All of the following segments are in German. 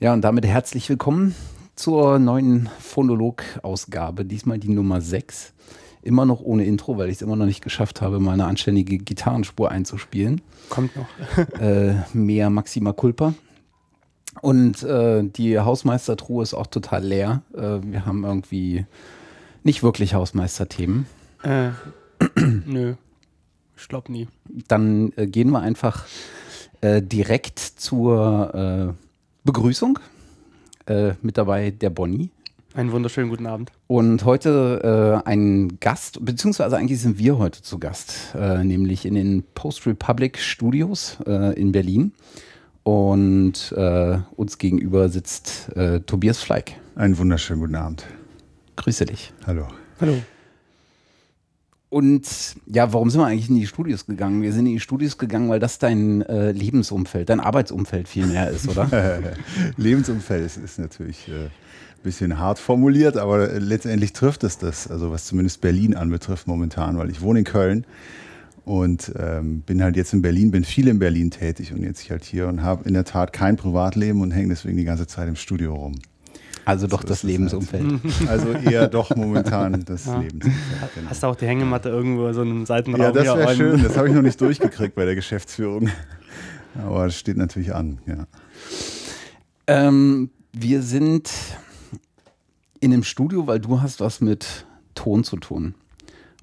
Ja, und damit herzlich willkommen zur neuen Phonolog-Ausgabe, diesmal die Nummer 6. Immer noch ohne Intro, weil ich es immer noch nicht geschafft habe, mal eine anständige Gitarrenspur einzuspielen. Kommt noch. äh, mehr Maxima Culpa. Und äh, die Hausmeistertruhe ist auch total leer. Äh, wir haben irgendwie nicht wirklich Hausmeisterthemen. Äh, nö, ich glaube nie. Dann äh, gehen wir einfach äh, direkt zur äh, Begrüßung. Äh, mit dabei der Bonnie. Einen wunderschönen guten Abend. Und heute äh, ein Gast, beziehungsweise eigentlich sind wir heute zu Gast, äh, nämlich in den Post Republic Studios äh, in Berlin. Und äh, uns gegenüber sitzt äh, Tobias Fleig. Einen wunderschönen guten Abend. Grüße dich. Hallo. Hallo. Und ja, warum sind wir eigentlich in die Studios gegangen? Wir sind in die Studios gegangen, weil das dein äh, Lebensumfeld, dein Arbeitsumfeld viel mehr ist, oder? Lebensumfeld ist, ist natürlich ein äh, bisschen hart formuliert, aber äh, letztendlich trifft es das, also was zumindest Berlin anbetrifft momentan, weil ich wohne in Köln und ähm, bin halt jetzt in Berlin, bin viel in Berlin tätig und jetzt halt hier und habe in der Tat kein Privatleben und hänge deswegen die ganze Zeit im Studio rum. Also doch so das Lebensumfeld. Halt. Also eher doch momentan das ja. Lebensumfeld. Genau. Hast du auch die Hängematte irgendwo so einen Seitenraum? Ja, das wäre schön. Das habe ich noch nicht durchgekriegt bei der Geschäftsführung. Aber das steht natürlich an, ja. Ähm, wir sind in dem Studio, weil du hast was mit Ton zu tun.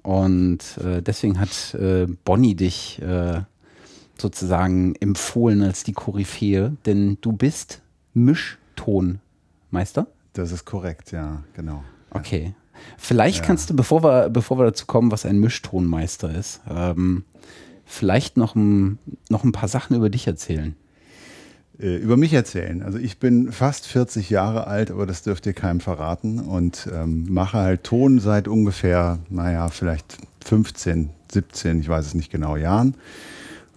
Und äh, deswegen hat äh, Bonnie dich äh, sozusagen empfohlen als die Koryphäe, denn du bist Mischtonmeister. Das ist korrekt, ja, genau. Okay. Vielleicht ja. kannst du, bevor wir, bevor wir dazu kommen, was ein Mischtonmeister ist, ähm, vielleicht noch ein, noch ein paar Sachen über dich erzählen. Äh, über mich erzählen. Also ich bin fast 40 Jahre alt, aber das dürft ihr keinem verraten und ähm, mache halt Ton seit ungefähr, naja, vielleicht 15, 17, ich weiß es nicht genau, Jahren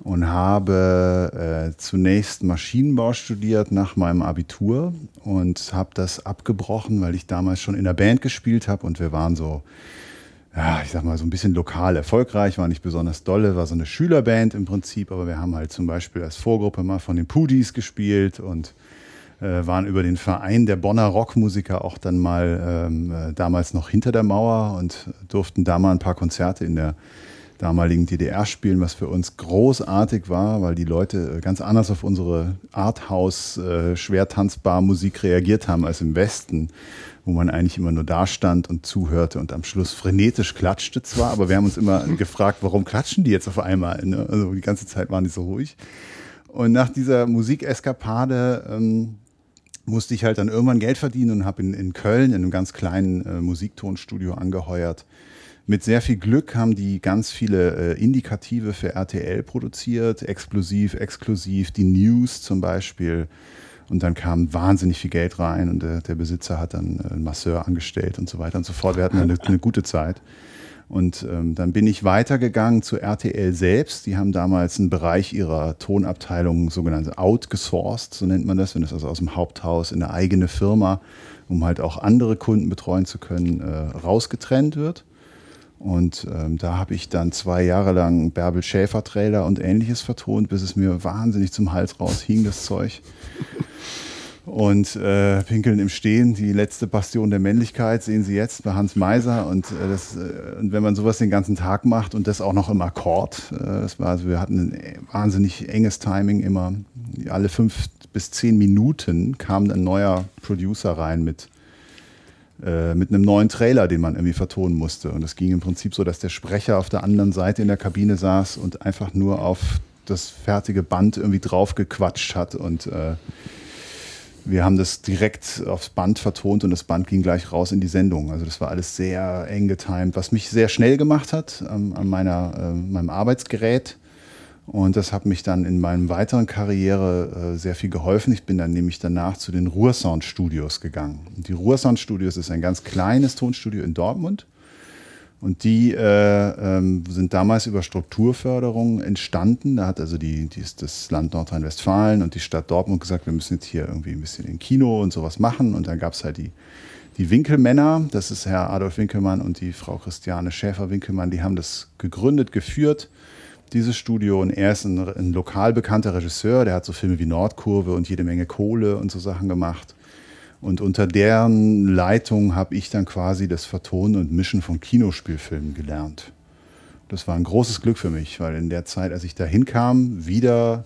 und habe äh, zunächst Maschinenbau studiert nach meinem Abitur und habe das abgebrochen, weil ich damals schon in der Band gespielt habe und wir waren so ja, ich sag mal, so ein bisschen lokal erfolgreich, war nicht besonders dolle, war so eine Schülerband im Prinzip, aber wir haben halt zum Beispiel als Vorgruppe mal von den Pudis gespielt und äh, waren über den Verein der Bonner Rockmusiker auch dann mal ähm, äh, damals noch hinter der Mauer und durften da mal ein paar Konzerte in der damaligen DDR spielen, was für uns großartig war, weil die Leute äh, ganz anders auf unsere Arthouse äh, schwer tanzbar Musik reagiert haben als im Westen wo man eigentlich immer nur da stand und zuhörte und am Schluss frenetisch klatschte zwar, aber wir haben uns immer gefragt, warum klatschen die jetzt auf einmal? Ne? Also die ganze Zeit waren die so ruhig. Und nach dieser Musikeskapade ähm, musste ich halt dann irgendwann Geld verdienen und habe in, in Köln in einem ganz kleinen äh, Musiktonstudio angeheuert. Mit sehr viel Glück haben die ganz viele äh, Indikative für RTL produziert, explosiv, exklusiv, die News zum Beispiel. Und dann kam wahnsinnig viel Geld rein und der, der Besitzer hat dann einen Masseur angestellt und so weiter und so fort. Wir hatten eine, eine gute Zeit. Und ähm, dann bin ich weitergegangen zu RTL selbst. Die haben damals einen Bereich ihrer Tonabteilung sogenannte outgesourced, so nennt man das, wenn das also aus dem Haupthaus in eine eigene Firma, um halt auch andere Kunden betreuen zu können, äh, rausgetrennt wird. Und ähm, da habe ich dann zwei Jahre lang Bärbel Schäfer Trailer und ähnliches vertont, bis es mir wahnsinnig zum Hals raus hing, das Zeug und äh, Pinkeln im Stehen, die letzte Bastion der Männlichkeit, sehen Sie jetzt bei Hans Meiser. Und, äh, das, äh, und wenn man sowas den ganzen Tag macht und das auch noch im Akkord, äh, das war, also wir hatten ein wahnsinnig enges Timing immer. Alle fünf bis zehn Minuten kam ein neuer Producer rein mit äh, mit einem neuen Trailer, den man irgendwie vertonen musste. Und es ging im Prinzip so, dass der Sprecher auf der anderen Seite in der Kabine saß und einfach nur auf das fertige Band irgendwie draufgequatscht hat und äh, wir haben das direkt aufs Band vertont und das Band ging gleich raus in die Sendung. Also das war alles sehr eng getimt, was mich sehr schnell gemacht hat ähm, an meiner, äh, meinem Arbeitsgerät. Und das hat mich dann in meinem weiteren Karriere äh, sehr viel geholfen. Ich bin dann nämlich danach zu den Ruhrsound Studios gegangen. Und die Ruhrsound Studios ist ein ganz kleines Tonstudio in Dortmund. Und die äh, ähm, sind damals über Strukturförderung entstanden. Da hat also die, die das Land Nordrhein-Westfalen und die Stadt Dortmund gesagt, wir müssen jetzt hier irgendwie ein bisschen in Kino und sowas machen. Und dann gab es halt die, die Winkelmänner, das ist Herr Adolf Winkelmann und die Frau Christiane Schäfer-Winkelmann, die haben das gegründet, geführt. Dieses Studio und er ist ein, ein lokal bekannter Regisseur, der hat so Filme wie Nordkurve und jede Menge Kohle und so Sachen gemacht. Und unter deren Leitung habe ich dann quasi das Vertonen und Mischen von Kinospielfilmen gelernt. Das war ein großes Glück für mich, weil in der Zeit, als ich da hinkam, wieder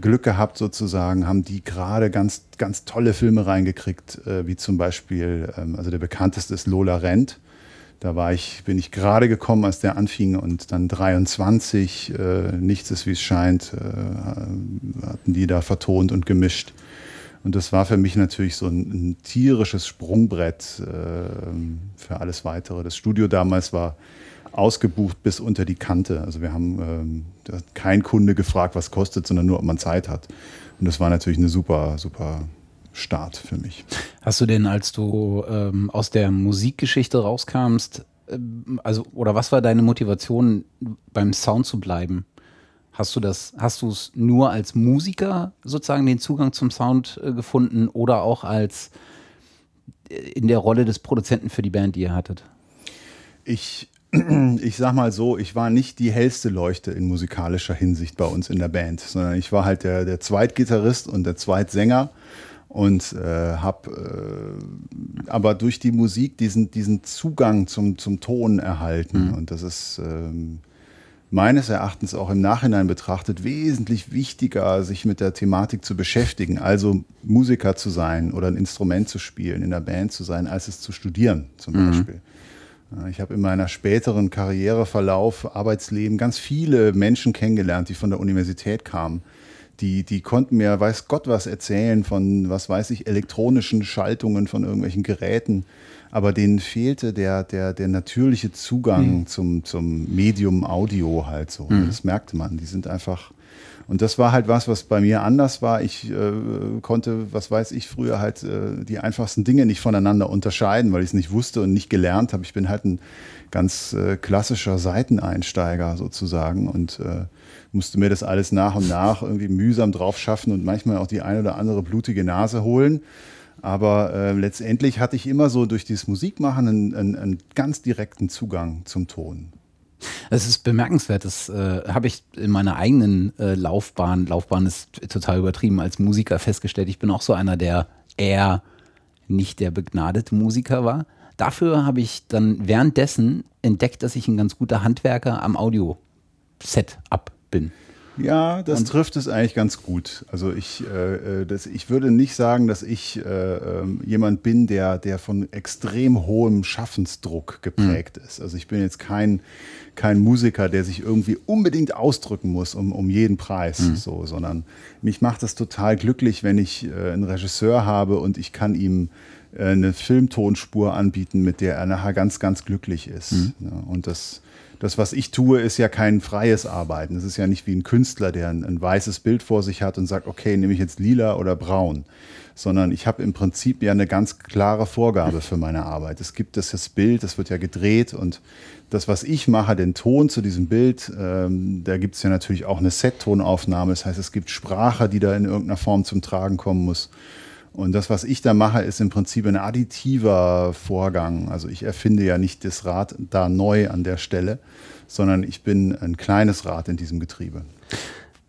Glück gehabt sozusagen, haben die gerade ganz, ganz tolle Filme reingekriegt, äh, wie zum Beispiel, ähm, also der bekannteste ist Lola Rent. Da war ich, bin ich gerade gekommen, als der anfing und dann 23, äh, nichts ist wie es scheint, äh, hatten die da vertont und gemischt. Und das war für mich natürlich so ein, ein tierisches Sprungbrett äh, für alles Weitere. Das Studio damals war ausgebucht bis unter die Kante. Also wir haben ähm, kein Kunde gefragt, was kostet, sondern nur, ob man Zeit hat. Und das war natürlich eine super, super Start für mich. Hast du denn, als du ähm, aus der Musikgeschichte rauskamst, äh, also oder was war deine Motivation, beim Sound zu bleiben? Hast du das, hast du es nur als Musiker sozusagen den Zugang zum Sound äh, gefunden oder auch als äh, in der Rolle des Produzenten für die Band, die ihr hattet? Ich, ich sag mal so, ich war nicht die hellste Leuchte in musikalischer Hinsicht bei uns in der Band, sondern ich war halt der, der Zweitgitarrist und der Zweitsänger und äh, habe äh, aber durch die Musik diesen, diesen Zugang zum, zum Ton erhalten. Mhm. Und das ist ähm, meines Erachtens auch im Nachhinein betrachtet wesentlich wichtiger, sich mit der Thematik zu beschäftigen, also Musiker zu sein oder ein Instrument zu spielen, in der Band zu sein, als es zu studieren zum mhm. Beispiel. Ich habe in meiner späteren Karriereverlauf, Arbeitsleben ganz viele Menschen kennengelernt, die von der Universität kamen. Die, die konnten mir, weiß Gott, was erzählen von, was weiß ich, elektronischen Schaltungen von irgendwelchen Geräten aber denen fehlte der, der, der natürliche Zugang mhm. zum, zum Medium Audio halt so. Mhm. Das merkte man. Die sind einfach. Und das war halt was, was bei mir anders war. Ich äh, konnte, was weiß ich, früher halt äh, die einfachsten Dinge nicht voneinander unterscheiden, weil ich es nicht wusste und nicht gelernt habe. Ich bin halt ein ganz äh, klassischer Seiteneinsteiger sozusagen und äh, musste mir das alles nach und nach irgendwie mühsam drauf schaffen und manchmal auch die eine oder andere blutige Nase holen. Aber äh, letztendlich hatte ich immer so durch dieses Musikmachen einen, einen, einen ganz direkten Zugang zum Ton. Es ist bemerkenswert, das äh, habe ich in meiner eigenen äh, Laufbahn, Laufbahn ist total übertrieben, als Musiker festgestellt. Ich bin auch so einer, der eher nicht der begnadete Musiker war. Dafür habe ich dann währenddessen entdeckt, dass ich ein ganz guter Handwerker am Audio-Setup bin. Ja, das und trifft es eigentlich ganz gut. Also ich, äh, äh, das, ich würde nicht sagen, dass ich äh, äh, jemand bin, der, der von extrem hohem Schaffensdruck geprägt mhm. ist. Also ich bin jetzt kein, kein Musiker, der sich irgendwie unbedingt ausdrücken muss um, um jeden Preis, mhm. so, sondern mich macht es total glücklich, wenn ich äh, einen Regisseur habe und ich kann ihm äh, eine Filmtonspur anbieten, mit der er nachher ganz, ganz glücklich ist. Mhm. Ja, und das das, was ich tue, ist ja kein freies Arbeiten. Es ist ja nicht wie ein Künstler, der ein, ein, weißes Bild vor sich hat und sagt, okay, nehme ich jetzt lila oder braun, sondern ich habe im Prinzip ja eine ganz klare Vorgabe für meine Arbeit. Es gibt das, das Bild, das wird ja gedreht und das, was ich mache, den Ton zu diesem Bild, ähm, da gibt es ja natürlich auch eine Set-Tonaufnahme. Das heißt, es gibt Sprache, die da in irgendeiner Form zum Tragen kommen muss. Und das, was ich da mache, ist im Prinzip ein additiver Vorgang. Also ich erfinde ja nicht das Rad da neu an der Stelle, sondern ich bin ein kleines Rad in diesem Getriebe.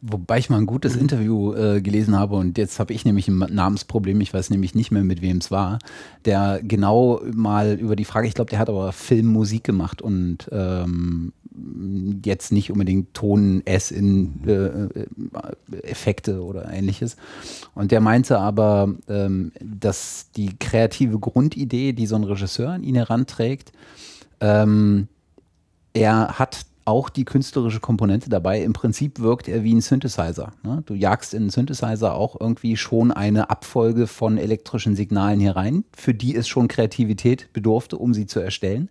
Wobei ich mal ein gutes Interview äh, gelesen habe und jetzt habe ich nämlich ein Namensproblem, ich weiß nämlich nicht mehr, mit wem es war, der genau mal über die Frage, ich glaube, der hat aber Filmmusik gemacht und ähm, jetzt nicht unbedingt Ton S in äh, äh, Effekte oder ähnliches. Und der meinte aber, ähm, dass die kreative Grundidee, die so ein Regisseur an ihn heranträgt, ähm, er hat auch die künstlerische Komponente dabei. Im Prinzip wirkt er wie ein Synthesizer. Ne? Du jagst in einen Synthesizer auch irgendwie schon eine Abfolge von elektrischen Signalen hier rein, für die es schon Kreativität bedurfte, um sie zu erstellen.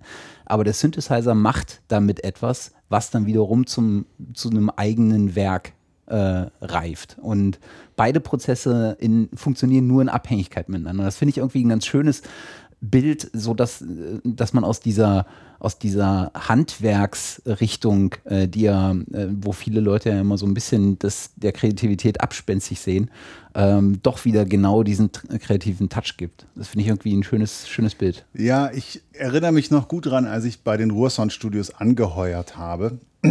Aber der Synthesizer macht damit etwas, was dann wiederum zum, zu einem eigenen Werk äh, reift. Und beide Prozesse in, funktionieren nur in Abhängigkeit miteinander. Das finde ich irgendwie ein ganz schönes Bild, so dass, dass man aus dieser aus dieser Handwerksrichtung, äh, die ja, äh, wo viele Leute ja immer so ein bisschen das der Kreativität abspenstig sehen, ähm, doch wieder genau diesen kreativen Touch gibt. Das finde ich irgendwie ein schönes, schönes Bild. Ja, ich erinnere mich noch gut dran, als ich bei den Ruhrsound Studios angeheuert habe, äh,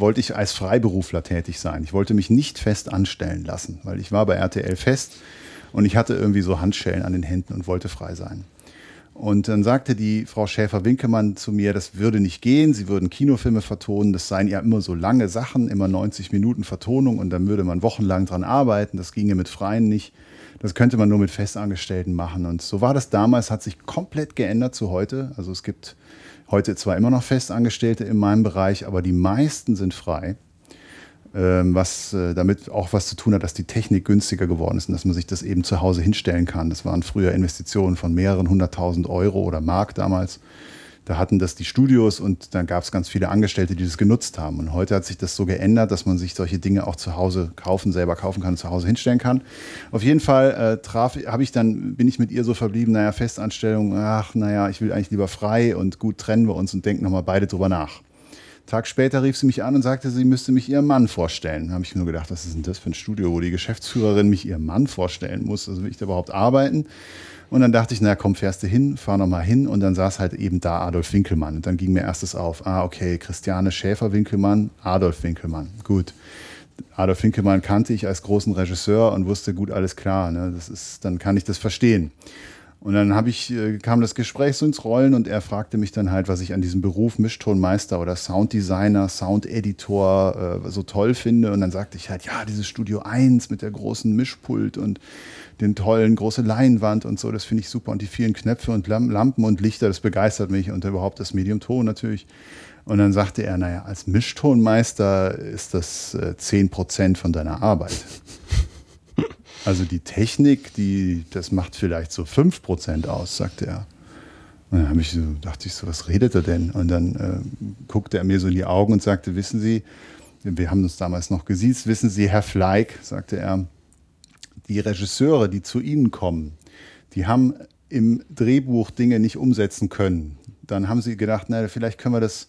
wollte ich als Freiberufler tätig sein. Ich wollte mich nicht fest anstellen lassen, weil ich war bei RTL fest und ich hatte irgendwie so Handschellen an den Händen und wollte frei sein. Und dann sagte die Frau Schäfer-Winkemann zu mir, das würde nicht gehen, sie würden Kinofilme vertonen, das seien ja immer so lange Sachen, immer 90 Minuten Vertonung und dann würde man wochenlang dran arbeiten, das ginge mit Freien nicht, das könnte man nur mit Festangestellten machen. Und so war das damals, hat sich komplett geändert zu heute. Also es gibt heute zwar immer noch Festangestellte in meinem Bereich, aber die meisten sind frei. Ähm, was äh, damit auch was zu tun hat, dass die Technik günstiger geworden ist und dass man sich das eben zu Hause hinstellen kann. Das waren früher Investitionen von mehreren hunderttausend Euro oder Mark damals. Da hatten das die Studios und dann gab es ganz viele Angestellte, die das genutzt haben. Und heute hat sich das so geändert, dass man sich solche Dinge auch zu Hause kaufen, selber kaufen kann, zu Hause hinstellen kann. Auf jeden Fall äh, traf, habe ich dann, bin ich mit ihr so verblieben, naja, Festanstellung, ach, naja, ich will eigentlich lieber frei und gut trennen wir uns und denken nochmal beide drüber nach. Tag später rief sie mich an und sagte, sie müsste mich ihrem Mann vorstellen. Da habe ich nur gedacht, was ist denn das für ein Studio, wo die Geschäftsführerin mich ihrem Mann vorstellen muss? Also will ich da überhaupt arbeiten? Und dann dachte ich, na komm, fährst du hin, fahr nochmal hin. Und dann saß halt eben da Adolf Winkelmann. Und dann ging mir erstes auf, ah, okay, Christiane Schäfer-Winkelmann, Adolf Winkelmann. Gut. Adolf Winkelmann kannte ich als großen Regisseur und wusste gut, alles klar. Ne? Das ist, dann kann ich das verstehen. Und dann ich, äh, kam das Gespräch so ins Rollen und er fragte mich dann halt, was ich an diesem Beruf Mischtonmeister oder Sounddesigner, Soundeditor äh, so toll finde. Und dann sagte ich halt, ja, dieses Studio 1 mit der großen Mischpult und den tollen große Leinwand und so, das finde ich super. Und die vielen Knöpfe und Lampen und Lichter, das begeistert mich und überhaupt das Medium Ton natürlich. Und dann sagte er, naja, als Mischtonmeister ist das äh, 10% von deiner Arbeit. Also die Technik, die, das macht vielleicht so 5% aus, sagte er. Und dann ich so, dachte ich so, was redet er denn? Und dann äh, guckte er mir so in die Augen und sagte, wissen Sie, wir haben uns damals noch gesiezt, wissen Sie, Herr Fleig, sagte er, die Regisseure, die zu Ihnen kommen, die haben im Drehbuch Dinge nicht umsetzen können. Dann haben sie gedacht, na, vielleicht können wir das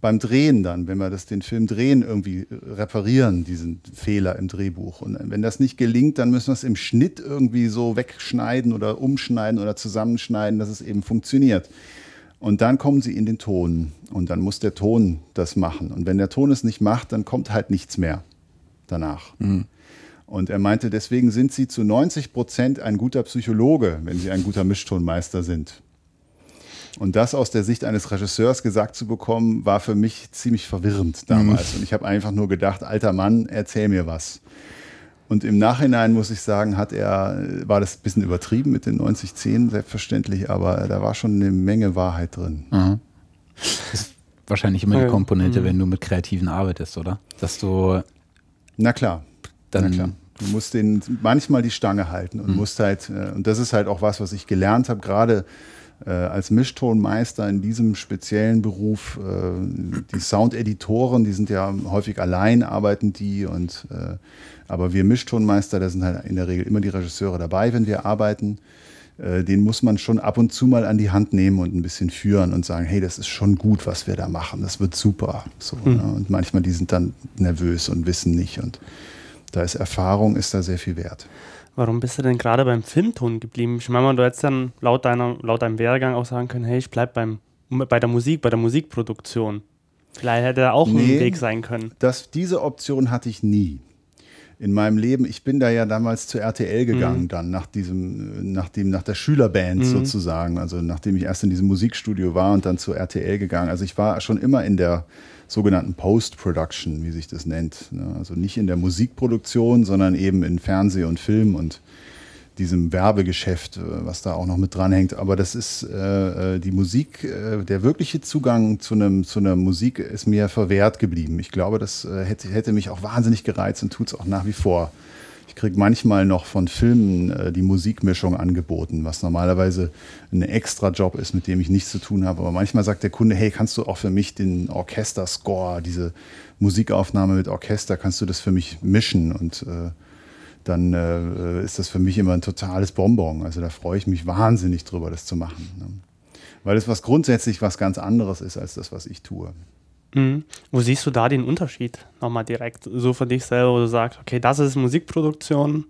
beim Drehen dann, wenn wir das den Film drehen, irgendwie reparieren, diesen Fehler im Drehbuch. Und wenn das nicht gelingt, dann müssen wir es im Schnitt irgendwie so wegschneiden oder umschneiden oder zusammenschneiden, dass es eben funktioniert. Und dann kommen sie in den Ton und dann muss der Ton das machen. Und wenn der Ton es nicht macht, dann kommt halt nichts mehr danach. Mhm. Und er meinte, deswegen sind sie zu 90 Prozent ein guter Psychologe, wenn sie ein guter Mischtonmeister sind. Und das aus der Sicht eines Regisseurs gesagt zu bekommen, war für mich ziemlich verwirrend damals. Mhm. Und ich habe einfach nur gedacht, alter Mann, erzähl mir was. Und im Nachhinein muss ich sagen, hat er, war das ein bisschen übertrieben mit den 90-10, selbstverständlich, aber da war schon eine Menge Wahrheit drin. Mhm. Das ist wahrscheinlich immer die Komponente, mhm. wenn du mit Kreativen arbeitest, oder? Dass du. Na klar. Dann, Na klar. Du musst den manchmal die Stange halten und mhm. musst halt, äh, und das ist halt auch was, was ich gelernt habe, gerade äh, als Mischtonmeister in diesem speziellen Beruf, äh, die Soundeditoren, die sind ja häufig allein, arbeiten die und äh, aber wir Mischtonmeister, da sind halt in der Regel immer die Regisseure dabei, wenn wir arbeiten. Den muss man schon ab und zu mal an die Hand nehmen und ein bisschen führen und sagen, hey, das ist schon gut, was wir da machen, das wird super. So, mhm. ne? Und manchmal die sind dann nervös und wissen nicht und da ist Erfahrung, ist da sehr viel wert. Warum bist du denn gerade beim Filmton geblieben? Ich meine, du hättest dann laut, deiner, laut deinem Werdegang auch sagen können, hey, ich bleib beim, bei der Musik, bei der Musikproduktion. Vielleicht hätte er auch nee, ein Weg sein können. Das, diese Option hatte ich nie in meinem Leben. Ich bin da ja damals zur RTL gegangen, mhm. dann nach diesem, nach dem, nach der Schülerband mhm. sozusagen. Also nachdem ich erst in diesem Musikstudio war und dann zur RTL gegangen. Also ich war schon immer in der sogenannten Post-Production, wie sich das nennt. Ne? Also nicht in der Musikproduktion, sondern eben in Fernseh und Film und diesem Werbegeschäft, äh, was da auch noch mit dranhängt. Aber das ist äh, äh, die Musik, äh, der wirkliche Zugang zu, einem, zu einer Musik ist mir verwehrt geblieben. Ich glaube, das äh, hätte, hätte mich auch wahnsinnig gereizt und tut es auch nach wie vor. Ich kriege manchmal noch von Filmen äh, die Musikmischung angeboten, was normalerweise ein extra Job ist, mit dem ich nichts zu tun habe. Aber manchmal sagt der Kunde, hey, kannst du auch für mich den Orchesterscore, diese Musikaufnahme mit Orchester, kannst du das für mich mischen? Und äh, dann äh, ist das für mich immer ein totales Bonbon. Also da freue ich mich wahnsinnig drüber, das zu machen. Ne? Weil es was grundsätzlich was ganz anderes ist als das, was ich tue. Mhm. Wo siehst du da den Unterschied nochmal direkt? So für dich selber, wo du sagst, okay, das ist Musikproduktion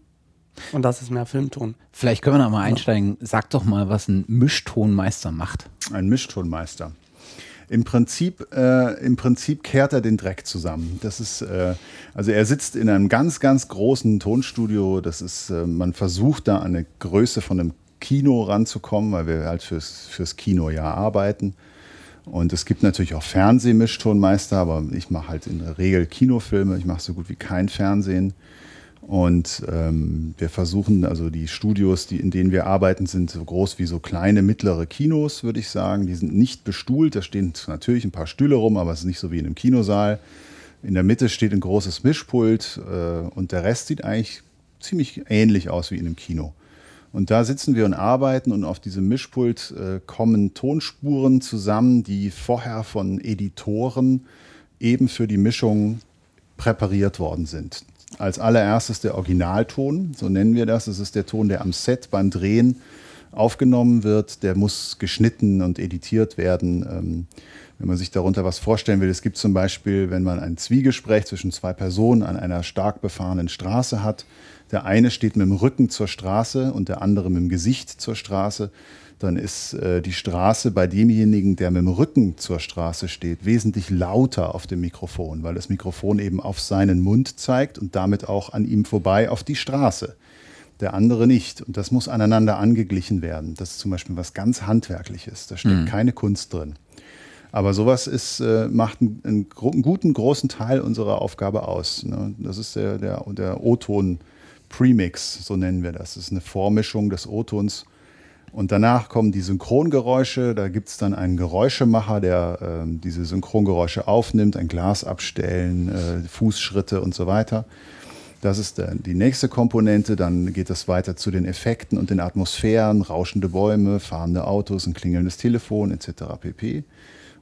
und das ist mehr Filmton. Vielleicht können wir noch mal einsteigen. Sag doch mal, was ein Mischtonmeister macht. Ein Mischtonmeister. Im Prinzip, äh, Im Prinzip kehrt er den Dreck zusammen. Das ist, äh, also er sitzt in einem ganz, ganz großen Tonstudio. Das ist, äh, man versucht da an eine Größe von einem Kino ranzukommen, weil wir halt fürs, fürs Kino ja arbeiten. Und es gibt natürlich auch Fernsehmischtonmeister, aber ich mache halt in der Regel Kinofilme. Ich mache so gut wie kein Fernsehen. Und ähm, wir versuchen, also die Studios, die, in denen wir arbeiten, sind so groß wie so kleine, mittlere Kinos, würde ich sagen. Die sind nicht bestuhlt. Da stehen natürlich ein paar Stühle rum, aber es ist nicht so wie in einem Kinosaal. In der Mitte steht ein großes Mischpult äh, und der Rest sieht eigentlich ziemlich ähnlich aus wie in einem Kino. Und da sitzen wir und arbeiten und auf diesem Mischpult äh, kommen Tonspuren zusammen, die vorher von Editoren eben für die Mischung präpariert worden sind. Als allererstes der Originalton, so nennen wir das. Das ist der Ton, der am Set beim Drehen aufgenommen wird. Der muss geschnitten und editiert werden. Ähm, wenn man sich darunter was vorstellen will, es gibt zum Beispiel, wenn man ein Zwiegespräch zwischen zwei Personen an einer stark befahrenen Straße hat, der eine steht mit dem Rücken zur Straße und der andere mit dem Gesicht zur Straße, dann ist äh, die Straße bei demjenigen, der mit dem Rücken zur Straße steht, wesentlich lauter auf dem Mikrofon, weil das Mikrofon eben auf seinen Mund zeigt und damit auch an ihm vorbei auf die Straße. Der andere nicht. Und das muss aneinander angeglichen werden. Das ist zum Beispiel was ganz Handwerkliches. Da steckt mhm. keine Kunst drin. Aber sowas ist, äh, macht einen, einen, einen, guten, großen Teil unserer Aufgabe aus. Ne? Das ist der, der, der O-Ton. Premix, so nennen wir das. Das ist eine Vormischung des O-Tons und danach kommen die Synchrongeräusche. Da gibt es dann einen Geräuschemacher, der äh, diese Synchrongeräusche aufnimmt, ein Glas abstellen, äh, Fußschritte und so weiter. Das ist der, die nächste Komponente. Dann geht es weiter zu den Effekten und den Atmosphären, rauschende Bäume, fahrende Autos, ein klingelndes Telefon etc. pp.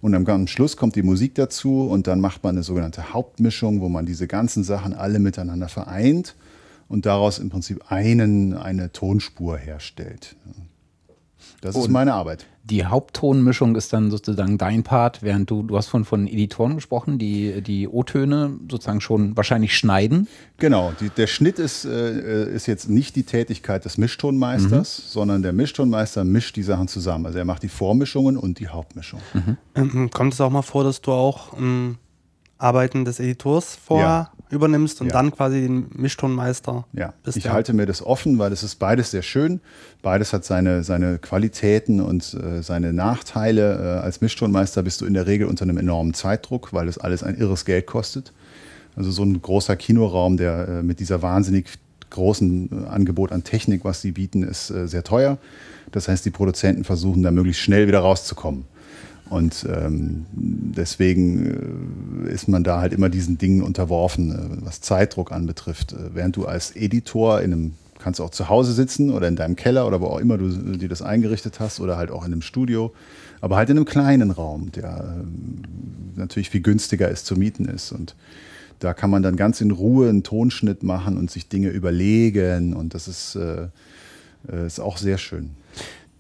Und am Schluss kommt die Musik dazu und dann macht man eine sogenannte Hauptmischung, wo man diese ganzen Sachen alle miteinander vereint und daraus im Prinzip einen, eine Tonspur herstellt. Das und ist meine Arbeit. Die Haupttonmischung ist dann sozusagen dein Part, während du, du hast von, von Editoren gesprochen, die die O-Töne sozusagen schon wahrscheinlich schneiden. Genau, die, der Schnitt ist, äh, ist jetzt nicht die Tätigkeit des Mischtonmeisters, mhm. sondern der Mischtonmeister mischt die Sachen zusammen. Also er macht die Vormischungen und die Hauptmischung. Mhm. Ähm, kommt es auch mal vor, dass du auch ähm, Arbeiten des Editors vorher ja. Übernimmst und ja. dann quasi den Mischtonmeister ja. Ich halte mir das offen, weil es ist beides sehr schön. Beides hat seine, seine Qualitäten und äh, seine Nachteile. Äh, als Mischtonmeister bist du in der Regel unter einem enormen Zeitdruck, weil das alles ein irres Geld kostet. Also so ein großer Kinoraum, der äh, mit dieser wahnsinnig großen äh, Angebot an Technik, was sie bieten, ist äh, sehr teuer. Das heißt, die Produzenten versuchen da möglichst schnell wieder rauszukommen. Und ähm, deswegen äh, ist man da halt immer diesen Dingen unterworfen, äh, was Zeitdruck anbetrifft. Äh, während du als Editor in einem, kannst du auch zu Hause sitzen oder in deinem Keller oder wo auch immer du dir das eingerichtet hast oder halt auch in einem Studio, aber halt in einem kleinen Raum, der äh, natürlich viel günstiger ist zu mieten ist. Und da kann man dann ganz in Ruhe einen Tonschnitt machen und sich Dinge überlegen und das ist, äh ist auch sehr schön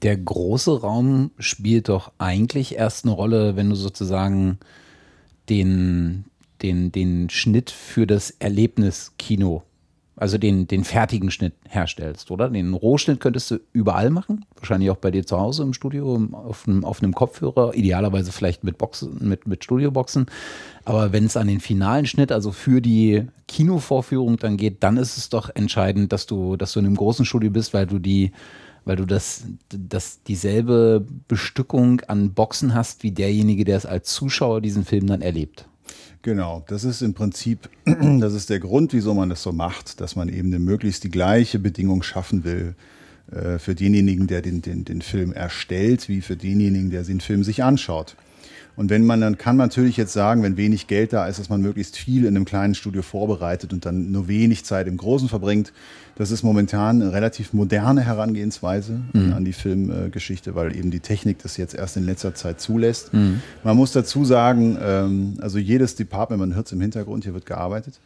der große Raum spielt doch eigentlich erst eine Rolle, wenn du sozusagen den, den, den Schnitt für das Erlebniskino, also den, den fertigen Schnitt herstellst, oder? Den Rohschnitt könntest du überall machen, wahrscheinlich auch bei dir zu Hause im Studio, auf einem, auf einem Kopfhörer, idealerweise vielleicht mit Boxen, mit, mit Studioboxen. Aber wenn es an den finalen Schnitt, also für die Kinovorführung dann geht, dann ist es doch entscheidend, dass du, dass du in einem großen Studio bist, weil du die weil du das, das dieselbe Bestückung an Boxen hast wie derjenige, der es als Zuschauer diesen Film dann erlebt. Genau, das ist im Prinzip, das ist der Grund, wieso man das so macht, dass man eben möglichst die gleiche Bedingung schaffen will äh, für denjenigen, der den, den, den Film erstellt, wie für denjenigen, der den Film sich anschaut. Und wenn man, dann kann man natürlich jetzt sagen, wenn wenig Geld da ist, dass man möglichst viel in einem kleinen Studio vorbereitet und dann nur wenig Zeit im Großen verbringt. Das ist momentan eine relativ moderne Herangehensweise mhm. an die Filmgeschichte, weil eben die Technik das jetzt erst in letzter Zeit zulässt. Mhm. Man muss dazu sagen, ähm, also jedes Department, man hört es im Hintergrund, hier wird gearbeitet.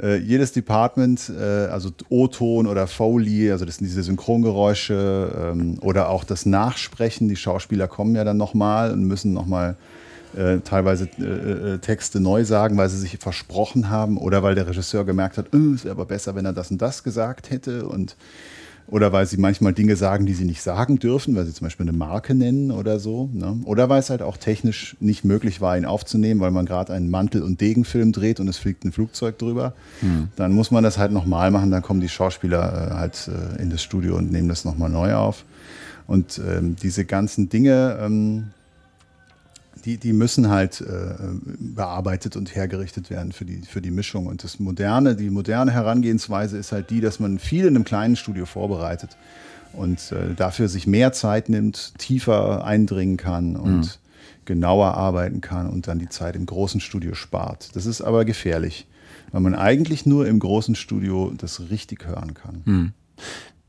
äh, jedes Department, äh, also O-Ton oder Foley, also das sind diese Synchrongeräusche ähm, oder auch das Nachsprechen. Die Schauspieler kommen ja dann nochmal und müssen nochmal äh, teilweise äh, äh, Texte neu sagen, weil sie sich versprochen haben oder weil der Regisseur gemerkt hat, oh, es wäre aber besser, wenn er das und das gesagt hätte und oder weil sie manchmal Dinge sagen, die sie nicht sagen dürfen, weil sie zum Beispiel eine Marke nennen oder so. Ne? Oder weil es halt auch technisch nicht möglich war, ihn aufzunehmen, weil man gerade einen Mantel- und Degenfilm dreht und es fliegt ein Flugzeug drüber. Hm. Dann muss man das halt nochmal machen, dann kommen die Schauspieler äh, halt äh, in das Studio und nehmen das nochmal neu auf. Und ähm, diese ganzen Dinge, ähm, die, die müssen halt äh, bearbeitet und hergerichtet werden für die, für die Mischung. Und das moderne, die moderne Herangehensweise ist halt die, dass man viel in einem kleinen Studio vorbereitet und äh, dafür sich mehr Zeit nimmt, tiefer eindringen kann und mhm. genauer arbeiten kann und dann die Zeit im großen Studio spart. Das ist aber gefährlich, weil man eigentlich nur im großen Studio das richtig hören kann. Mhm.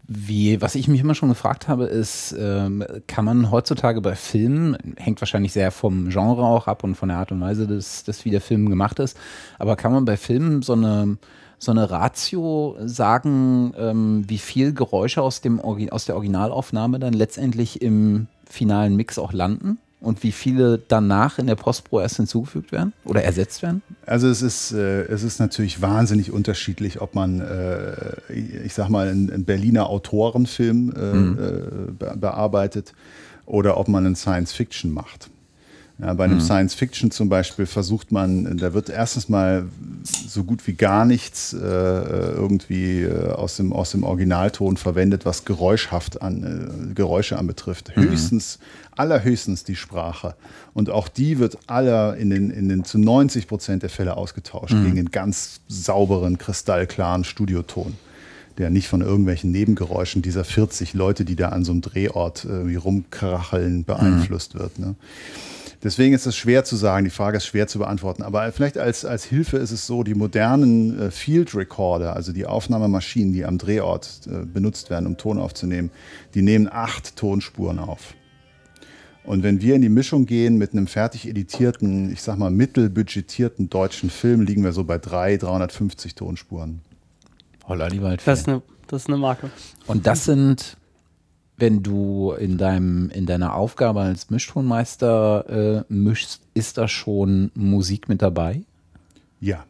Wie, was ich mich immer schon gefragt habe, ist, ähm, kann man heutzutage bei Filmen, hängt wahrscheinlich sehr vom Genre auch ab und von der Art und Weise, dass, dass wie der Film gemacht ist, aber kann man bei Filmen so eine, so eine Ratio sagen, ähm, wie viel Geräusche aus, dem, aus der Originalaufnahme dann letztendlich im finalen Mix auch landen? Und wie viele danach in der Postpro erst hinzugefügt werden oder ersetzt werden? Also es ist, äh, es ist natürlich wahnsinnig unterschiedlich, ob man, äh, ich sag mal, einen, einen Berliner Autorenfilm äh, mhm. Äh, bearbeitet oder ob man einen Science Fiction macht. Ja, bei einem mhm. Science Fiction zum Beispiel versucht man, da wird erstens mal so gut wie gar nichts äh, irgendwie äh, aus, dem, aus dem Originalton verwendet, was geräuschhaft an, äh, Geräusche anbetrifft. Mhm. Höchstens, allerhöchstens die Sprache. Und auch die wird aller in den, in den zu 90 Prozent der Fälle ausgetauscht mhm. gegen einen ganz sauberen, kristallklaren Studioton der nicht von irgendwelchen Nebengeräuschen dieser 40 Leute, die da an so einem Drehort irgendwie rumkracheln, beeinflusst mhm. wird. Ne? Deswegen ist es schwer zu sagen, die Frage ist schwer zu beantworten. Aber vielleicht als, als Hilfe ist es so, die modernen äh, Field Recorder, also die Aufnahmemaschinen, die am Drehort äh, benutzt werden, um Ton aufzunehmen, die nehmen acht Tonspuren auf. Und wenn wir in die Mischung gehen mit einem fertig editierten, ich sag mal mittelbudgetierten deutschen Film, liegen wir so bei drei, 350 Tonspuren. Holla die Waldfee. Das ist eine, das ist eine Marke. Und das sind wenn du in deinem in deiner Aufgabe als Mischtonmeister äh, mischst, ist da schon Musik mit dabei? Ja.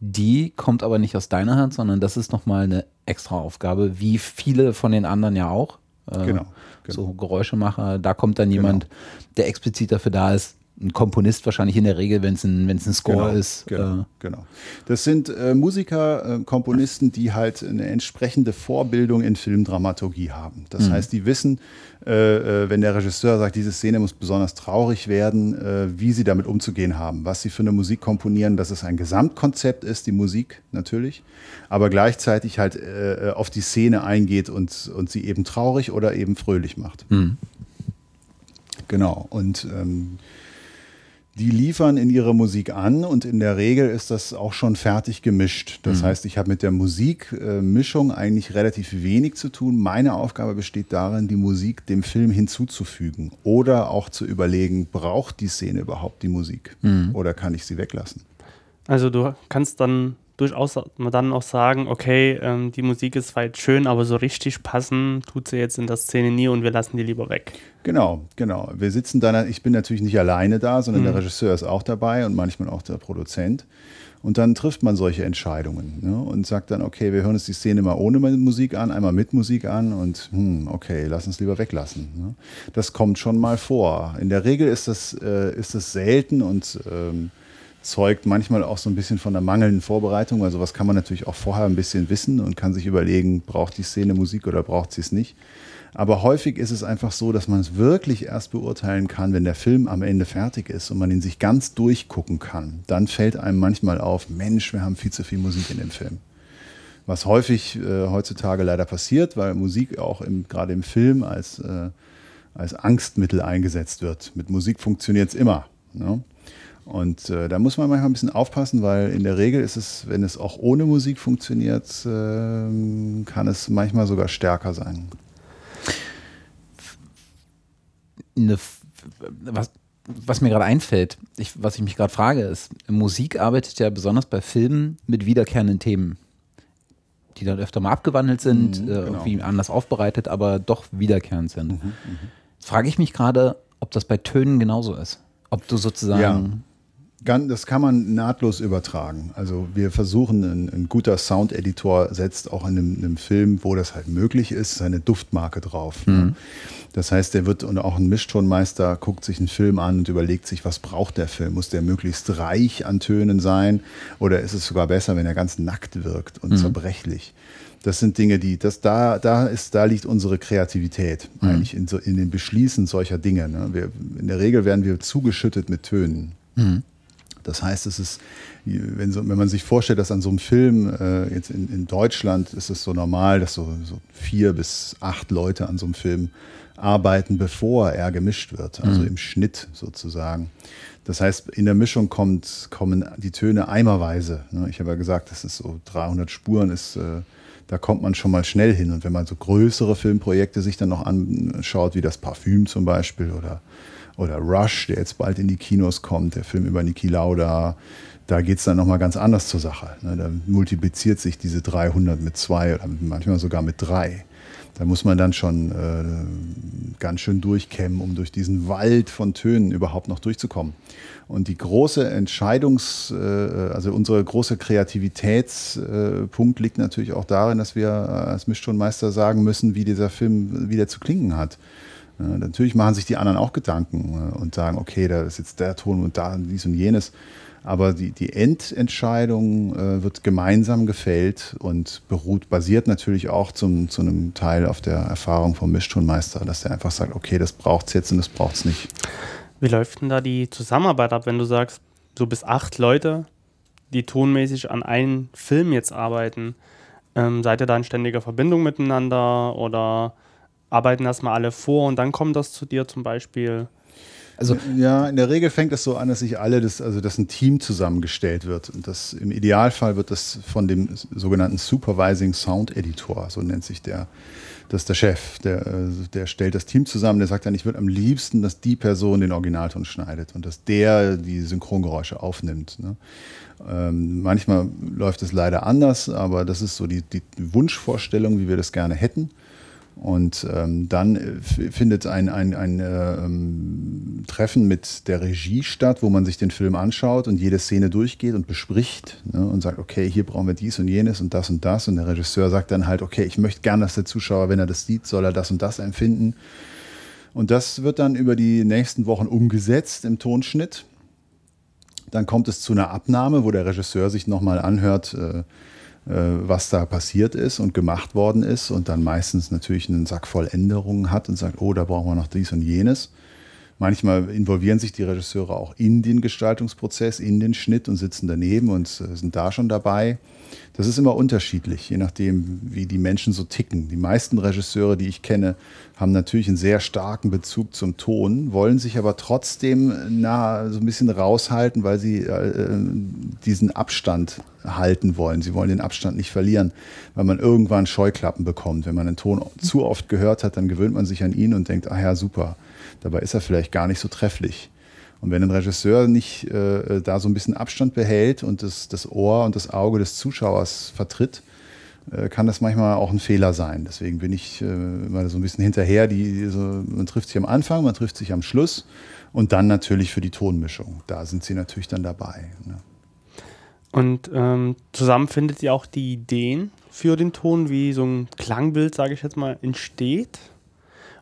Die kommt aber nicht aus deiner Hand, sondern das ist nochmal eine extra Aufgabe, wie viele von den anderen ja auch. Äh, genau, genau, So Geräuschemacher, da kommt dann jemand, genau. der explizit dafür da ist, ein Komponist wahrscheinlich in der Regel, wenn es ein, ein Score genau, ist. Genau, äh. genau. Das sind äh, Musiker, äh, Komponisten, die halt eine entsprechende Vorbildung in Filmdramaturgie haben. Das mhm. heißt, die wissen, äh, äh, wenn der Regisseur sagt, diese Szene muss besonders traurig werden, äh, wie sie damit umzugehen haben, was sie für eine Musik komponieren, dass es ein Gesamtkonzept ist, die Musik natürlich, aber gleichzeitig halt auf die Szene eingeht und, und sie eben traurig oder eben fröhlich macht. Mhm. Genau. Und ähm, die liefern in ihre Musik an und in der Regel ist das auch schon fertig gemischt. Das mhm. heißt, ich habe mit der Musikmischung äh, eigentlich relativ wenig zu tun. Meine Aufgabe besteht darin, die Musik dem Film hinzuzufügen oder auch zu überlegen, braucht die Szene überhaupt die Musik mhm. oder kann ich sie weglassen? Also du kannst dann durchaus dann auch sagen, okay, ähm, die Musik ist weit schön, aber so richtig passen tut sie jetzt in der Szene nie und wir lassen die lieber weg. Genau, genau. Wir sitzen da, ich bin natürlich nicht alleine da, sondern mhm. der Regisseur ist auch dabei und manchmal auch der Produzent. Und dann trifft man solche Entscheidungen ne, und sagt dann, okay, wir hören uns die Szene mal ohne Musik an, einmal mit Musik an und hm, okay, lass uns lieber weglassen. Ne. Das kommt schon mal vor. In der Regel ist das, äh, ist das selten und ähm, zeugt manchmal auch so ein bisschen von der mangelnden Vorbereitung, weil sowas kann man natürlich auch vorher ein bisschen wissen und kann sich überlegen, braucht die Szene Musik oder braucht sie es nicht. Aber häufig ist es einfach so, dass man es wirklich erst beurteilen kann, wenn der Film am Ende fertig ist und man ihn sich ganz durchgucken kann. Dann fällt einem manchmal auf, Mensch, wir haben viel zu viel Musik in dem Film. Was häufig äh, heutzutage leider passiert, weil Musik auch im, gerade im Film als, äh, als Angstmittel eingesetzt wird. Mit Musik funktioniert es immer. Ne? Und äh, da muss man manchmal ein bisschen aufpassen, weil in der Regel ist es, wenn es auch ohne Musik funktioniert, äh, kann es manchmal sogar stärker sein. Eine, was, was mir gerade einfällt, ich, was ich mich gerade frage, ist, Musik arbeitet ja besonders bei Filmen mit wiederkehrenden Themen, die dann öfter mal abgewandelt sind, mhm, äh, genau. irgendwie anders aufbereitet, aber doch wiederkehrend sind. Mhm, mh. Jetzt frage ich mich gerade, ob das bei Tönen genauso ist. Ob du sozusagen das kann man nahtlos übertragen. Also wir versuchen, ein, ein guter Sound-Editor setzt auch in einem, einem, Film, wo das halt möglich ist, seine Duftmarke drauf. Ne? Mhm. Das heißt, der wird und auch ein Mischtonmeister guckt sich einen Film an und überlegt sich, was braucht der Film? Muss der möglichst reich an Tönen sein oder ist es sogar besser, wenn er ganz nackt wirkt und mhm. zerbrechlich? Das sind Dinge, die, das, da, da, ist, da liegt unsere Kreativität mhm. eigentlich in, so, in den Beschließen solcher Dinge. Ne? Wir, in der Regel werden wir zugeschüttet mit Tönen. Mhm. Das heißt, es ist, wenn, so, wenn man sich vorstellt, dass an so einem Film, äh, jetzt in, in, Deutschland ist es so normal, dass so, so, vier bis acht Leute an so einem Film arbeiten, bevor er gemischt wird, also mhm. im Schnitt sozusagen. Das heißt, in der Mischung kommt, kommen die Töne eimerweise. Ne? Ich habe ja gesagt, das ist so 300 Spuren, ist, äh, da kommt man schon mal schnell hin. Und wenn man so größere Filmprojekte sich dann noch anschaut, wie das Parfüm zum Beispiel oder oder Rush, der jetzt bald in die Kinos kommt, der Film über Niki Lauda, da geht es dann nochmal ganz anders zur Sache. Ne? Da multipliziert sich diese 300 mit zwei oder manchmal sogar mit drei. Da muss man dann schon äh, ganz schön durchkämmen, um durch diesen Wald von Tönen überhaupt noch durchzukommen. Und die große Entscheidungs-, äh, also unsere große Kreativitätspunkt liegt natürlich auch darin, dass wir als Mischtonmeister sagen müssen, wie dieser Film wieder zu klingen hat. Ja, natürlich machen sich die anderen auch Gedanken äh, und sagen, okay, da ist jetzt der Ton und da dies und jenes. Aber die, die Endentscheidung äh, wird gemeinsam gefällt und beruht, basiert natürlich auch zum, zu einem Teil auf der Erfahrung vom Mischtonmeister, dass der einfach sagt, okay, das braucht es jetzt und das braucht es nicht. Wie läuft denn da die Zusammenarbeit ab, wenn du sagst, so bis acht Leute, die tonmäßig an einem Film jetzt arbeiten? Ähm, seid ihr da in ständiger Verbindung miteinander oder arbeiten erstmal alle vor und dann kommt das zu dir zum Beispiel? Also ja, in der Regel fängt es so an, dass sich alle, das, also dass ein Team zusammengestellt wird. Und das im Idealfall wird das von dem sogenannten Supervising Sound Editor, so nennt sich der, das ist der Chef, der, der stellt das Team zusammen, der sagt dann, ich würde am liebsten, dass die Person den Originalton schneidet und dass der die Synchrongeräusche aufnimmt. Ne? Ähm, manchmal läuft es leider anders, aber das ist so die, die Wunschvorstellung, wie wir das gerne hätten. Und ähm, dann äh, findet ein, ein, ein äh, ähm, Treffen mit der Regie statt, wo man sich den Film anschaut und jede Szene durchgeht und bespricht ne, und sagt, okay, hier brauchen wir dies und jenes und das und das. Und der Regisseur sagt dann halt, okay, ich möchte gern, dass der Zuschauer, wenn er das sieht, soll er das und das empfinden. Und das wird dann über die nächsten Wochen umgesetzt im Tonschnitt. Dann kommt es zu einer Abnahme, wo der Regisseur sich nochmal anhört, äh, was da passiert ist und gemacht worden ist und dann meistens natürlich einen Sack voll Änderungen hat und sagt, oh, da brauchen wir noch dies und jenes. Manchmal involvieren sich die Regisseure auch in den Gestaltungsprozess, in den Schnitt und sitzen daneben und äh, sind da schon dabei. Das ist immer unterschiedlich, je nachdem, wie die Menschen so ticken. Die meisten Regisseure, die ich kenne, haben natürlich einen sehr starken Bezug zum Ton, wollen sich aber trotzdem na, so ein bisschen raushalten, weil sie äh, diesen Abstand halten wollen. Sie wollen den Abstand nicht verlieren, weil man irgendwann Scheuklappen bekommt. Wenn man einen Ton zu oft gehört hat, dann gewöhnt man sich an ihn und denkt, ah ja, super. Dabei ist er vielleicht gar nicht so trefflich. Und wenn ein Regisseur nicht äh, da so ein bisschen Abstand behält und das, das Ohr und das Auge des Zuschauers vertritt, äh, kann das manchmal auch ein Fehler sein. Deswegen bin ich äh, so ein bisschen hinterher. Die, so, man trifft sich am Anfang, man trifft sich am Schluss und dann natürlich für die Tonmischung. Da sind sie natürlich dann dabei. Ne? Und ähm, zusammen findet ihr auch die Ideen für den Ton, wie so ein Klangbild, sage ich jetzt mal, entsteht?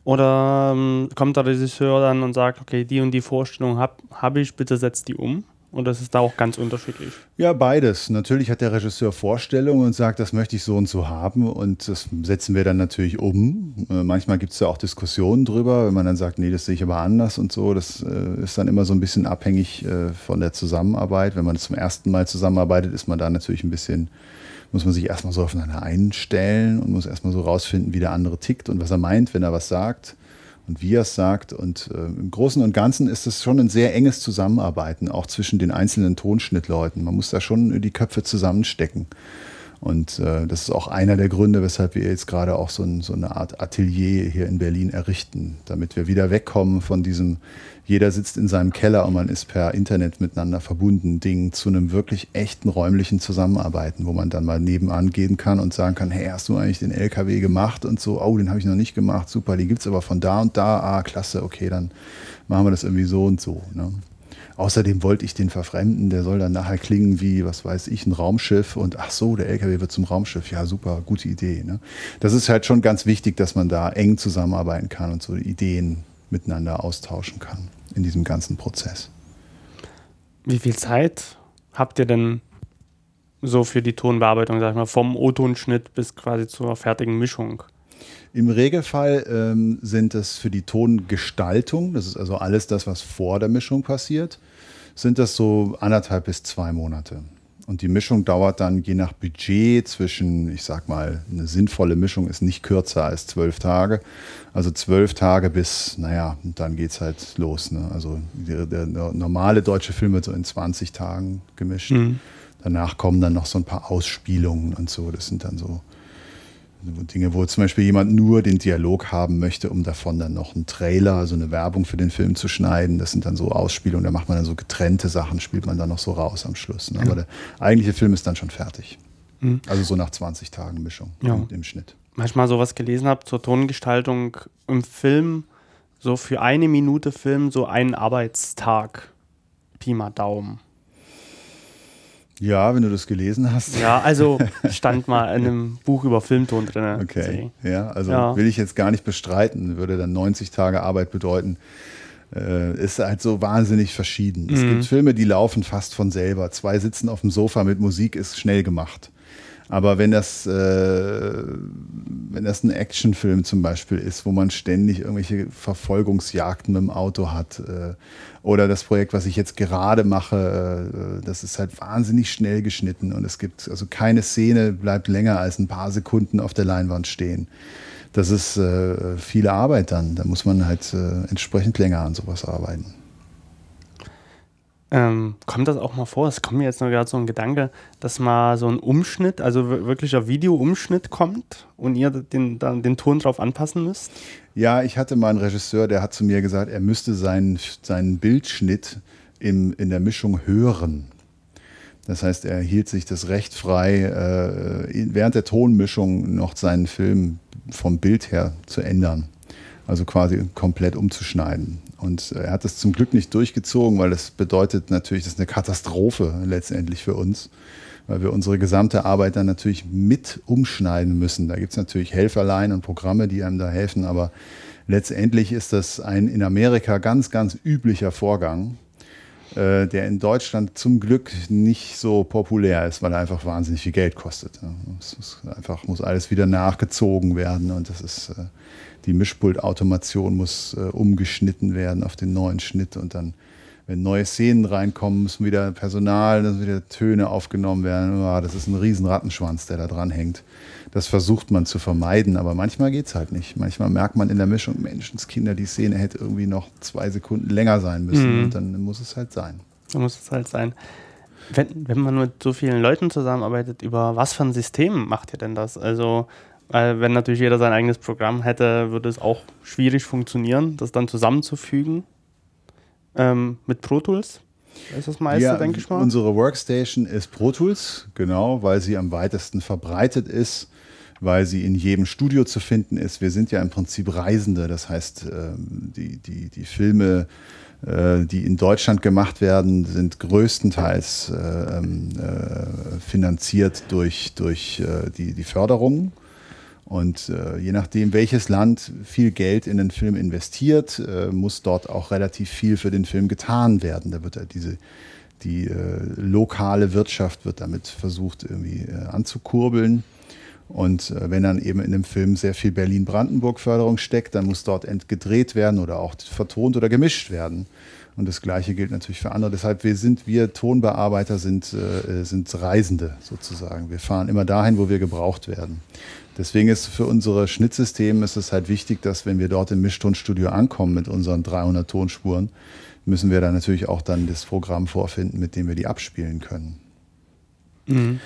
Oder ähm, kommt der Regisseur dann und sagt, okay, die und die Vorstellung habe hab ich, bitte setzt die um? Und das ist da auch ganz unterschiedlich? Ja, beides. Natürlich hat der Regisseur Vorstellungen und sagt, das möchte ich so und so haben. Und das setzen wir dann natürlich um. Äh, manchmal gibt es ja auch Diskussionen drüber, wenn man dann sagt, nee, das sehe ich aber anders und so. Das äh, ist dann immer so ein bisschen abhängig äh, von der Zusammenarbeit. Wenn man zum ersten Mal zusammenarbeitet, ist man da natürlich ein bisschen muss man sich erstmal so aufeinander einstellen und muss erstmal so rausfinden, wie der andere tickt und was er meint, wenn er was sagt und wie er es sagt. Und äh, im Großen und Ganzen ist es schon ein sehr enges Zusammenarbeiten, auch zwischen den einzelnen Tonschnittleuten. Man muss da schon die Köpfe zusammenstecken. Und äh, das ist auch einer der Gründe, weshalb wir jetzt gerade auch so, ein, so, eine Art Atelier hier in Berlin errichten, damit wir wieder wegkommen von diesem, jeder sitzt in seinem Keller und man ist per Internet miteinander verbunden, Ding zu einem wirklich echten räumlichen Zusammenarbeiten, wo man dann mal nebenan gehen kann und sagen kann, hey, hast du eigentlich den LKW gemacht und so, oh, den habe ich noch nicht gemacht, super, den gibt es aber von da und da, ah, klasse, okay, dann machen wir das irgendwie so und so. Ne? Außerdem wollte ich den verfremden, der soll dann nachher klingen wie, was weiß ich, ein Raumschiff und ach so, der LKW wird zum Raumschiff. Ja, super, gute Idee. Ne? Das ist halt schon ganz wichtig, dass man da eng zusammenarbeiten kann und so Ideen miteinander austauschen kann in diesem ganzen Prozess. Wie viel Zeit habt ihr denn so für die Tonbearbeitung, sag ich mal, vom O-Tonschnitt bis quasi zur fertigen Mischung? Im Regelfall ähm, sind es für die Tongestaltung, das ist also alles das, was vor der Mischung passiert, sind das so anderthalb bis zwei Monate. Und die Mischung dauert dann je nach Budget zwischen, ich sag mal, eine sinnvolle Mischung ist nicht kürzer als zwölf Tage. Also zwölf Tage bis, naja, dann geht es halt los. Ne? Also der, der, normale deutsche Film wird so in 20 Tagen gemischt. Mhm. Danach kommen dann noch so ein paar Ausspielungen und so. Das sind dann so Dinge, wo zum Beispiel jemand nur den Dialog haben möchte, um davon dann noch einen Trailer, also eine Werbung für den Film zu schneiden. Das sind dann so Ausspielungen, da macht man dann so getrennte Sachen, spielt man dann noch so raus am Schluss. Ne? Aber der eigentliche Film ist dann schon fertig. Mhm. Also so nach 20 Tagen Mischung ja. im, im Schnitt. Manchmal sowas gelesen habe zur Tongestaltung im Film, so für eine Minute Film, so einen Arbeitstag. Pi mal Daumen. Ja, wenn du das gelesen hast. Ja, also stand mal in einem Buch über Filmton drin. Okay. Ja, also ja. will ich jetzt gar nicht bestreiten, würde dann 90 Tage Arbeit bedeuten. Äh, ist halt so wahnsinnig verschieden. Mhm. Es gibt Filme, die laufen fast von selber. Zwei sitzen auf dem Sofa mit Musik ist schnell gemacht. Aber wenn das, äh, wenn das ein Actionfilm zum Beispiel ist, wo man ständig irgendwelche Verfolgungsjagden mit dem Auto hat, äh, oder das Projekt, was ich jetzt gerade mache, äh, das ist halt wahnsinnig schnell geschnitten und es gibt, also keine Szene bleibt länger als ein paar Sekunden auf der Leinwand stehen. Das ist äh, viel Arbeit dann. Da muss man halt äh, entsprechend länger an sowas arbeiten. Ähm, kommt das auch mal vor? Es kommt mir jetzt nur gerade so ein Gedanke, dass mal so ein Umschnitt, also wirklicher Videoumschnitt kommt und ihr den, den, den Ton drauf anpassen müsst? Ja, ich hatte mal einen Regisseur, der hat zu mir gesagt, er müsste seinen, seinen Bildschnitt im, in der Mischung hören. Das heißt, er hielt sich das Recht frei, äh, während der Tonmischung noch seinen Film vom Bild her zu ändern. Also quasi komplett umzuschneiden. Und er hat das zum Glück nicht durchgezogen, weil das bedeutet natürlich, das ist eine Katastrophe letztendlich für uns, weil wir unsere gesamte Arbeit dann natürlich mit umschneiden müssen. Da gibt es natürlich Helferlein und Programme, die einem da helfen, aber letztendlich ist das ein in Amerika ganz, ganz üblicher Vorgang, äh, der in Deutschland zum Glück nicht so populär ist, weil er einfach wahnsinnig viel Geld kostet. Es ist einfach muss alles wieder nachgezogen werden und das ist äh, die Mischpultautomation muss äh, umgeschnitten werden auf den neuen Schnitt und dann, wenn neue Szenen reinkommen, müssen wieder Personal, dann wieder Töne aufgenommen werden. Oh, das ist ein riesen Rattenschwanz, der da dran hängt. Das versucht man zu vermeiden, aber manchmal geht es halt nicht. Manchmal merkt man in der Mischung, Menschenskinder, die Szene hätte irgendwie noch zwei Sekunden länger sein müssen mhm. und dann muss es halt sein. Dann muss es halt sein. Wenn, wenn man mit so vielen Leuten zusammenarbeitet, über was für ein System macht ihr denn das? Also wenn natürlich jeder sein eigenes Programm hätte, würde es auch schwierig funktionieren, das dann zusammenzufügen ähm, mit Pro Tools. ist das meiste, ja, denke ich mal. Unsere Workstation ist Pro Tools, genau, weil sie am weitesten verbreitet ist, weil sie in jedem Studio zu finden ist. Wir sind ja im Prinzip Reisende, das heißt, ähm, die, die, die Filme, äh, die in Deutschland gemacht werden, sind größtenteils äh, ähm, äh, finanziert durch, durch die, die Förderungen. Und äh, je nachdem, welches Land viel Geld in den Film investiert, äh, muss dort auch relativ viel für den Film getan werden. Da wird ja diese, die äh, lokale Wirtschaft wird damit versucht irgendwie äh, anzukurbeln. Und äh, wenn dann eben in dem Film sehr viel Berlin-Brandenburg-Förderung steckt, dann muss dort gedreht werden oder auch vertont oder gemischt werden. Und das Gleiche gilt natürlich für andere. Deshalb wir sind wir Tonbearbeiter sind, äh, sind Reisende sozusagen. Wir fahren immer dahin, wo wir gebraucht werden. Deswegen ist für unsere Schnittsysteme ist es halt wichtig, dass wenn wir dort im Mischtonstudio ankommen mit unseren 300 Tonspuren, müssen wir da natürlich auch dann das Programm vorfinden, mit dem wir die abspielen können. Mhm.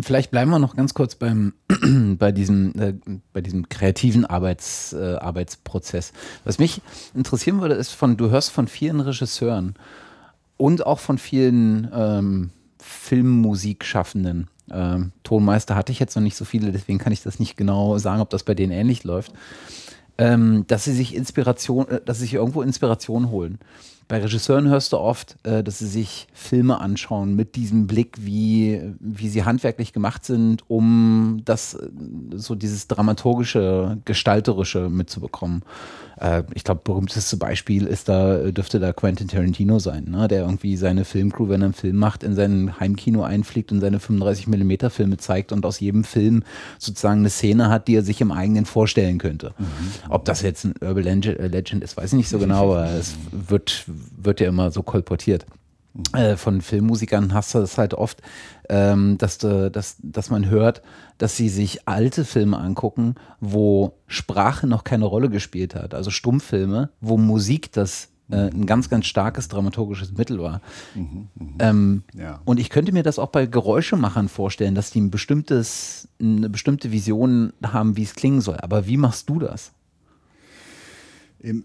Vielleicht bleiben wir noch ganz kurz beim, bei, diesem, äh, bei diesem kreativen Arbeits, äh, Arbeitsprozess. Was mich interessieren würde, ist von, du hörst von vielen Regisseuren und auch von vielen ähm, Filmmusikschaffenden. Ähm, Tonmeister hatte ich jetzt noch nicht so viele, deswegen kann ich das nicht genau sagen, ob das bei denen ähnlich läuft. Ähm, dass sie sich Inspiration, äh, dass sie sich irgendwo Inspiration holen. Bei Regisseuren hörst du oft, äh, dass sie sich Filme anschauen mit diesem Blick, wie, wie sie handwerklich gemacht sind, um das äh, so dieses dramaturgische, gestalterische mitzubekommen. Äh, ich glaube, berühmteste Beispiel ist da, dürfte da Quentin Tarantino sein, ne? der irgendwie seine Filmcrew, wenn er einen Film macht, in sein Heimkino einfliegt und seine 35 mm Filme zeigt und aus jedem Film sozusagen eine Szene hat, die er sich im eigenen vorstellen könnte. Mhm. Ob das jetzt ein Urban Legend ist, weiß ich nicht so genau, aber es wird, wird ja immer so kolportiert. Mhm. Äh, von Filmmusikern hast du das halt oft, ähm, dass, du, dass, dass man hört, dass sie sich alte Filme angucken, wo Sprache noch keine Rolle gespielt hat. Also Stummfilme, wo Musik das äh, ein ganz, ganz starkes dramaturgisches Mittel war. Mhm, mh. ähm, ja. Und ich könnte mir das auch bei Geräuschemachern vorstellen, dass die ein bestimmtes, eine bestimmte Vision haben, wie es klingen soll. Aber wie machst du das?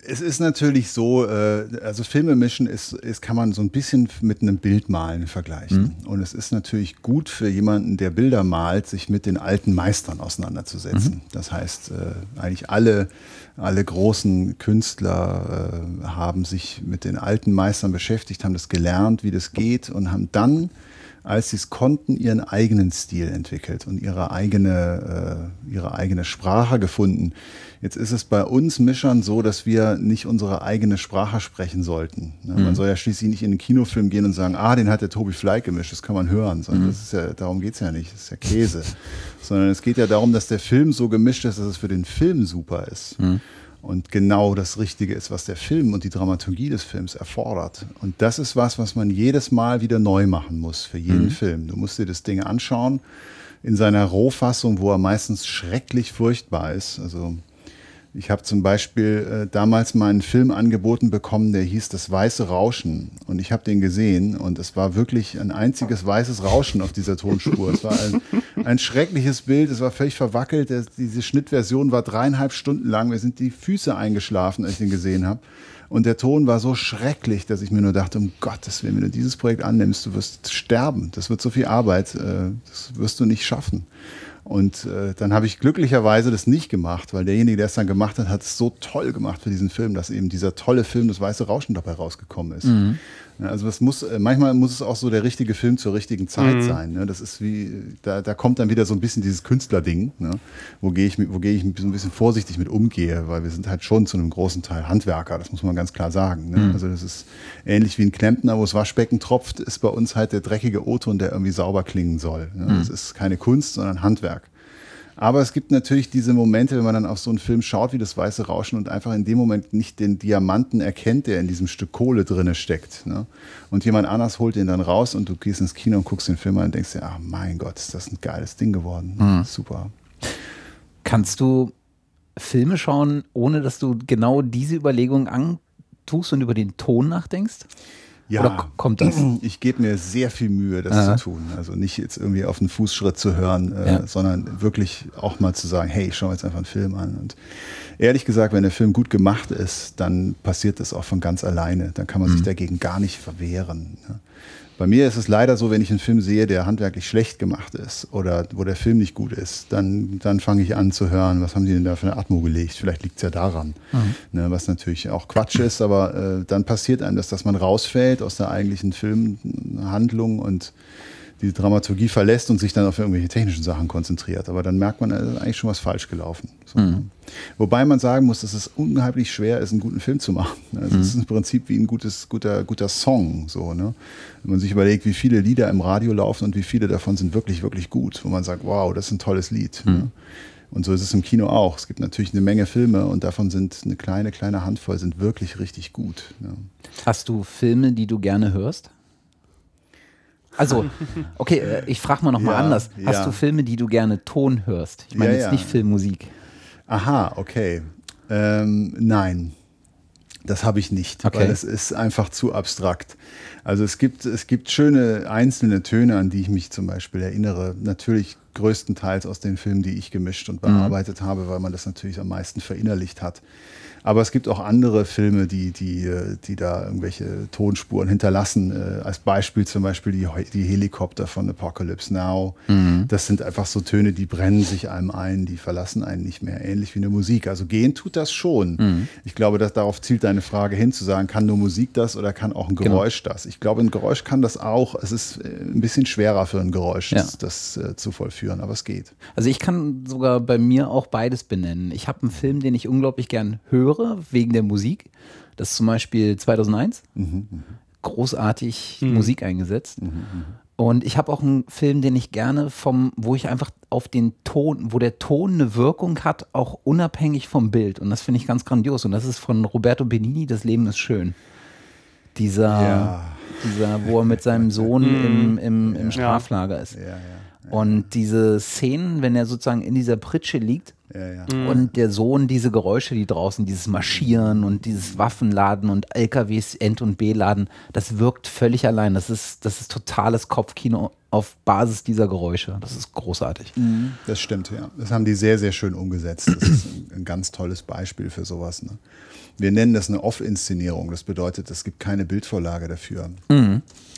Es ist natürlich so, äh, also Filme mischen ist, ist, kann man so ein bisschen mit einem Bildmalen vergleichen. Mhm. Und es ist natürlich gut für jemanden, der Bilder malt, sich mit den alten Meistern auseinanderzusetzen. Mhm. Das heißt, äh, eigentlich alle, alle großen Künstler äh, haben sich mit den alten Meistern beschäftigt, haben das gelernt, wie das geht und haben dann als sie es konnten, ihren eigenen Stil entwickelt und ihre eigene, äh, ihre eigene Sprache gefunden. Jetzt ist es bei uns Mischern so, dass wir nicht unsere eigene Sprache sprechen sollten. Ne? Mhm. Man soll ja schließlich nicht in den Kinofilm gehen und sagen, ah, den hat der Tobi Fleig gemischt, das kann man hören. Mhm. das ist ja, darum geht's ja nicht, das ist ja Käse. Sondern es geht ja darum, dass der Film so gemischt ist, dass es für den Film super ist. Mhm und genau das Richtige ist, was der Film und die Dramaturgie des Films erfordert. Und das ist was, was man jedes Mal wieder neu machen muss für jeden mhm. Film. Du musst dir das Ding anschauen in seiner Rohfassung, wo er meistens schrecklich furchtbar ist. Also ich habe zum Beispiel äh, damals mal einen Film angeboten bekommen, der hieß Das Weiße Rauschen. Und ich habe den gesehen und es war wirklich ein einziges weißes Rauschen auf dieser Tonspur. Es war ein, ein schreckliches Bild, es war völlig verwackelt. Diese Schnittversion war dreieinhalb Stunden lang. Mir sind die Füße eingeschlafen, als ich den gesehen habe. Und der Ton war so schrecklich, dass ich mir nur dachte, um Gottes Willen, wenn du dieses Projekt annimmst, du wirst sterben. Das wird so viel Arbeit, äh, das wirst du nicht schaffen. Und äh, dann habe ich glücklicherweise das nicht gemacht, weil derjenige, der es dann gemacht hat, hat es so toll gemacht für diesen Film, dass eben dieser tolle Film, das Weiße Rauschen dabei rausgekommen ist. Mhm. Also das muss, äh, manchmal muss es auch so der richtige Film zur richtigen Zeit mhm. sein. Ne? Das ist wie, da, da kommt dann wieder so ein bisschen dieses Künstlerding, ne? wo gehe ich, wo gehe ich so ein bisschen vorsichtig mit umgehe, weil wir sind halt schon zu einem großen Teil Handwerker, das muss man ganz klar sagen. Ne? Mhm. Also das ist ähnlich wie ein Klempner, wo das Waschbecken tropft, ist bei uns halt der dreckige O-Ton, der irgendwie sauber klingen soll. Ne? Mhm. Das ist keine Kunst, sondern Handwerk. Aber es gibt natürlich diese Momente, wenn man dann auf so einen Film schaut wie das Weiße Rauschen und einfach in dem Moment nicht den Diamanten erkennt, der in diesem Stück Kohle drinne steckt. Ne? Und jemand anders holt den dann raus und du gehst ins Kino und guckst den Film an und denkst dir, ach mein Gott, ist das ein geiles Ding geworden. Mhm. Super. Kannst du Filme schauen, ohne dass du genau diese Überlegungen antust und über den Ton nachdenkst? Ja, Oder kommt das? Ich gebe mir sehr viel Mühe, das Aha. zu tun. Also nicht jetzt irgendwie auf den Fußschritt zu hören, äh, ja. sondern wirklich auch mal zu sagen, hey, ich schaue jetzt einfach einen Film an. Und ehrlich gesagt, wenn der Film gut gemacht ist, dann passiert das auch von ganz alleine. Dann kann man mhm. sich dagegen gar nicht verwehren. Ne? Bei mir ist es leider so, wenn ich einen Film sehe, der handwerklich schlecht gemacht ist oder wo der Film nicht gut ist, dann, dann fange ich an zu hören, was haben die denn da für eine Atmo gelegt? Vielleicht liegt es ja daran, mhm. ne, was natürlich auch Quatsch ist, aber äh, dann passiert einem das, dass man rausfällt aus der eigentlichen Filmhandlung und die Dramaturgie verlässt und sich dann auf irgendwelche technischen Sachen konzentriert. Aber dann merkt man, da ist eigentlich schon was falsch gelaufen. So. Mhm. Wobei man sagen muss, dass es unheimlich schwer ist, einen guten Film zu machen. Also mhm. Es ist im Prinzip wie ein gutes, guter, guter Song. So, ne? Wenn man sich überlegt, wie viele Lieder im Radio laufen und wie viele davon sind wirklich, wirklich gut, wo man sagt, wow, das ist ein tolles Lied. Mhm. Ne? Und so ist es im Kino auch. Es gibt natürlich eine Menge Filme und davon sind eine kleine, kleine Handvoll sind wirklich richtig gut. Ne? Hast du Filme, die du gerne hörst? Also, okay, äh, ich frage mal nochmal ja, anders. Hast ja. du Filme, die du gerne Ton hörst? Ich meine ja, jetzt nicht Filmmusik. Aha, okay. Ähm, nein. Das habe ich nicht, Okay. weil es ist einfach zu abstrakt. Also es gibt, es gibt schöne einzelne Töne, an die ich mich zum Beispiel erinnere. Natürlich größtenteils aus den Filmen, die ich gemischt und bearbeitet habe, weil man das natürlich am meisten verinnerlicht hat. Aber es gibt auch andere Filme, die, die, die da irgendwelche Tonspuren hinterlassen. Äh, Als Beispiel zum Beispiel die, die Helikopter von Apocalypse Now. Das sind einfach so Töne, die brennen sich einem ein, die verlassen einen nicht mehr. Ähnlich wie eine Musik. Also gehen tut das schon. Ich glaube, dass darauf zielt deine Frage hin, zu sagen, kann nur Musik das oder kann auch ein Geräusch das? Ich glaube, ein Geräusch kann das auch. Es ist äh, ein bisschen schwerer für ein Geräusch, Ja. das, das äh, zu vollführen, aber es geht. Also ich kann sogar bei mir auch beides benennen. Ich habe einen Film, den ich unglaublich gern höre, wegen der Musik. Das ist zum Beispiel 2001. Großartig Musik eingesetzt. Und ich habe auch einen Film, den ich gerne vom, wo ich einfach auf den Ton, wo der Ton eine Wirkung hat, auch unabhängig vom Bild. Und das finde ich ganz grandios. Und das ist von Roberto Benini, Das Leben ist schön. Dieser, Ja. dieser, wo er mit seinem Sohn im, im, im Straflager ist. Ja, ja. Und diese Szenen, wenn er sozusagen in dieser Pritsche liegt Ja, ja. und der Sohn diese Geräusche, die draußen, dieses Marschieren und dieses Waffenladen und LKWs End- und B-Laden, das wirkt völlig allein. Das ist, das ist totales Kopfkino auf Basis dieser Geräusche. Das ist großartig. Das stimmt, ja. Das haben die sehr, sehr schön umgesetzt. Das ist ein, ein ganz tolles Beispiel für sowas. Ne? Wir nennen das eine Off-Inszenierung. Das bedeutet, es gibt keine Bildvorlage dafür.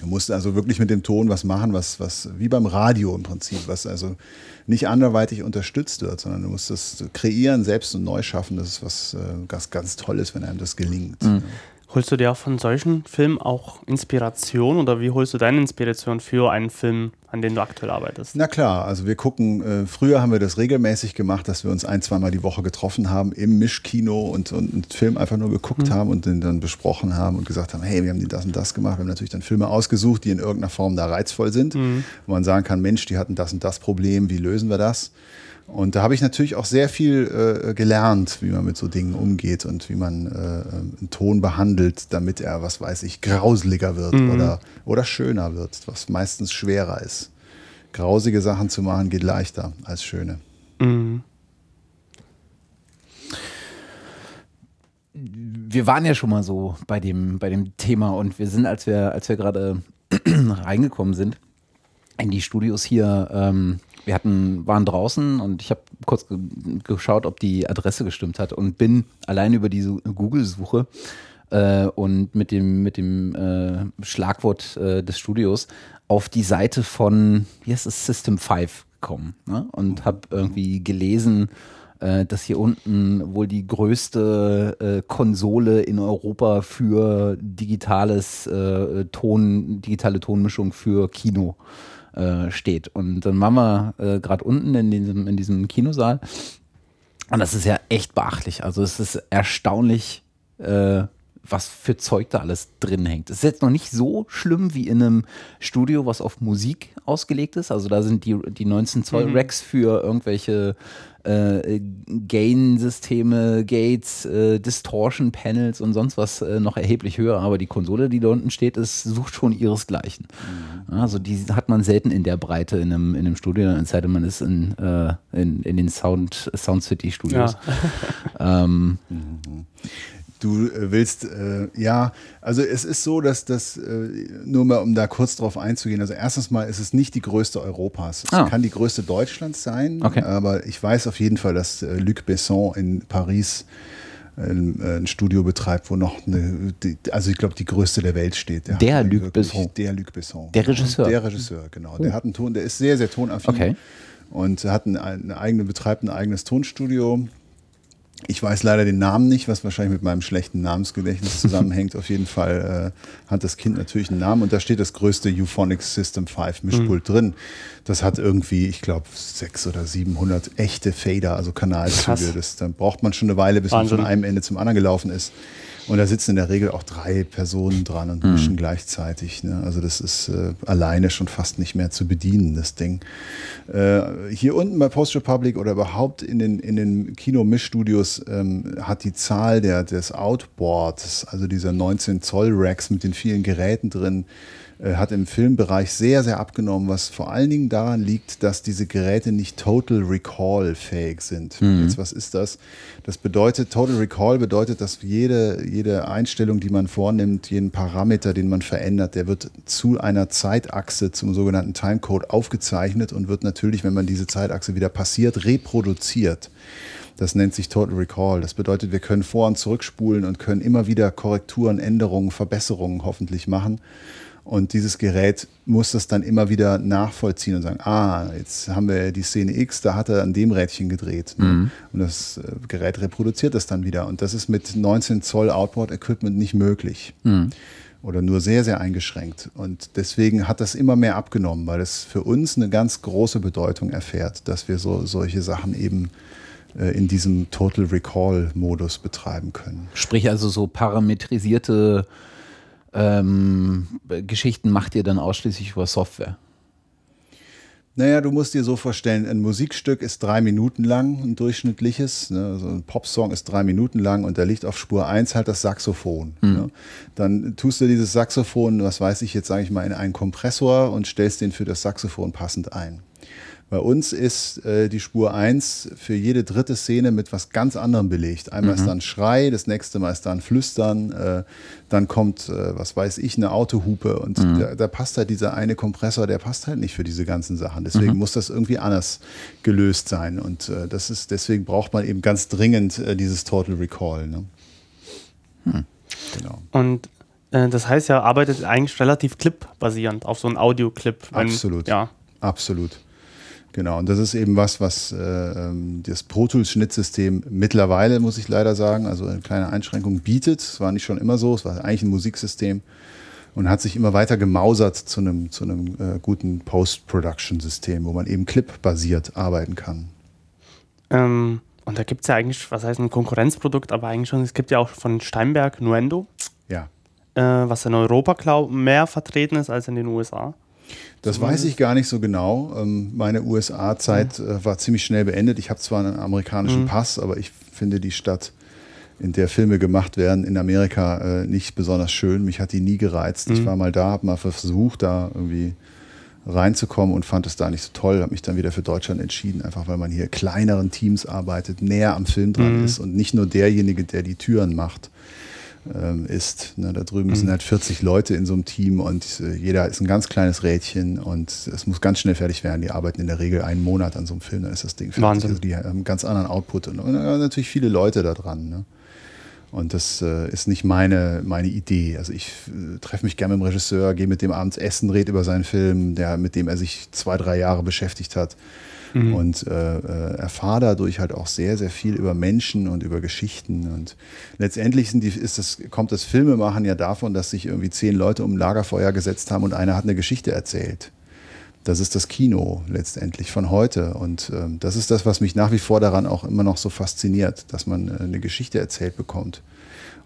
Du musst also wirklich mit dem Ton was machen, was, was wie beim Radio im Prinzip, was also nicht anderweitig unterstützt wird, sondern du musst das kreieren, selbst und neu schaffen. Das ist was äh, ganz, ganz Tolles, wenn einem das gelingt. Holst du dir von solchen Filmen auch Inspiration oder wie holst du deine Inspiration für einen Film, an dem du aktuell arbeitest? Na klar, also wir gucken, äh, früher haben wir das regelmäßig gemacht, dass wir uns ein, zweimal die Woche getroffen haben im Mischkino und, und einen Film einfach nur geguckt haben und den dann besprochen haben und gesagt haben, hey, wir haben die das und das gemacht. Wir haben natürlich dann Filme ausgesucht, die in irgendeiner Form da reizvoll sind, wo man sagen kann, Mensch, die hatten das und das Problem, wie lösen wir das? Und da habe ich natürlich auch sehr viel äh, gelernt, wie man mit so Dingen umgeht und wie man äh, einen Ton behandelt, damit er, was weiß ich, grauseliger wird oder, oder schöner wird, was meistens schwerer ist. Grausige Sachen zu machen geht leichter als schöne. Mhm. Wir waren ja schon mal so bei dem, bei dem Thema und wir sind, als wir, als wir gerade reingekommen sind in die Studios hier, ähm, wir hatten, waren draußen und ich habe kurz ge geschaut, ob die Adresse gestimmt hat und bin allein über diese Google-Suche äh, und mit dem, mit dem äh, Schlagwort äh, des Studios auf die Seite von, wie heißt es, System 5 gekommen ne? und habe irgendwie gelesen, äh, dass hier unten wohl die größte äh, Konsole in Europa für digitales äh, Ton, digitale Tonmischung für Kino äh, steht. Und dann waren wir äh, gerade unten in diesem, in diesem Kinosaal. Und das ist ja echt beachtlich. Also es ist erstaunlich, äh, was für Zeug da alles drin hängt. Es ist jetzt noch nicht so schlimm wie in einem Studio, was auf Musik ausgelegt ist. Also da sind die, die 19 Zoll Racks für irgendwelche äh, Gain-Systeme, Gates, äh, Distortion-Panels und sonst was äh, noch erheblich höher. Aber die Konsole, die da unten steht, ist, sucht schon ihresgleichen. Also die hat man selten in der Breite in einem, in einem Studio, es sei denn, man ist in, äh, in, in den Sound, Sound City Studios. Ähm, Du äh, willst, äh, ja, also es ist so, dass das, äh, nur mal um da kurz drauf einzugehen, also erstens mal ist es nicht die größte Europas. Es Ah. kann die größte Deutschlands sein, Okay. aber ich weiß auf jeden Fall, dass äh, Luc Besson in Paris ähm, äh, ein Studio betreibt, wo noch eine, also ich glaube, die größte der Welt steht. Der wirklich- Luc Besson. Der Luc Besson. Der Regisseur. Der Regisseur, genau. Der hat einen Ton, der ist sehr, sehr tonaffin. Okay. Und hat ein, eine eigene, betreibt ein eigenes Tonstudio. Ich weiß leider den Namen nicht, was wahrscheinlich mit meinem schlechten Namensgedächtnis zusammenhängt. Auf jeden Fall äh, hat das Kind natürlich einen Namen und da steht das größte Euphonics System 5 Mischpult drin. Das hat irgendwie, ich glaube, 600 oder 700 echte Fader, also Kanalzüge. Das, dann braucht man schon eine Weile, bis man Wahnsinn. von einem Ende zum anderen gelaufen ist. Und da sitzen in der Regel auch drei Personen dran und mischen gleichzeitig. Ne? Also das ist äh, alleine schon fast nicht mehr zu bedienen, das Ding. Äh, hier unten bei Post Republic oder überhaupt in den, in den Kino-Mischstudios ähm, hat die Zahl der, des Outboards, also dieser 19 Zoll Racks mit den vielen Geräten drin, äh, hat im Filmbereich sehr, sehr abgenommen, was vor allen Dingen daran liegt, dass diese Geräte nicht Total Recall fähig sind. Mhm. Jetzt, was ist das? Das bedeutet, Total Recall bedeutet, dass jede, jede Einstellung, die man vornimmt, jeden Parameter, den man verändert, der wird zu einer Zeitachse, zum sogenannten Timecode aufgezeichnet und wird natürlich, wenn man diese Zeitachse wieder passiert, reproduziert. Das nennt sich Total Recall. Das bedeutet, wir können vor- und zurückspulen und können immer wieder Korrekturen, Änderungen, Verbesserungen hoffentlich machen. Und dieses Gerät muss das dann immer wieder nachvollziehen und sagen, ah, jetzt haben wir die Szene X, da hat er an dem Rädchen gedreht. Ne? Mhm. Und das äh, Gerät reproduziert das dann wieder. Und das ist mit 19 Zoll Outboard-Equipment nicht möglich. Mhm. Oder nur sehr, sehr eingeschränkt. Und deswegen hat das immer mehr abgenommen, weil es für uns eine ganz große Bedeutung erfährt, dass wir so solche Sachen eben äh, in diesem Total Recall-Modus betreiben können. Sprich also so parametrisierte ähm, Geschichten macht ihr dann ausschließlich über Software? Naja, du musst dir so vorstellen, ein Musikstück ist drei Minuten lang, ein durchschnittliches. Ne? Also ein Popsong ist drei Minuten lang und da liegt auf Spur 1 halt das Saxophon. Mhm. Ne? Dann tust du dieses Saxophon, was weiß ich jetzt, sage ich mal, in einen Kompressor und stellst den für das Saxophon passend ein. Bei uns ist äh, die Spur 1 für jede dritte Szene mit was ganz anderem belegt. Einmal mhm. ist da ein Schrei, das nächste Mal ist da ein Flüstern, äh, dann kommt, äh, was weiß ich, eine Autohupe und mhm. da, da, passt halt dieser eine Kompressor, der passt halt nicht für diese ganzen Sachen. Deswegen mhm. muss das irgendwie anders gelöst sein und äh, das ist, deswegen braucht man eben ganz dringend äh, dieses Total Recall. Ne? Hm. Genau. Und äh, das heißt, ja, arbeitet eigentlich relativ clip-basierend auf so einem Audio-Clip. Absolut. Ja. Absolut. Genau, und das ist eben was, was äh, ähm, das Pro Tools Schnittsystem mittlerweile, muss ich leider sagen, also eine kleine Einschränkung bietet. Es war nicht schon immer so, es war eigentlich ein Musiksystem und hat sich immer weiter gemausert zu einem, zu einem äh, guten Post-Production-System, wo man eben clip-basiert arbeiten kann. Ähm, und da gibt es ja eigentlich, was heißt ein Konkurrenzprodukt, aber eigentlich schon, es gibt ja auch von Steinberg Nuendo. Ja. Äh, was in Europa, glaube mehr vertreten ist als in den USA. Das weiß ich gar nicht so genau. Ähm, meine USA-Zeit mhm. war ziemlich schnell beendet. Ich habe zwar einen amerikanischen mhm. Pass, aber ich finde die Stadt, in der Filme gemacht werden, in Amerika äh, nicht besonders schön. Mich hat die nie gereizt. Mhm. Ich war mal da, habe mal versucht, da irgendwie reinzukommen und fand es da nicht so toll. Habe mich dann wieder für Deutschland entschieden, einfach weil man hier kleineren Teams arbeitet, näher am Film dran mhm. ist und nicht nur derjenige, der die Türen macht ist. Ne, da drüben mhm. sind halt 40 Leute in so einem Team und äh, jeder ist ein ganz kleines Rädchen und es muss ganz schnell fertig werden. Die arbeiten in der Regel einen Monat an so einem Film, dann ist das Ding fertig. Wahnsinn. Also die haben einen ganz anderen Output und, und äh, natürlich viele Leute da dran. Ne? Und das äh, ist nicht meine, meine Idee. Also ich äh, treffe mich gerne mit dem Regisseur, gehe mit dem abends essen, rede über seinen Film, der, mit dem er sich zwei, drei Jahre beschäftigt hat mhm. und äh, äh, erfahre dadurch halt auch sehr, sehr viel über Menschen und über Geschichten. Und letztendlich sind die, ist das, kommt das Filmemachen ja davon, dass sich irgendwie zehn Leute um ein Lagerfeuer gesetzt haben und einer hat eine Geschichte erzählt. Das ist das Kino letztendlich von heute. Und ähm, das ist das, was mich nach wie vor daran auch immer noch so fasziniert, dass man äh, eine Geschichte erzählt bekommt.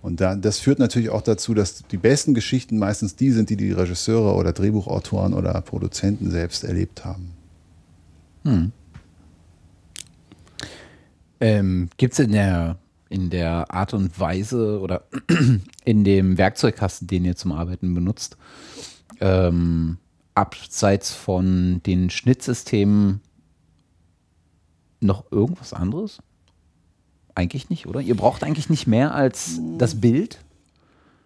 Und da, das führt natürlich auch dazu, dass die besten Geschichten meistens die sind, die die Regisseure oder Drehbuchautoren oder Produzenten selbst erlebt haben. Hm. Ähm, Gibt es in der, in der Art und Weise oder in dem Werkzeugkasten, den ihr zum Arbeiten benutzt, ähm, abseits von den Schnittsystemen noch irgendwas anderes? Eigentlich nicht, oder? Ihr braucht eigentlich nicht mehr als das Bild,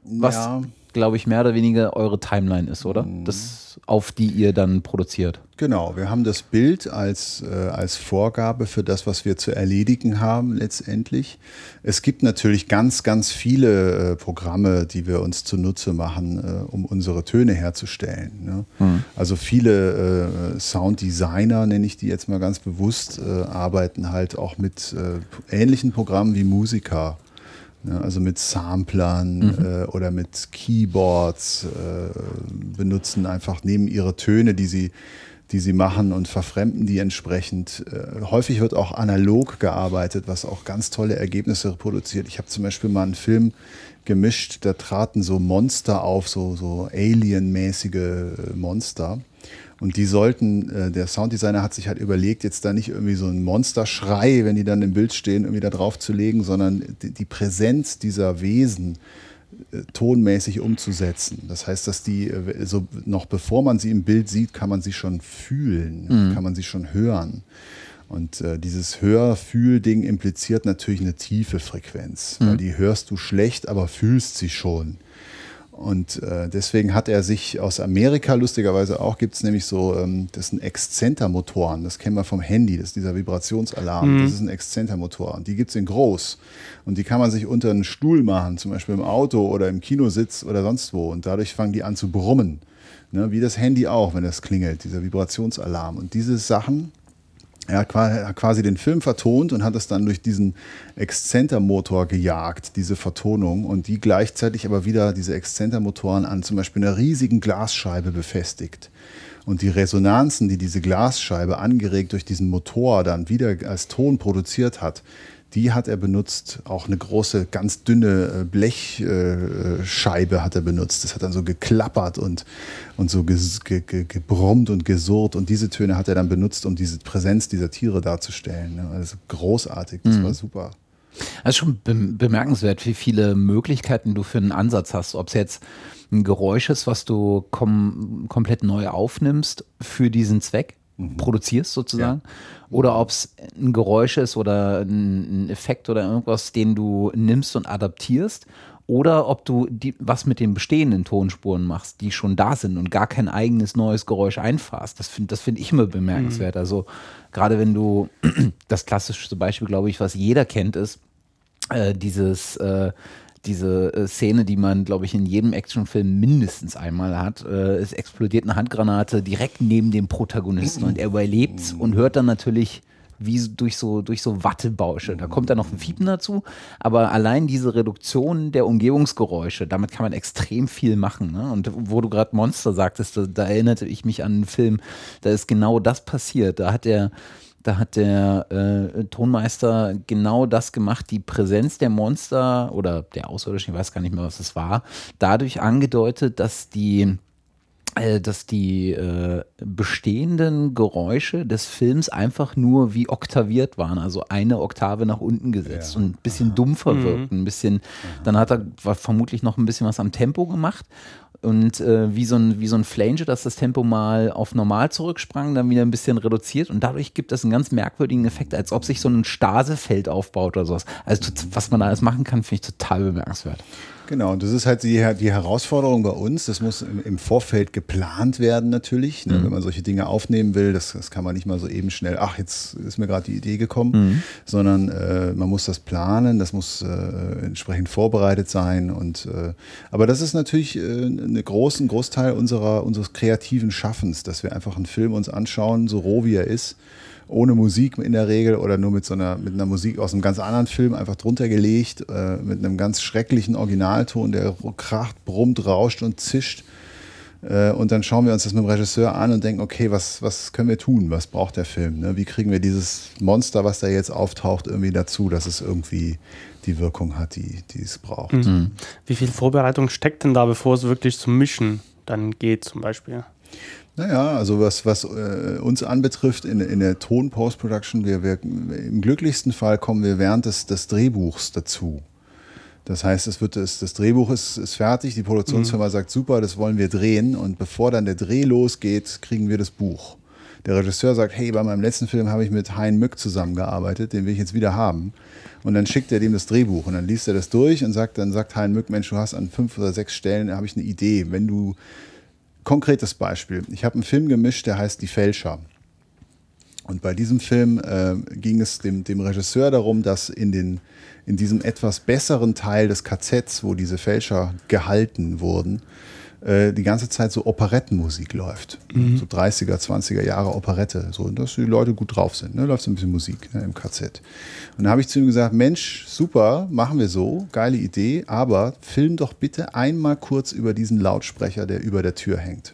was, ja. Glaube ich, mehr oder weniger eure Timeline ist, oder? Mhm. Das auf die ihr dann produziert. Genau, wir haben das Bild als, äh, als Vorgabe für das, was wir zu erledigen haben letztendlich. Es gibt natürlich ganz, ganz viele äh, Programme, die wir uns zunutze machen, äh, um unsere Töne herzustellen. Ne? Mhm. Also viele äh, Sounddesigner, nenne ich die jetzt mal ganz bewusst, äh, arbeiten halt auch mit äh, ähnlichen Programmen wie Musiker. Ja, also mit Samplern mhm. äh, oder mit Keyboards äh, benutzen einfach, nehmen ihre Töne, die sie, die sie machen und verfremden die entsprechend. Äh, häufig wird auch analog gearbeitet, was auch ganz tolle Ergebnisse produziert. Ich habe zum Beispiel mal einen Film gemischt, da traten so Monster auf, so, so Alien-mäßige Monster. Und die sollten, äh, der Sounddesigner hat sich halt überlegt, jetzt da nicht irgendwie so ein Monsterschrei, wenn die dann im Bild stehen, irgendwie da drauf zu legen, sondern die, die Präsenz dieser Wesen äh, tonmäßig umzusetzen. Das heißt, dass die, äh, so noch bevor man sie im Bild sieht, kann man sie schon fühlen, mhm. kann man sie schon hören. Und äh, dieses Hör-Fühl-Ding impliziert natürlich eine tiefe Frequenz, mhm. weil die hörst du schlecht, aber fühlst sie schon. Und äh, deswegen hat er sich aus Amerika, lustigerweise auch, gibt es nämlich so, ähm, das sind Exzentermotoren, das kennen wir vom Handy, das ist dieser Vibrationsalarm, mhm. das ist ein Exzentermotor. Und die gibt es in groß. Und die kann man sich unter einen Stuhl machen, zum Beispiel im Auto oder im Kinositz oder sonst wo. Und dadurch fangen die an zu brummen. Ne, wie das Handy auch, wenn das klingelt, dieser Vibrationsalarm. Und diese Sachen er hat quasi den Film vertont und hat es dann durch diesen Exzentermotor gejagt, diese Vertonung, und die gleichzeitig aber wieder diese Exzentermotoren an zum Beispiel einer riesigen Glasscheibe befestigt. Und die Resonanzen, die diese Glasscheibe angeregt durch diesen Motor dann wieder als Ton produziert hat, die hat er benutzt. Auch eine große, ganz dünne äh, Blechscheibe hat er benutzt. Das hat dann so geklappert und, und so ge, ge, gebrummt und gesurrt. Und diese Töne hat er dann benutzt, um diese Präsenz dieser Tiere darzustellen. Also großartig, das mhm. war super. Das ist schon bemerkenswert, wie viele Möglichkeiten du für einen Ansatz hast. Ob es jetzt ein Geräusch ist, was du kom komplett neu aufnimmst für diesen Zweck. Produzierst sozusagen. Ja. Oder ob es ein Geräusch ist oder ein, Effekt oder irgendwas, den du nimmst und adaptierst. Oder ob du die, was mit den bestehenden Tonspuren machst, die schon da sind und gar kein eigenes neues Geräusch einfahrst. Das finde das find ich immer bemerkenswert. Mhm. Also gerade wenn du das klassischste Beispiel, glaube ich, was jeder kennt, ist äh, dieses äh, diese äh, Szene, die man, glaube ich, in jedem Actionfilm mindestens einmal hat. Äh, es explodiert eine Handgranate direkt neben dem Protagonisten und er überlebt und hört dann natürlich wie durch so, durch so Wattebausche. Da kommt dann noch ein Fiepen dazu, aber allein diese Reduktion der Umgebungsgeräusche, damit kann man extrem viel machen. Ne? Und wo du gerade Monster sagtest, da, da erinnerte ich mich an einen Film, da ist genau das passiert. Da hat er da hat der äh, Tonmeister genau das gemacht, die Präsenz der Monster oder der Außerirdischen, ich weiß gar nicht mehr, was es war, dadurch angedeutet, dass die äh, dass die äh, bestehenden Geräusche des Films einfach nur wie oktaviert waren, also eine Oktave nach unten gesetzt ja. und ein bisschen Aha. dumpfer mhm. wirkten, ein bisschen, dann hat er vermutlich noch ein bisschen was am Tempo gemacht und äh, wie, so ein, wie so ein Flanger, dass das Tempo mal auf normal zurücksprang, dann wieder ein bisschen reduziert und dadurch gibt es einen ganz merkwürdigen Effekt, als ob sich so ein Stasefeld aufbaut oder sowas. Also was man da alles machen kann, finde ich total bemerkenswert. Genau, und das ist halt die, die Herausforderung bei uns. Das muss im, im Vorfeld geplant werden natürlich. Ne? Mhm. Wenn man solche Dinge aufnehmen will, das, das kann man nicht mal so eben schnell, ach, jetzt ist mir gerade die Idee gekommen, mhm. sondern äh, man muss das planen, das muss äh, entsprechend vorbereitet sein. Und, äh, aber das ist natürlich äh, ein Großteil unserer, unseres kreativen Schaffens, dass wir einfach einen Film uns anschauen, so roh wie er ist ohne Musik in der Regel oder nur mit so einer, mit einer Musik aus einem ganz anderen Film einfach drunter gelegt, äh, mit einem ganz schrecklichen Originalton, der kracht, brummt, rauscht und zischt. Äh, und dann schauen wir uns das mit dem Regisseur an und denken, okay, was, was können wir tun? Was braucht der Film? Ne? Wie kriegen wir dieses Monster, was da jetzt auftaucht, irgendwie dazu, dass es irgendwie die Wirkung hat, die, die es braucht. Mhm. Wie viel Vorbereitung steckt denn da, bevor es wirklich zum Mischen dann geht, zum Beispiel? Naja, also was, was äh, uns anbetrifft in, in der Ton-Post-Production, wir, wir, im glücklichsten Fall kommen wir während des, des Drehbuchs dazu. Das heißt, es wird, das, das Drehbuch ist, ist fertig, die Produktionsfirma mhm. sagt, super, das wollen wir drehen und bevor dann der Dreh losgeht, kriegen wir das Buch. Der Regisseur sagt, hey, bei meinem letzten Film habe ich mit Hein Mück zusammengearbeitet, den will ich jetzt wieder haben. Und dann schickt er dem das Drehbuch und dann liest er das durch und sagt, dann sagt Hein Mück, Mensch, du hast an fünf oder sechs Stellen, habe ich eine Idee. Wenn du konkretes Beispiel. Ich habe einen Film gemischt, der heißt Die Fälscher. Und bei diesem Film äh, ging es dem, dem Regisseur darum, dass in, den, in diesem etwas besseren Teil des KZs, wo diese Fälscher gehalten wurden, äh, die ganze Zeit so Operettenmusik läuft. Mhm. So 30er, 20er Jahre Operette. So, dass die Leute gut drauf sind. Ne? Läuft so ein bisschen Musik ne, im KZ. Und da habe ich zu ihm gesagt: Mensch, super, machen wir so, geile Idee, aber film doch bitte einmal kurz über diesen Lautsprecher, der über der Tür hängt.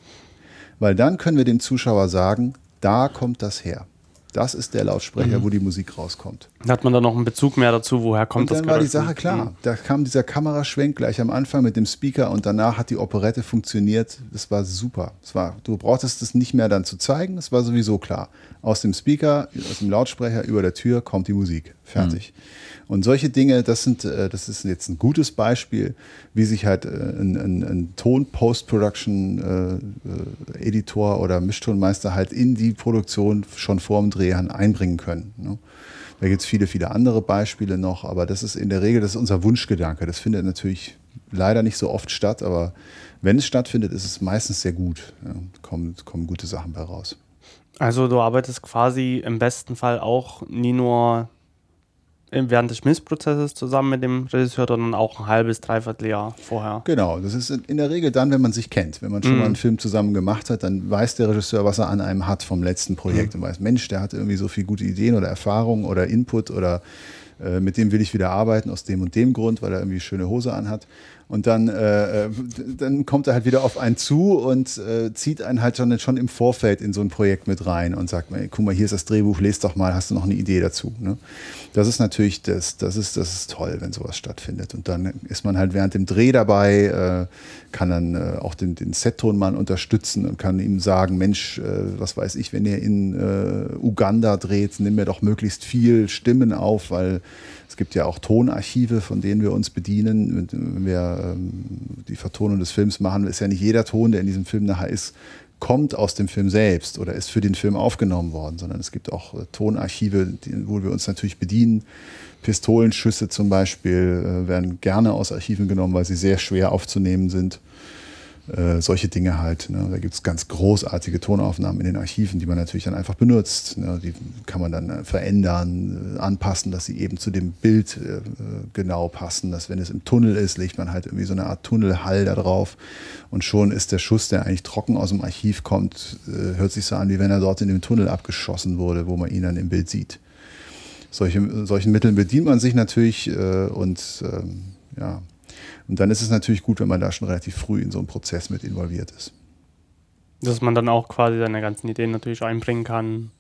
Weil dann können wir dem Zuschauer sagen, da kommt das her. Das ist der Lautsprecher, mhm. wo die Musik rauskommt. Hat man da noch einen Bezug mehr dazu, woher kommt und das? Dann war die Sache klar. Mhm. Da kam dieser Kameraschwenk gleich am Anfang mit dem Speaker und danach hat die Operette funktioniert. Das war super. Das war, du brauchtest es nicht mehr dann zu zeigen, das war sowieso klar. Aus dem Speaker, aus dem Lautsprecher über der Tür kommt die Musik. Fertig. Mhm. Und solche Dinge, das sind, äh, das ist jetzt ein gutes Beispiel, wie sich halt äh, ein, ein, ein Ton-Post-Production-Editor oder Mischtonmeister halt in die Produktion schon vor dem Dreh einbringen können. Ne? Da gibt es viele, viele andere Beispiele noch, aber das ist in der Regel, das ist unser Wunschgedanke. Das findet natürlich leider nicht so oft statt, aber wenn es stattfindet, ist es meistens sehr gut. Ja, kommen, kommen gute Sachen bei raus. Also du arbeitest quasi im besten Fall auch nie nur während des Schmissprozesses zusammen mit dem Regisseur, sondern auch ein halbes, dreiviertel Jahr vorher. Genau, das ist in der Regel dann, wenn man sich kennt. Wenn man schon mm. mal einen Film zusammen gemacht hat, dann weiß der Regisseur, was er an einem hat vom letzten Projekt mm. und weiß, Mensch, der hat irgendwie so viele gute Ideen oder Erfahrungen oder Input oder äh, mit dem will ich wieder arbeiten aus dem und dem Grund, weil er irgendwie schöne Hose anhat. Und dann, äh, äh, dann kommt er halt wieder auf einen zu und äh, zieht einen halt schon, schon im Vorfeld in so ein Projekt mit rein und sagt, guck mal, hier ist das Drehbuch, lest doch mal, hast du noch eine Idee dazu? Ne? Das ist natürlich, das, das, ist, das ist toll, wenn sowas stattfindet. Und dann ist man halt während dem Dreh dabei, äh, kann dann äh, auch den, den Set-Tonmann unterstützen und kann ihm sagen, Mensch, äh, was weiß ich, wenn ihr in Uganda dreht, nimm mir doch möglichst viel Stimmen auf, weil es gibt ja auch Tonarchive, von denen wir uns bedienen. Wenn wir ähm, die Vertonung des Films machen, ist ja nicht jeder Ton, der in diesem Film nachher ist, kommt aus dem Film selbst oder ist für den Film aufgenommen worden, sondern es gibt auch äh, Tonarchive, wo wir uns natürlich bedienen. Pistolenschüsse zum Beispiel äh, werden gerne aus Archiven genommen, weil sie sehr schwer aufzunehmen sind. Äh, solche Dinge halt. Ne? Da gibt es ganz großartige Tonaufnahmen in den Archiven, die man natürlich dann einfach benutzt. Ne? Die kann man dann äh, verändern, äh, anpassen, dass sie eben zu dem Bild äh, genau passen. Dass wenn es im Tunnel ist, legt man halt irgendwie so eine Art Tunnelhall da drauf und schon ist der Schuss, der eigentlich trocken aus dem Archiv kommt, äh, hört sich so an, wie wenn er dort in dem Tunnel abgeschossen wurde, wo man ihn dann im Bild sieht. Solche, solchen Mitteln bedient man sich natürlich und ähm, ja, und dann ist es natürlich gut, wenn man da schon relativ früh in so einen Prozess mit involviert ist. Dass man dann auch quasi seine ganzen Ideen natürlich einbringen kann.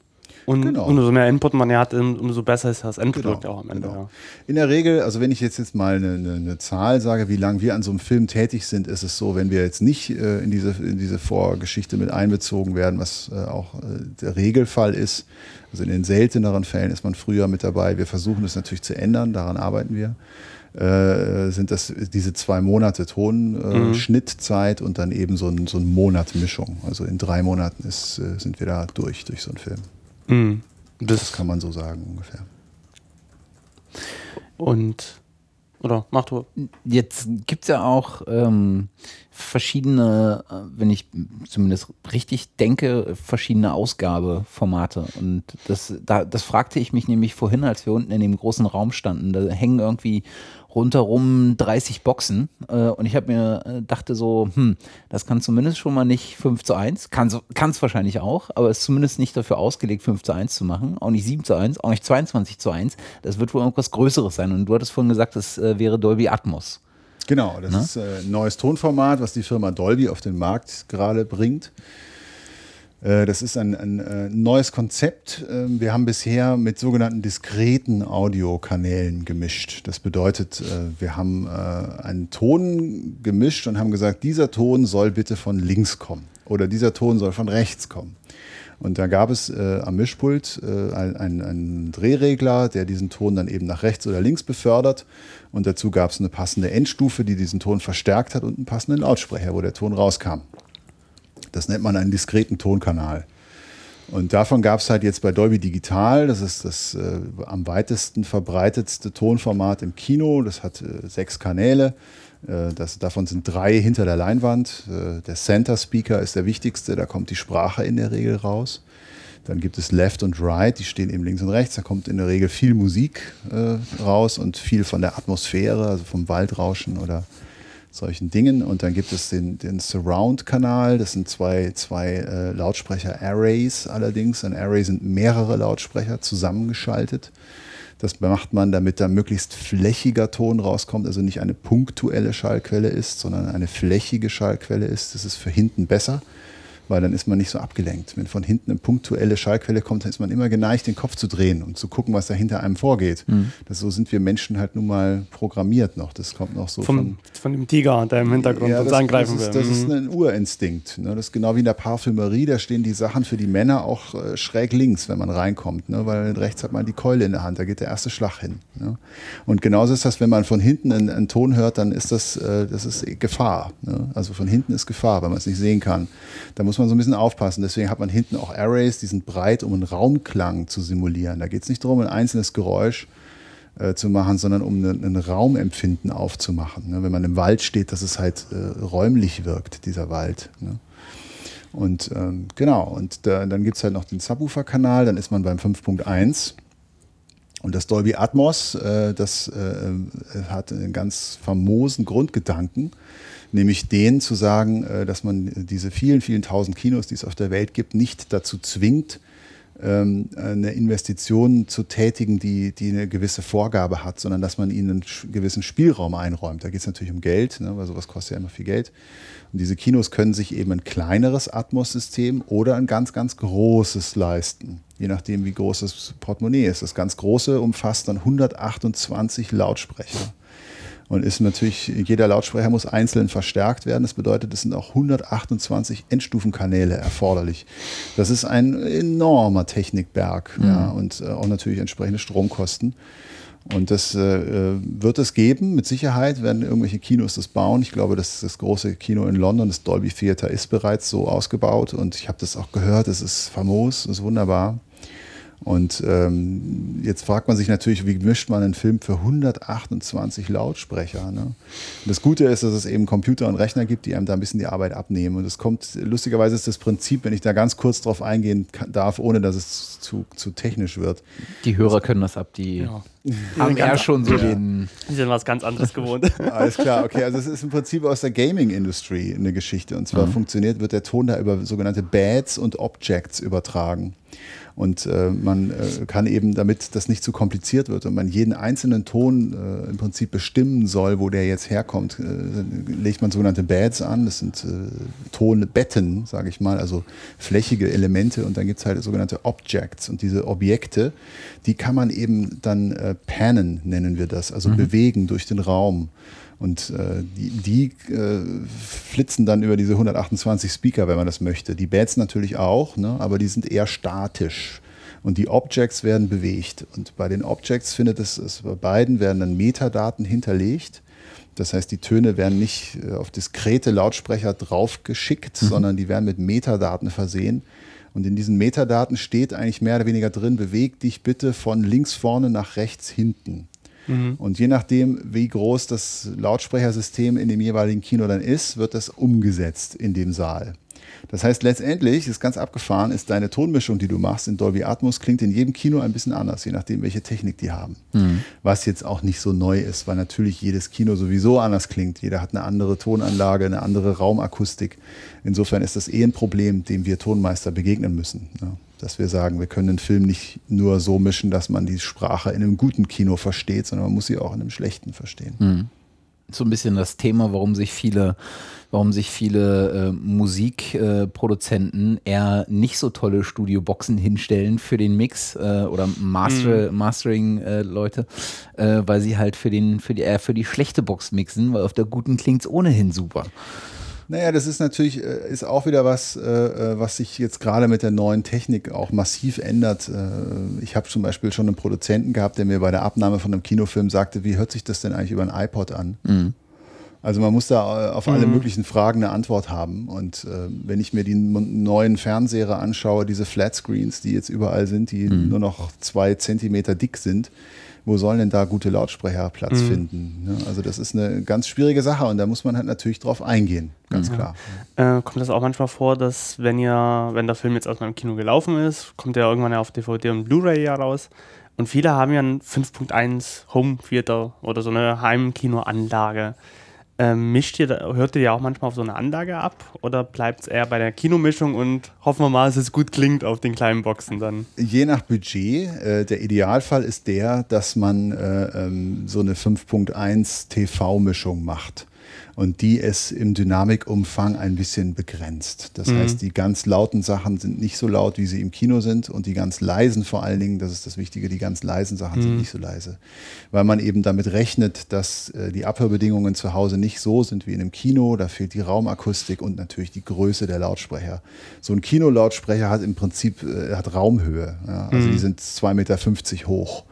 Und genau. umso mehr Input man hat, umso besser ist das Endprodukt genau, auch am Ende. Genau. Ja. In der Regel, also wenn ich jetzt, jetzt mal eine, eine, eine, Zahl sage, wie lange wir an so einem Film tätig sind, ist es so, wenn wir jetzt nicht äh, in, diese, in diese Vorgeschichte mit einbezogen werden, was äh, auch äh, der Regelfall ist, also in den selteneren Fällen ist man früher mit dabei. Wir versuchen es natürlich zu ändern, daran arbeiten wir äh, sind das diese zwei Monate Tonschnittzeit äh, mhm. und dann eben so ein, so ein Monat Mischung. Also in drei Monaten ist, äh, sind wir da durch, durch so einen Film. Mhm. Das, das kann man so sagen ungefähr. Und oder mach du. Jetzt gibt es ja auch ähm, verschiedene, äh, wenn ich zumindest richtig denke, verschiedene Ausgabeformate. Und das, da, das fragte ich mich nämlich vorhin, als wir unten in dem großen Raum standen. Da hängen irgendwie rundherum 30 Boxen. Äh, und ich habe mir äh, dachte so, hm, das kann zumindest schon mal nicht 5 zu 1. Kann es wahrscheinlich auch, aber ist zumindest nicht dafür ausgelegt, 5 zu 1 zu machen. Auch nicht 7 zu 1, auch nicht 22 zu 1. Das wird wohl irgendwas Größeres sein. Und du hattest vorhin gesagt, das äh, wäre Dolby Atmos. Genau, das Na? ist äh, ein neues Tonformat, was die Firma Dolby auf den Markt gerade bringt. Äh, das ist ein, ein, äh, neues Konzept. Ähm, wir haben bisher mit sogenannten diskreten Audiokanälen gemischt. Das bedeutet, äh, wir haben einen Ton gemischt und haben gesagt, dieser Ton soll bitte von links kommen oder dieser Ton soll von rechts kommen. Und da gab es äh, am Mischpult äh, einen, einen, Drehregler, der diesen Ton dann eben nach rechts oder links befördert. Und dazu gab es eine passende Endstufe, die diesen Ton verstärkt hat und einen passenden Lautsprecher, wo der Ton rauskam. Das nennt man einen diskreten Tonkanal. Und davon gab es halt jetzt bei Dolby Digital, das ist das äh, am weitesten verbreitetste Tonformat im Kino. Das hat äh, sechs Kanäle. Äh, das, davon sind drei hinter der Leinwand. Äh, der Center Speaker ist der wichtigste, da kommt die Sprache in der Regel raus. Dann gibt es Left und Right, die stehen eben links und rechts. Da kommt in der Regel viel Musik äh, raus und viel von der Atmosphäre, also vom Waldrauschen oder solchen Dingen. Und dann gibt es den, den Surround-Kanal. Das sind zwei, zwei äh, Lautsprecher-Arrays allerdings. Ein Array sind mehrere Lautsprecher zusammengeschaltet. Das macht man, damit da möglichst flächiger Ton rauskommt, also nicht eine punktuelle Schallquelle ist, sondern eine flächige Schallquelle ist. Das ist für hinten besser, weil dann ist man nicht so abgelenkt. Wenn von hinten eine punktuelle Schallquelle kommt, dann ist man immer geneigt, den Kopf zu drehen und zu gucken, was da hinter einem vorgeht. Mhm. Das, so sind wir Menschen halt nun mal programmiert noch. Das kommt noch so Vom, von, von dem Tiger, der im Hintergrund ja, uns das, angreifen will. Das ist, das ist ein Urinstinkt. Ne? Das ist genau wie in der Parfümerie, da stehen die Sachen für die Männer auch äh, schräg links, wenn man reinkommt, ne? weil rechts hat man die Keule in der Hand, da geht der erste Schlag hin. Ne? Und genauso ist das, wenn man von hinten einen, einen Ton hört, dann ist das, äh, das ist Gefahr. Ne? Also von hinten ist Gefahr, weil man es nicht sehen kann. Da muss man so ein bisschen aufpassen. Deswegen hat man hinten auch Arrays, die sind breit, um einen Raumklang zu simulieren. Da geht es nicht darum, ein einzelnes Geräusch äh, zu machen, sondern um ein, ein Raumempfinden aufzumachen. Ne? Wenn man im Wald steht, dass es halt äh, räumlich wirkt, dieser Wald. Ne? Und ähm, genau, und da, dann gibt es halt noch den Subwoofer-Kanal, dann ist man beim 5.1. Und das Dolby Atmos, äh, das äh, hat einen ganz famosen Grundgedanken, nämlich den zu sagen, äh, dass man diese vielen, vielen tausend Kinos, die es auf der Welt gibt, nicht dazu zwingt, ähm, eine Investition zu tätigen, die, die eine gewisse Vorgabe hat, sondern dass man ihnen einen gewissen Spielraum einräumt. Da geht es natürlich um Geld, ne, weil sowas kostet ja immer viel Geld. Und diese Kinos können sich eben ein kleineres Atmos-System oder ein ganz, ganz großes leisten, je nachdem, wie groß das Portemonnaie ist. Das ganz große umfasst dann 128 Lautsprecher und ist natürlich, jeder Lautsprecher muss einzeln verstärkt werden. Das bedeutet, es sind auch 128 Endstufenkanäle erforderlich. Das ist ein enormer Technikberg mhm. ja, und äh, auch natürlich entsprechende Stromkosten. Und das äh, wird es geben, mit Sicherheit werden irgendwelche Kinos das bauen. Ich glaube, dass das große Kino in London, das Dolby Theater, ist bereits so ausgebaut und ich habe das auch gehört, es ist famos, es ist wunderbar. Und ähm, jetzt fragt man sich natürlich, wie mischt man einen Film für 128 Lautsprecher? Ne? Das Gute ist, dass es eben Computer und Rechner gibt, die einem da ein bisschen die Arbeit abnehmen. Und es kommt, lustigerweise ist das Prinzip, wenn ich da ganz kurz drauf eingehen darf, ohne dass es zu, zu technisch wird. Die Hörer können das ab, die ja. haben ja schon so ja. den. Die sind was ganz anderes gewohnt. Alles klar, okay. Also es ist im Prinzip aus der Gaming-Industrie eine Geschichte. Und zwar mhm. funktioniert, wird der Ton da über sogenannte Bads und Objects übertragen. Und äh, man äh, kann eben, damit das nicht zu kompliziert wird und man jeden einzelnen Ton äh, im Prinzip bestimmen soll, wo der jetzt herkommt, äh, legt man sogenannte Bads an. Das sind äh, Tonbetten, sage ich mal, also flächige Elemente. Und dann gibt es halt sogenannte Objects. Und diese Objekte, die kann man eben dann äh, pannen, nennen wir das, also mhm. bewegen durch den Raum. Und äh, die, die äh, flitzen dann über diese 128 Speaker, wenn man das möchte. Die Beds natürlich auch, ne? aber die sind eher statisch. Und die Objects werden bewegt. Und bei den Objects findet es, es bei beiden werden dann Metadaten hinterlegt. Das heißt, die Töne werden nicht äh, auf diskrete Lautsprecher draufgeschickt, mhm. sondern die werden mit Metadaten versehen. Und in diesen Metadaten steht eigentlich mehr oder weniger drin, beweg dich bitte von links vorne nach rechts hinten. Mhm. Und je nachdem, wie groß das Lautsprechersystem in dem jeweiligen Kino dann ist, wird das umgesetzt in dem Saal. Das heißt, letztendlich ist ganz abgefahren, ist deine Tonmischung, die du machst in Dolby Atmos, klingt in jedem Kino ein bisschen anders, je nachdem, welche Technik die haben. Mhm. Was jetzt auch nicht so neu ist, weil natürlich jedes Kino sowieso anders klingt. Jeder hat eine andere Tonanlage, eine andere Raumakustik. Insofern ist das eh ein Problem, dem wir Tonmeister begegnen müssen. Ja dass wir sagen, wir können einen Film nicht nur so mischen, dass man die Sprache in einem guten Kino versteht, sondern man muss sie auch in einem schlechten verstehen. Mhm. So ein bisschen das Thema, warum sich viele, warum sich viele äh, Musikproduzenten äh, eher nicht so tolle Studioboxen hinstellen für den Mix äh, oder Master, mhm. Mastering-Leute, äh, weil sie halt für den, für die, eher für die schlechte Box mixen, weil auf der guten klingt es ohnehin super. Naja, das ist natürlich äh, ist auch wieder was, äh, äh, was sich jetzt gerade mit der neuen Technik auch massiv ändert. ich habe zum Beispiel schon einen Produzenten gehabt, der mir bei der Abnahme von einem Kinofilm sagte, wie hört sich das denn eigentlich über ein iPod an? Mhm. Also man muss da auf alle mhm. möglichen Fragen eine Antwort haben. Und äh, wenn ich mir die neuen Fernseher anschaue, diese Flatscreens, die jetzt überall sind, die mhm. nur noch zwei Zentimeter dick sind, wo sollen denn da gute Lautsprecher Platz mhm. finden? Ne? Also das ist eine ganz schwierige Sache und da muss man halt natürlich drauf eingehen, ganz mhm. klar. Äh, kommt das auch manchmal vor, dass wenn ihr, wenn der Film jetzt aus meinem Kino gelaufen ist, kommt er irgendwann ja auf DVD und Blu-ray ja raus und viele haben ja ein 5.1 Home Theater oder so eine Heimkinoanlage. Ähm, mischt ihr, hört ihr ja auch manchmal auf so eine Anlage ab oder bleibt es eher bei der Kinomischung und hoffen wir mal, dass es gut klingt auf den kleinen Boxen dann? Je nach Budget. Äh, der Idealfall ist der, dass man äh, ähm, so eine 5.1 TV-Mischung macht. Und die ist im Dynamikumfang ein bisschen begrenzt. Das Mhm. heißt, die ganz lauten Sachen sind nicht so laut, wie sie im Kino sind und die ganz leisen vor allen Dingen, das ist das Wichtige, die ganz leisen Sachen Mhm. sind nicht so leise, weil man eben damit rechnet, dass äh, die Abhörbedingungen zu Hause nicht so sind wie in einem Kino. Da fehlt die Raumakustik und natürlich die Größe der Lautsprecher. So ein Kinolautsprecher hat im Prinzip äh, hat Raumhöhe. Ja? Also die sind 2,50 Meter hoch.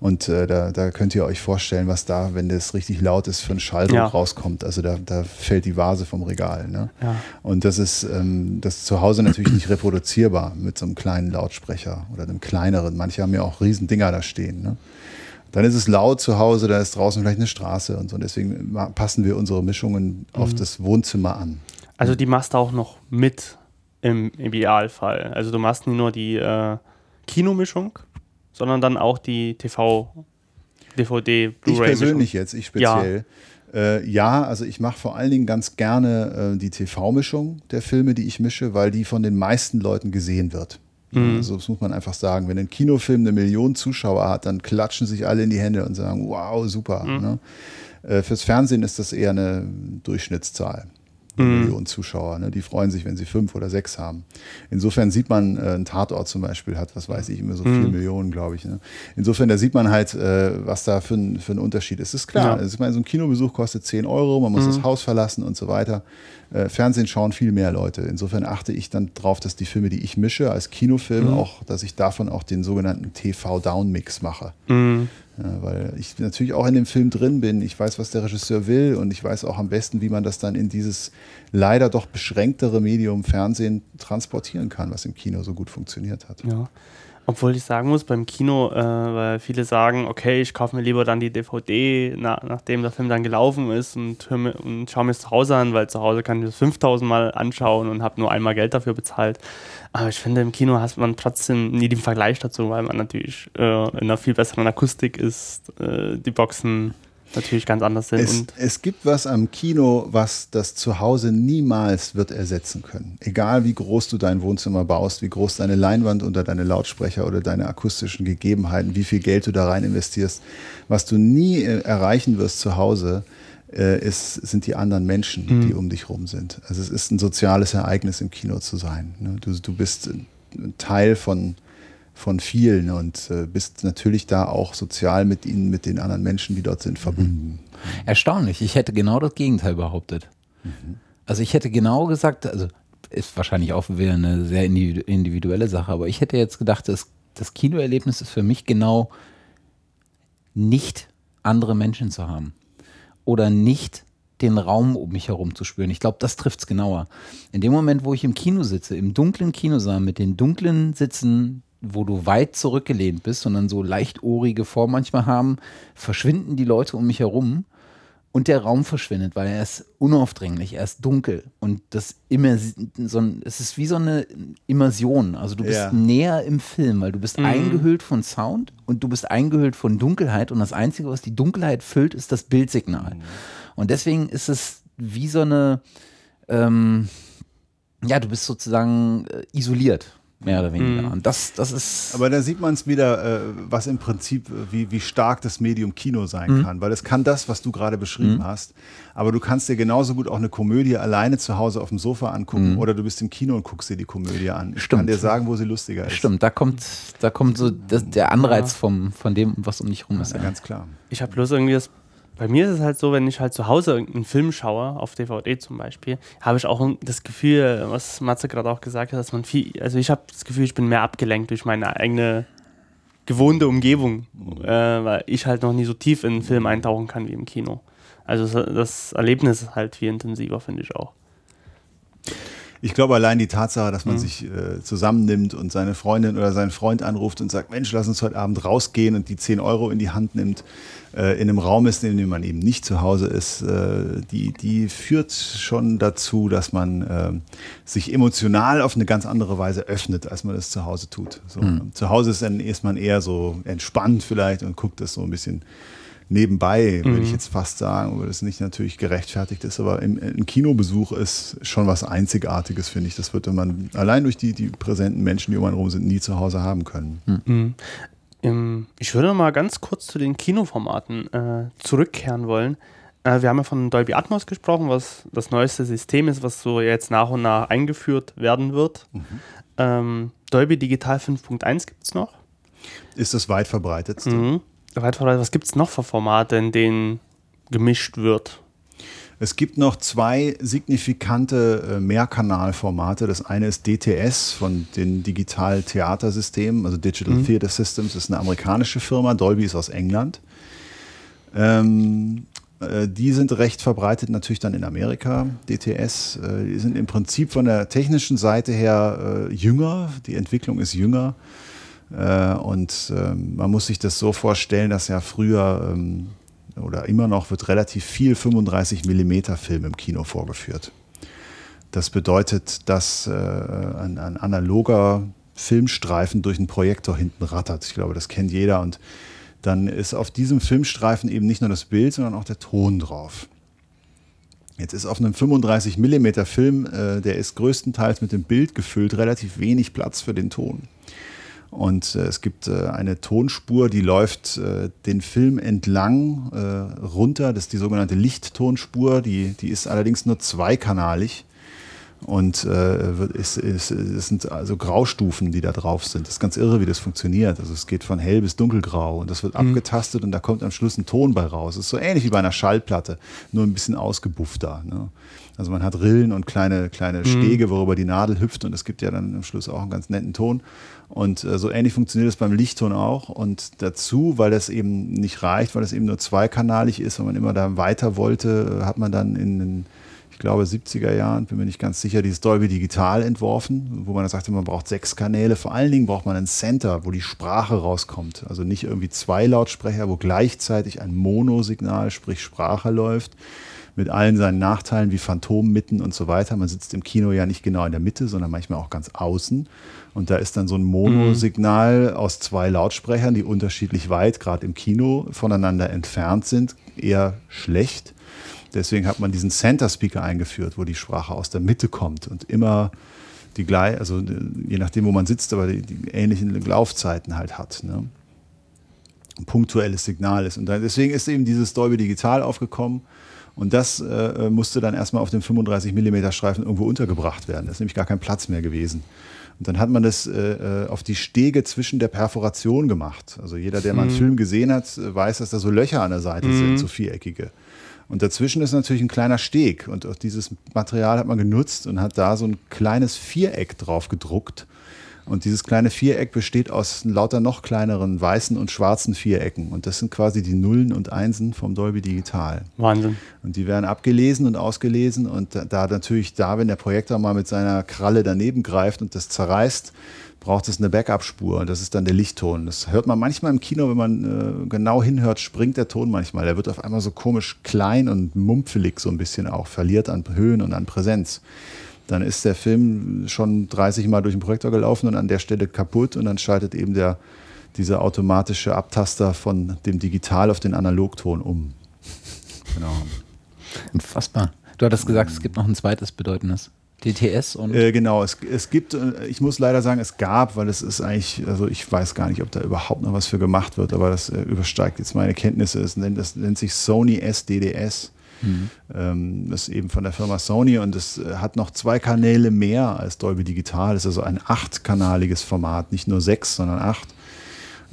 Und äh, da, da könnt ihr euch vorstellen, was da, wenn das richtig laut ist, für ein Schalldruck Ja. rauskommt. Also da, da fällt die Vase vom Regal. Ne? Ja. Und das ist ähm, das ist zu Hause natürlich nicht reproduzierbar mit so einem kleinen Lautsprecher oder einem kleineren. Manche haben ja auch riesen Dinger da stehen. Ne? Dann ist es laut zu Hause, da ist draußen vielleicht eine Straße und so. Und deswegen passen wir unsere Mischungen auf das Wohnzimmer an. Also die machst du auch noch mit im, im Idealfall. Also du machst nicht nur die äh, Kinomischung, sondern dann auch die TV, DVD, Ich Blu-ray. persönlich jetzt, ich speziell. Ja, äh, ja also ich mache vor allen Dingen ganz gerne äh, die TV-Mischung der Filme, die ich mische, weil die von den meisten Leuten gesehen wird. Mhm. Also das muss man einfach sagen. Wenn ein Kinofilm eine Million Zuschauer hat, dann klatschen sich alle in die Hände und sagen, wow, super. Mhm. Ne? Äh, fürs Fernsehen ist das eher eine Durchschnittszahl. Mhm. Million Zuschauer, ne? die freuen sich, wenn sie fünf oder sechs haben. Insofern sieht man, äh, ein Tatort zum Beispiel hat, was weiß ich, immer so Mhm. vier Millionen, glaube ich. Ne? Insofern, da sieht man halt, äh, was da für ein, für ein Unterschied ist. Ist klar, Ja. also ich meine, so ein Kinobesuch kostet 10 Euro, man muss das Haus verlassen und so weiter. Äh, Fernsehen schauen viel mehr Leute. Insofern achte ich dann drauf, dass die Filme, die ich mische als Kinofilm, auch, dass ich davon auch den sogenannten TV-Down-Mix mache. Ja, weil ich natürlich auch in dem Film drin bin. Ich weiß, was der Regisseur will und ich weiß auch am besten, wie man das dann in dieses leider doch beschränktere Medium Fernsehen transportieren kann, was im Kino so gut funktioniert hat. Ja. Obwohl ich sagen muss, beim Kino, äh, weil viele sagen, okay, ich kaufe mir lieber dann die DVD, na, nachdem der Film dann gelaufen ist und, und schaue mir es zu Hause an, weil zu Hause kann ich das 5000 Mal anschauen und habe nur einmal Geld dafür bezahlt. Aber ich finde, im Kino hat man trotzdem nie den Vergleich dazu, weil man natürlich äh, in einer viel besseren Akustik ist, äh, die Boxen natürlich ganz anders sind. Es, es gibt was am Kino, was das Zuhause niemals wird ersetzen können. Egal wie groß du dein Wohnzimmer baust, wie groß deine Leinwand oder deine Lautsprecher oder deine akustischen Gegebenheiten, wie viel Geld du da rein investierst, was du nie äh, erreichen wirst zu Hause, ist, sind die anderen Menschen, die um dich rum sind. Also es ist ein soziales Ereignis im Kino zu sein. Ne? Du, du bist ein Teil von, von vielen und äh, bist natürlich da auch sozial mit ihnen, mit den anderen Menschen, die dort sind, verbunden. Erstaunlich. Ich hätte genau das Gegenteil behauptet. Also ich hätte genau gesagt, also ist wahrscheinlich auch wieder eine sehr individu- individuelle Sache, aber ich hätte jetzt gedacht, das, das Kinoerlebnis ist für mich genau nicht andere Menschen zu haben oder nicht den Raum um mich herum zu spüren. Ich glaube, das trifft es genauer. In dem Moment, wo ich im Kino sitze, im dunklen Kinosaal mit den dunklen Sitzen, wo du weit zurückgelehnt bist und dann so leicht ohrige Form manchmal haben, verschwinden die Leute um mich herum und der Raum verschwindet, weil er ist unaufdringlich, er ist dunkel und das immer so ein, es ist wie so eine Immersion. Also du bist Ja. näher im Film, weil du bist eingehüllt von Sound und du bist eingehüllt von Dunkelheit und das Einzige, was die Dunkelheit füllt, ist das Bildsignal. Und deswegen ist es wie so eine, ähm, ja, du bist sozusagen äh, isoliert, mehr oder weniger. Und das, das ist. Aber da sieht man es wieder, äh, was im Prinzip, wie, wie stark das Medium Kino sein Mhm. kann. Weil es kann das, was du gerade beschrieben hast. Aber du kannst dir genauso gut auch eine Komödie alleine zu Hause auf dem Sofa angucken oder du bist im Kino und guckst dir die Komödie an. Ich kann Mhm. Stimmt. dir sagen, wo sie lustiger ist. Stimmt, da kommt, da kommt so das, der Anreiz vom, von dem, was um dich rum ist. Ja, ganz klar. Ich habe bloß irgendwie das. Bei mir ist es halt so, wenn ich halt zu Hause irgendeinen Film schaue, auf DVD zum Beispiel, habe ich auch das Gefühl, was Matze gerade auch gesagt hat, dass man viel, also ich habe das Gefühl, ich bin mehr abgelenkt durch meine eigene gewohnte Umgebung, äh, weil ich halt noch nie so tief in einen Film eintauchen kann wie im Kino. Also das- das Erlebnis ist halt viel intensiver, finde ich auch. Ich glaube allein die Tatsache, dass Mhm. man sich äh, zusammennimmt und seine Freundin oder seinen Freund anruft und sagt, Mensch, lass uns heute Abend rausgehen und die 10 Euro in die Hand nimmt, äh, in einem Raum ist, in dem man eben nicht zu Hause ist, äh, die, die führt schon dazu, dass man äh, sich emotional auf eine ganz andere Weise öffnet, als man es zu Hause tut. So, Zu Hause ist, dann, ist man eher so entspannt vielleicht und guckt das so ein bisschen nebenbei, würde ich jetzt fast sagen, weil das nicht natürlich gerechtfertigt ist, aber im, ein Kinobesuch ist schon was Einzigartiges, finde ich. Das würde man allein durch die, die präsenten Menschen, die um einen rum sind, nie zu Hause haben können. Ähm, ich würde noch mal ganz kurz zu den Kinoformaten äh, zurückkehren wollen. Äh, wir haben ja von Dolby Atmos gesprochen, was das neueste System ist, was so jetzt nach und nach eingeführt werden wird. Mhm. Ähm, Dolby Digital 5.1 gibt es noch. Ist das weit verbreitetste? Mhm. Was gibt es noch für Formate, in denen gemischt wird? Es gibt noch zwei signifikante äh, Mehrkanalformate. Das eine ist DTS von den Digital Theatersystemen, also Digital mhm. Theater Systems, ist eine amerikanische Firma. Dolby ist aus England. Ähm, äh, die sind recht verbreitet natürlich dann in Amerika. DTS, äh, die sind im Prinzip von der technischen Seite her äh, jünger. Die Entwicklung ist jünger. Äh, und ähm, man muss sich das so vorstellen, dass ja früher ähm, oder immer noch wird relativ viel 35 mm Film im Kino vorgeführt. Das bedeutet, dass äh, ein, ein, analoger Filmstreifen durch einen Projektor hinten rattert. Ich glaube, das kennt jeder. Und dann ist auf diesem Filmstreifen eben nicht nur das Bild, sondern auch der Ton drauf. Jetzt ist auf einem 35 mm Film, äh, der ist größtenteils mit dem Bild gefüllt, relativ wenig Platz für den Ton. Und äh, es gibt äh, eine Tonspur, die läuft äh, den Film entlang äh, runter. Das ist die sogenannte Lichttonspur. Die, die ist allerdings nur zweikanalig. Und äh, es, es, es, sind also Graustufen, die da drauf sind. Das ist ganz irre, wie das funktioniert. Also es geht von hell bis dunkelgrau und das wird mhm. abgetastet und da kommt am Schluss ein Ton bei raus. Das ist so ähnlich wie bei einer Schallplatte, nur ein bisschen ausgebuffter. Ne? Also man hat Rillen und kleine, kleine mhm. Stege, worüber die Nadel hüpft und es gibt ja dann am Schluss auch einen ganz netten Ton. Und äh, so ähnlich funktioniert es beim Lichtton auch. Und dazu, weil das eben nicht reicht, weil es eben nur zweikanalig ist, wenn man immer da weiter wollte, äh, hat man dann in den, glaube, 70er Jahren, bin mir nicht ganz sicher, dieses Dolby Digital entworfen, wo man dann sagte, man braucht sechs Kanäle. Vor allen Dingen braucht man ein Center, wo die Sprache rauskommt. Also nicht irgendwie zwei Lautsprecher, wo gleichzeitig ein Monosignal, sprich Sprache läuft mit allen seinen Nachteilen wie Phantommitten und so weiter. Man sitzt im Kino ja nicht genau in der Mitte, sondern manchmal auch ganz außen. Und da ist dann so ein Monosignal mhm. aus zwei Lautsprechern, die unterschiedlich weit, gerade im Kino, voneinander entfernt sind, eher schlecht. Deswegen hat man diesen Center Speaker eingeführt, wo die Sprache aus der Mitte kommt und immer die gleich, also je nachdem, wo man sitzt, aber die, die ähnlichen Laufzeiten halt hat. Ne? Ein punktuelles Signal ist. Und dann, deswegen ist eben dieses Dolby Digital aufgekommen. Und das äh, musste dann erstmal auf dem 35 mm Streifen irgendwo untergebracht werden. Da ist nämlich gar kein Platz mehr gewesen. Und dann hat man das äh, äh, auf die Stege zwischen der Perforation gemacht. Also jeder, der mal einen mhm. Film gesehen hat, weiß, dass da so Löcher an der Seite mhm. sind, so viereckige. Und dazwischen ist natürlich ein kleiner Steg. Und auch dieses Material hat man genutzt und hat da so ein kleines Viereck drauf gedruckt. Und dieses kleine Viereck besteht aus lauter noch kleineren weißen und schwarzen Vierecken. Und das sind quasi die Nullen und Einsen vom Dolby Digital. Wahnsinn. Und die werden abgelesen und ausgelesen. Und da natürlich da, wenn der Projektor mal mit seiner Kralle daneben greift und das zerreißt, braucht es eine Backup-Spur. Und das ist dann der Lichtton. Das hört man manchmal im Kino, wenn man äh, genau hinhört, springt der Ton manchmal. Der wird auf einmal so komisch klein und mumpfelig so ein bisschen auch, verliert an Höhen und an Präsenz dann ist der Film schon 30 Mal durch den Projektor gelaufen und an der Stelle kaputt und dann schaltet eben der, dieser automatische Abtaster von dem Digital auf den Analogton um. Genau. Unfassbar. Du hattest gesagt, es gibt noch ein zweites bedeutendes. DTS und. Äh, genau, es, es gibt, äh, ich muss leider sagen, es gab, weil es ist eigentlich, also ich weiß gar nicht, ob da überhaupt noch was für gemacht wird, aber das äh, übersteigt jetzt meine Kenntnisse. Es nennt, das nennt sich Sony SDDS. Mhm. Ähm, das ist eben von der Firma Sony und es äh, hat noch zwei Kanäle mehr als Dolby Digital. Es ist also ein achtkanaliges Format, nicht nur sechs, sondern acht.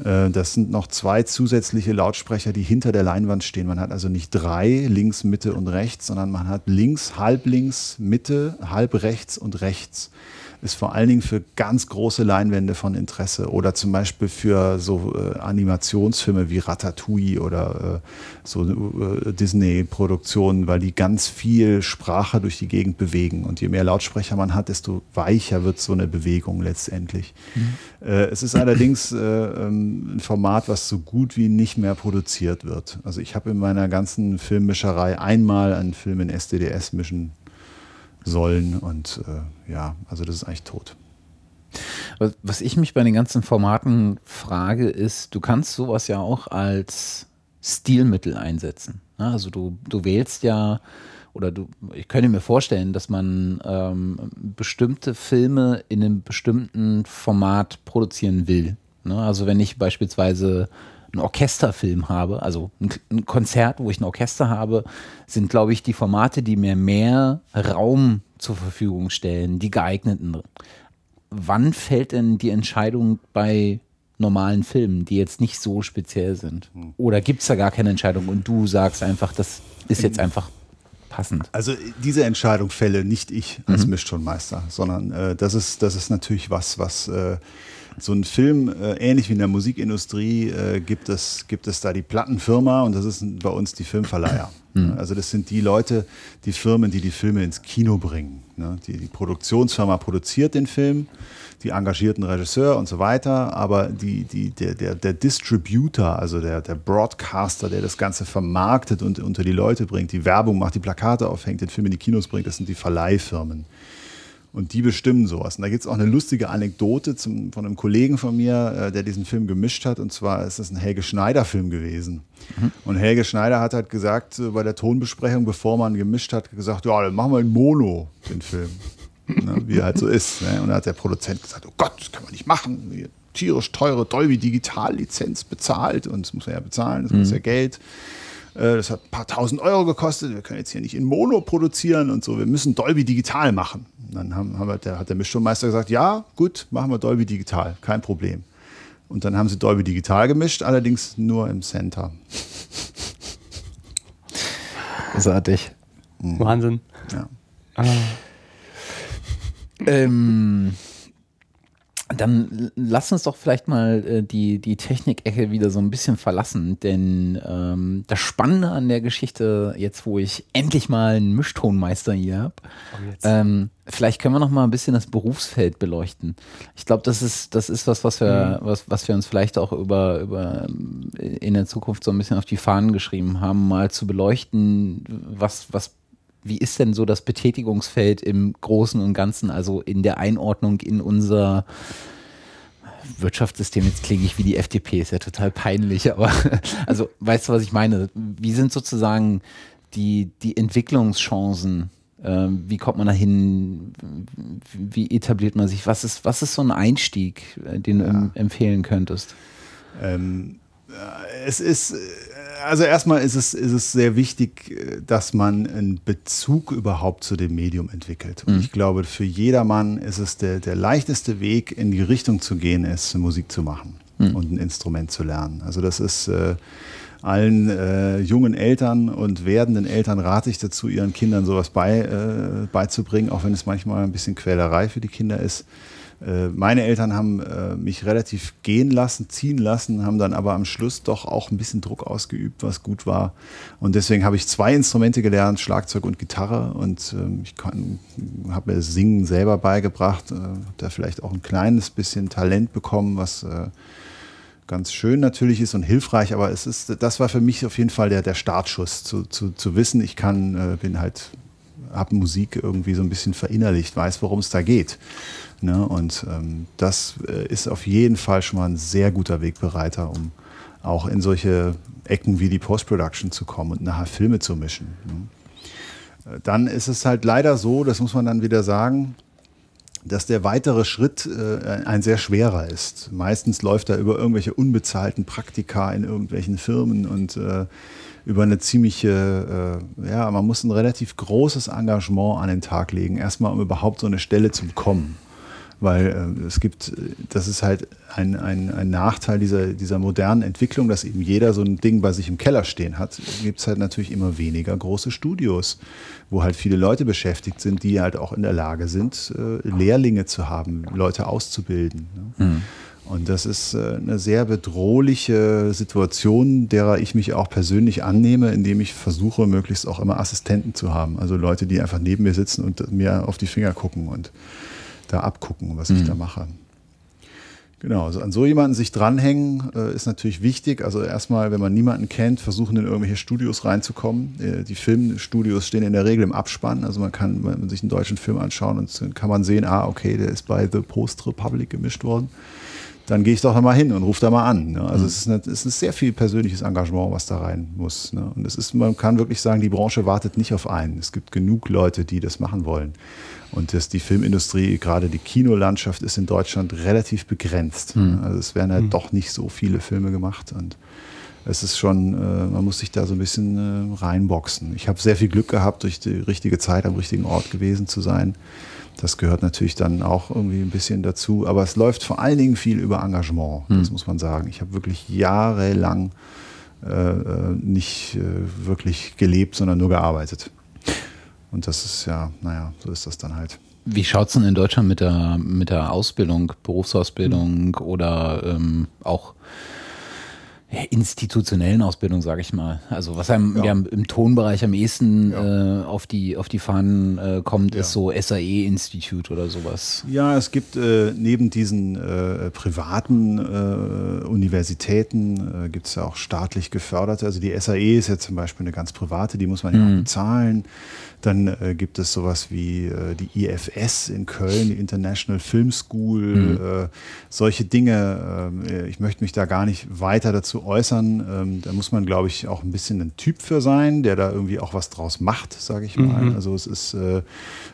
Äh, das sind noch zwei zusätzliche Lautsprecher, die hinter der Leinwand stehen. Man hat also nicht drei, links, Mitte und rechts, sondern man hat links, halb links, Mitte, halb rechts und rechts ist vor allen Dingen für ganz große Leinwände von Interesse oder zum Beispiel für so äh, Animationsfilme wie Ratatouille oder äh, so äh, Disney-Produktionen, weil die ganz viel Sprache durch die Gegend bewegen. Und je mehr Lautsprecher man hat, desto weicher wird so eine Bewegung letztendlich. Mhm. Äh, es ist allerdings äh, ähm, ein Format, was so gut wie nicht mehr produziert wird. Also ich habe in meiner ganzen Filmmischerei einmal einen Film in SDDS mischen sollen. Und äh, ja, also das ist eigentlich tot. Was ich mich bei den ganzen Formaten frage, ist, du kannst sowas ja auch als Stilmittel einsetzen. Also du, du wählst ja, oder du, ich könnte mir vorstellen, dass man ähm, bestimmte Filme in einem bestimmten Format produzieren will. Ne? Also wenn ich beispielsweise einen Orchesterfilm habe, also ein, Konzert, wo ich ein Orchester habe, sind, glaube ich, die Formate, die mir mehr Raum zur Verfügung stellen, die geeigneten. Wann fällt denn die Entscheidung bei normalen Filmen, die jetzt nicht so speziell sind? Oder gibt es da gar keine Entscheidung und du sagst einfach, das ist jetzt einfach passend? Also diese Entscheidung fälle nicht ich als mhm. Mischtonmeister, sondern äh, das, ist, das ist natürlich was, was äh, so ein Film, äh, ähnlich wie in der Musikindustrie, äh, gibt, es, gibt es da die Plattenfirma und das ist bei uns die Filmverleiher. Mhm. Also das sind die Leute, die Firmen, die die Filme ins Kino bringen. Ne? Die, die Produktionsfirma produziert den Film, die engagierten Regisseur und so weiter, aber die, die, der, der, der Distributor, also der, der Broadcaster, der das Ganze vermarktet und unter die Leute bringt, die Werbung macht, die Plakate aufhängt, den Film in die Kinos bringt, das sind die Verleihfirmen. Und die bestimmen sowas. Und da gibt es auch eine lustige Anekdote zum, von einem Kollegen von mir, äh, der diesen Film gemischt hat. Und zwar ist das ein Helge Schneider-Film gewesen. Mhm. Und Helge Schneider hat halt gesagt, äh, bei der Tonbesprechung, bevor man gemischt hat, gesagt, ja, dann machen wir in Mono, den Film. ne, wie er halt so ist. Ne? Und da hat der Produzent gesagt, oh Gott, das kann man nicht machen. Tierisch teure Dolby Digital Lizenz bezahlt. Und das muss er ja bezahlen, das mhm. kostet ja Geld. Äh, das hat ein paar tausend Euro gekostet. Wir können jetzt hier nicht in Mono produzieren und so. Wir müssen Dolby digital machen. Und dann haben, haben wir, der, hat der Mischtonmeister gesagt, ja, gut, machen wir Dolby digital, kein Problem. Und dann haben sie Dolby digital gemischt, allerdings nur im Center. Großartig. Wahnsinn. Ja. Ah. Ähm, dann lass uns doch vielleicht mal äh, die, die Technikecke wieder so ein bisschen verlassen, denn ähm, das Spannende an der Geschichte, jetzt wo ich endlich mal einen Mischtonmeister hier habe, oh, ähm, vielleicht können wir noch mal ein bisschen das Berufsfeld beleuchten. Ich glaube, das ist, das ist was, was wir, mhm. was, was wir uns vielleicht auch über, über in der Zukunft so ein bisschen auf die Fahnen geschrieben haben, mal zu beleuchten, was, was wie ist denn so das Betätigungsfeld im Großen und Ganzen, also in der Einordnung in unser Wirtschaftssystem, jetzt klinge ich wie die FDP, ist ja total peinlich, aber also weißt du, was ich meine? Wie sind sozusagen die, die Entwicklungschancen? Ähm, wie kommt man da hin? Wie etabliert man sich? Was ist, was ist so ein Einstieg, äh, den du ja. empfehlen könntest? Ähm, äh, es ist also erstmal ist es, ist es sehr wichtig, dass man einen Bezug überhaupt zu dem Medium entwickelt. Und mhm. ich glaube, für jedermann ist es der, der leichteste Weg, in die Richtung zu gehen, ist Musik zu machen mhm. und ein Instrument zu lernen. Also das ist äh, allen äh, jungen Eltern und werdenden Eltern rate ich dazu, ihren Kindern sowas bei, äh, beizubringen, auch wenn es manchmal ein bisschen Quälerei für die Kinder ist. Äh, meine Eltern haben äh, mich relativ gehen lassen, ziehen lassen, haben dann aber am Schluss doch auch ein bisschen Druck ausgeübt, was gut war. Und deswegen habe ich zwei Instrumente gelernt, Schlagzeug und Gitarre. Und ähm, ich habe mir Singen selber beigebracht, äh, da vielleicht auch ein kleines bisschen Talent bekommen, was ganz schön natürlich ist und hilfreich, aber es ist, das war für mich auf jeden Fall der, der Startschuss, zu, zu, zu wissen, ich kann, bin halt, habe Musik irgendwie so ein bisschen verinnerlicht, weiß, worum es da geht. Ne? Und ähm, das äh, ist auf jeden Fall schon mal ein sehr guter Wegbereiter, um auch in solche Ecken wie die Post-Production zu kommen und nachher Filme zu mischen. Ne? Äh, dann ist es halt leider so, das muss man dann wieder sagen, dass der weitere Schritt äh, ein sehr schwerer ist. Meistens läuft er über irgendwelche unbezahlten Praktika in irgendwelchen Firmen und äh, über eine ziemliche, äh, ja, man muss ein relativ großes Engagement an den Tag legen, erstmal um überhaupt so eine Stelle zu bekommen weil äh, es gibt, das ist halt ein, ein, ein Nachteil dieser, dieser modernen Entwicklung, dass eben jeder so ein Ding bei sich im Keller stehen hat, gibt es halt natürlich immer weniger große Studios, wo halt viele Leute beschäftigt sind, die halt auch in der Lage sind, äh, Lehrlinge zu haben, Leute auszubilden. Ne? Mhm. Und das ist äh, eine sehr bedrohliche Situation, derer ich mich auch persönlich annehme, indem ich versuche, möglichst auch immer Assistenten zu haben. Also Leute, die einfach neben mir sitzen und mir auf die Finger gucken und da abgucken, was mhm. ich da mache. Genau, also an so jemanden sich dranhängen äh, ist natürlich wichtig. Also erstmal, wenn man niemanden kennt, versuchen in irgendwelche Studios reinzukommen. Äh, die Filmstudios stehen in der Regel im Abspann. Also man kann, wenn man sich einen deutschen Film anschauen und dann kann man sehen, ah, okay, der ist bei The Post Republic gemischt worden. Dann gehe ich doch mal hin und rufe da mal an. Ne? Also mhm. es, ist eine, es ist sehr viel persönliches Engagement, was da rein muss. Ne? Und es ist, man kann wirklich sagen, die Branche wartet nicht auf einen. Es gibt genug Leute, die das machen wollen. Und das, die Filmindustrie, gerade die Kinolandschaft, ist in Deutschland relativ begrenzt. Mhm. Also es werden halt mhm. doch nicht so viele Filme gemacht. Und es ist schon, äh, man muss sich da so ein bisschen äh, reinboxen. Ich habe sehr viel Glück gehabt, durch die richtige Zeit am richtigen Ort gewesen zu sein. Das gehört natürlich dann auch irgendwie ein bisschen dazu. Aber es läuft vor allen Dingen viel über Engagement, mhm. das muss man sagen. Ich habe wirklich jahrelang äh, äh, nicht äh, wirklich gelebt, sondern nur gearbeitet. Und das ist ja, naja, so ist das dann halt. Wie schaut es denn in Deutschland mit der, mit der Ausbildung, Berufsausbildung mhm. oder ähm, auch institutionellen Ausbildung, sage ich mal. Also was einem ja. Ja, im Tonbereich am ehesten ja. äh, auf, die, auf die Fahnen äh, kommt, ist so SAE-Institut oder sowas. Ja, es gibt äh, neben diesen äh, privaten äh, Universitäten, äh, gibt es ja auch staatlich geförderte. Also die SAE ist ja zum Beispiel eine ganz private, die muss man ja mhm. auch bezahlen. Dann äh, gibt es sowas wie äh, die IFS in Köln, die International Film School, mhm. äh, solche Dinge. Ähm, ich möchte mich da gar nicht weiter dazu äußern. Ähm, da muss man, glaube ich, auch ein bisschen ein Typ für sein, der da irgendwie auch was draus macht, sage ich mal. Mhm. Also es ist, äh,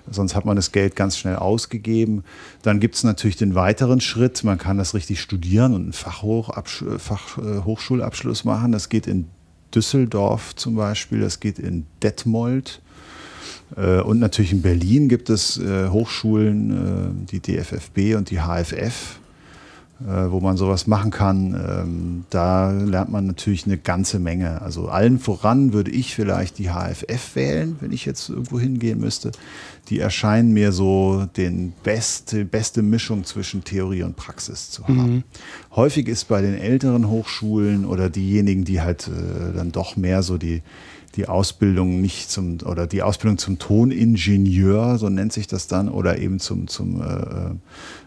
sonst hat man das Geld ganz schnell ausgegeben. Dann gibt es natürlich den weiteren Schritt. Man kann das richtig studieren und einen Fachhochschulabschluss machen. Das geht in Düsseldorf zum Beispiel, das geht in Detmold. Äh, und natürlich in Berlin gibt es äh, Hochschulen, äh, die DFFB und die HFF, wo man sowas machen kann. Ähm, da lernt man natürlich eine ganze Menge. Also allen voran würde ich vielleicht die HFF wählen, wenn ich jetzt irgendwo hingehen müsste. Die erscheinen mir so den beste, beste Mischung zwischen Theorie und Praxis zu haben. Mhm. Häufig ist bei den älteren Hochschulen oder diejenigen, die halt dann doch mehr so die die Ausbildung nicht zum oder die Ausbildung zum Toningenieur, so nennt sich das dann, oder eben zum, zum, äh,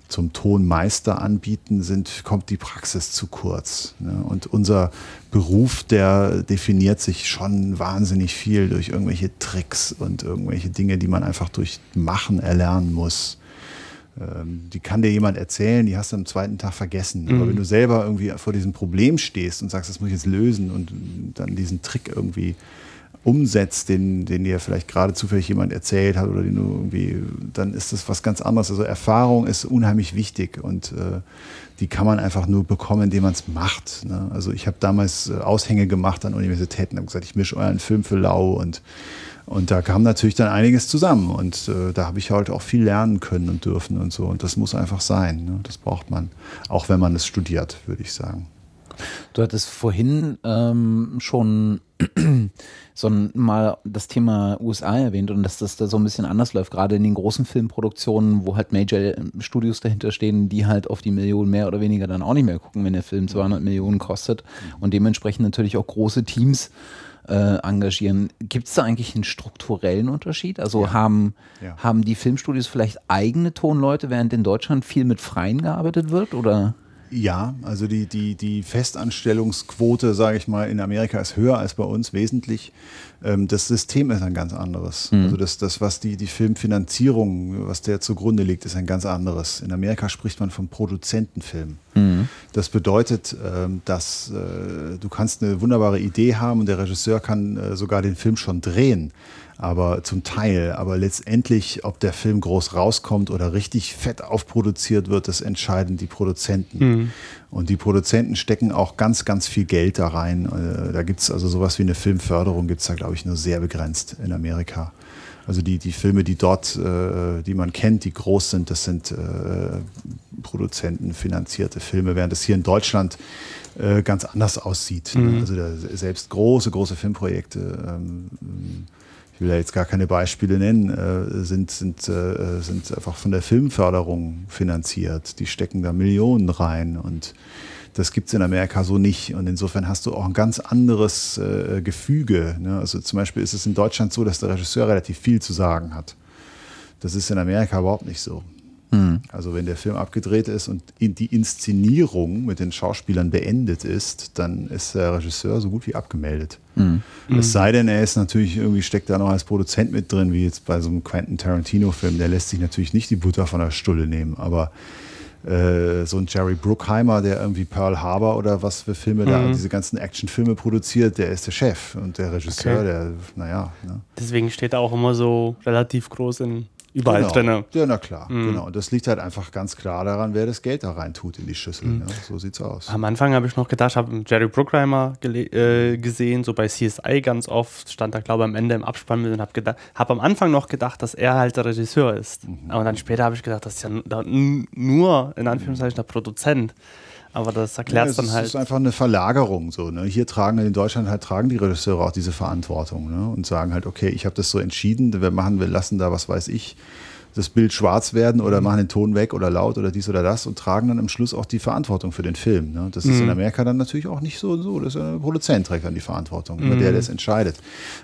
zum Tonmeister anbieten, sind, kommt die Praxis zu kurz. Ne? Und unser Beruf, der definiert sich schon wahnsinnig viel durch irgendwelche Tricks und irgendwelche Dinge, die man einfach durch Machen erlernen muss ähm, die kann dir jemand erzählen, die hast du am zweiten Tag vergessen. Mhm. Aber wenn du selber irgendwie vor diesem Problem stehst und sagst, das muss ich jetzt lösen und dann diesen Trick irgendwie umsetzt, den, den dir vielleicht gerade zufällig jemand erzählt hat oder den du irgendwie, dann ist das was ganz anderes. Also Erfahrung ist unheimlich wichtig und äh, die kann man einfach nur bekommen, indem man es macht. Ne? Also ich habe damals äh, Aushänge gemacht an Universitäten, habe gesagt, ich mische euren Film für lau und und da kam natürlich dann einiges zusammen und äh, da habe ich halt auch viel lernen können und dürfen und so. Und das muss einfach sein. Ne? Das braucht man, auch wenn man es studiert, würde ich sagen. Du hattest vorhin ähm, schon so mal das Thema USA erwähnt und dass das da so ein bisschen anders läuft, gerade in den großen Filmproduktionen, wo halt Major-Studios dahinter stehen, die halt auf die Millionen mehr oder weniger dann auch nicht mehr gucken, wenn der Film 200 Millionen kostet und dementsprechend natürlich auch große Teams äh, engagieren. Gibt es da eigentlich einen strukturellen Unterschied? Also ja. Haben, ja. haben die Filmstudios vielleicht eigene Tonleute, während in Deutschland viel mit Freien gearbeitet wird? Oder? Ja, also die, die, die Festanstellungsquote, sage ich mal, in Amerika ist höher als bei uns, wesentlich. Ähm, das System ist ein ganz anderes. Mhm. Also das, das, was die, die Filmfinanzierung, was der zugrunde liegt, ist ein ganz anderes. In Amerika spricht man vom Produzentenfilm. Mhm. Das bedeutet, ähm, dass äh, du kannst eine wunderbare Idee haben und der Regisseur kann äh, sogar den Film schon drehen aber zum Teil. Aber letztendlich, ob der Film groß rauskommt oder richtig fett aufproduziert wird, das entscheiden die Produzenten. Mhm. Und die Produzenten stecken auch ganz, ganz viel Geld da rein. Äh, da gibt es also sowas wie eine Filmförderung, gibt es da, glaube ich, nur sehr begrenzt in Amerika. Also die, die Filme, die dort, äh, die man kennt, die groß sind, das sind äh, produzentenfinanzierte Filme, während es hier in Deutschland äh, ganz anders aussieht. Mhm. Also da, selbst große, große Filmprojekte ähm, ich will ja jetzt gar keine Beispiele nennen, äh, sind, sind, äh, sind einfach von der Filmförderung finanziert. Die stecken da Millionen rein und das gibt es in Amerika so nicht. Und insofern hast du auch ein ganz anderes äh, Gefüge. Ne? Also zum Beispiel ist es in Deutschland so, dass der Regisseur relativ viel zu sagen hat. Das ist in Amerika überhaupt nicht so. Mhm. Also wenn der Film abgedreht ist und die Inszenierung mit den Schauspielern beendet ist, dann ist der Regisseur so gut wie abgemeldet. Mhm. Es sei denn, er ist natürlich irgendwie steckt da noch als Produzent mit drin, wie jetzt bei so einem Quentin Tarantino-Film. Der lässt sich natürlich nicht die Butter von der Stulle nehmen, aber äh, so ein Jerry Bruckheimer, der irgendwie Pearl Harbor oder was für Filme mhm. da, diese ganzen Actionfilme produziert, der ist der Chef und der Regisseur, okay. der, naja. Ne. Deswegen steht er auch immer so relativ groß in überall genau. drin. Ja, na klar, mhm. genau. Und das liegt halt einfach ganz klar daran, wer das Geld da rein tut in die Schüssel. Mhm. Ja, so sieht's aus. Am Anfang habe ich noch gedacht, ich habe Jerry Bruckheimer äh, gesehen, so bei CSI ganz oft, stand da glaube ich am Ende im Abspann mit und habe hab am Anfang noch gedacht, dass er halt der Regisseur ist. Mhm. Aber dann später habe ich gedacht, das ist ja nur, in Anführungszeichen, der Produzent. Aber das erklärt ja, es dann halt. Es ist einfach eine Verlagerung so. Ne? Hier tragen in Deutschland halt tragen die Regisseure auch diese Verantwortung ne? und sagen halt, okay, ich habe das so entschieden, wir machen, wir lassen da, was weiß ich, das Bild schwarz werden oder mhm. machen den Ton weg oder laut oder dies oder das und tragen dann am Schluss auch die Verantwortung für den Film. Ne? Das mhm. ist in mhm. Amerika dann natürlich auch nicht so und so. Das der Produzent trägt dann die Verantwortung, immer mhm. der, der es entscheidet.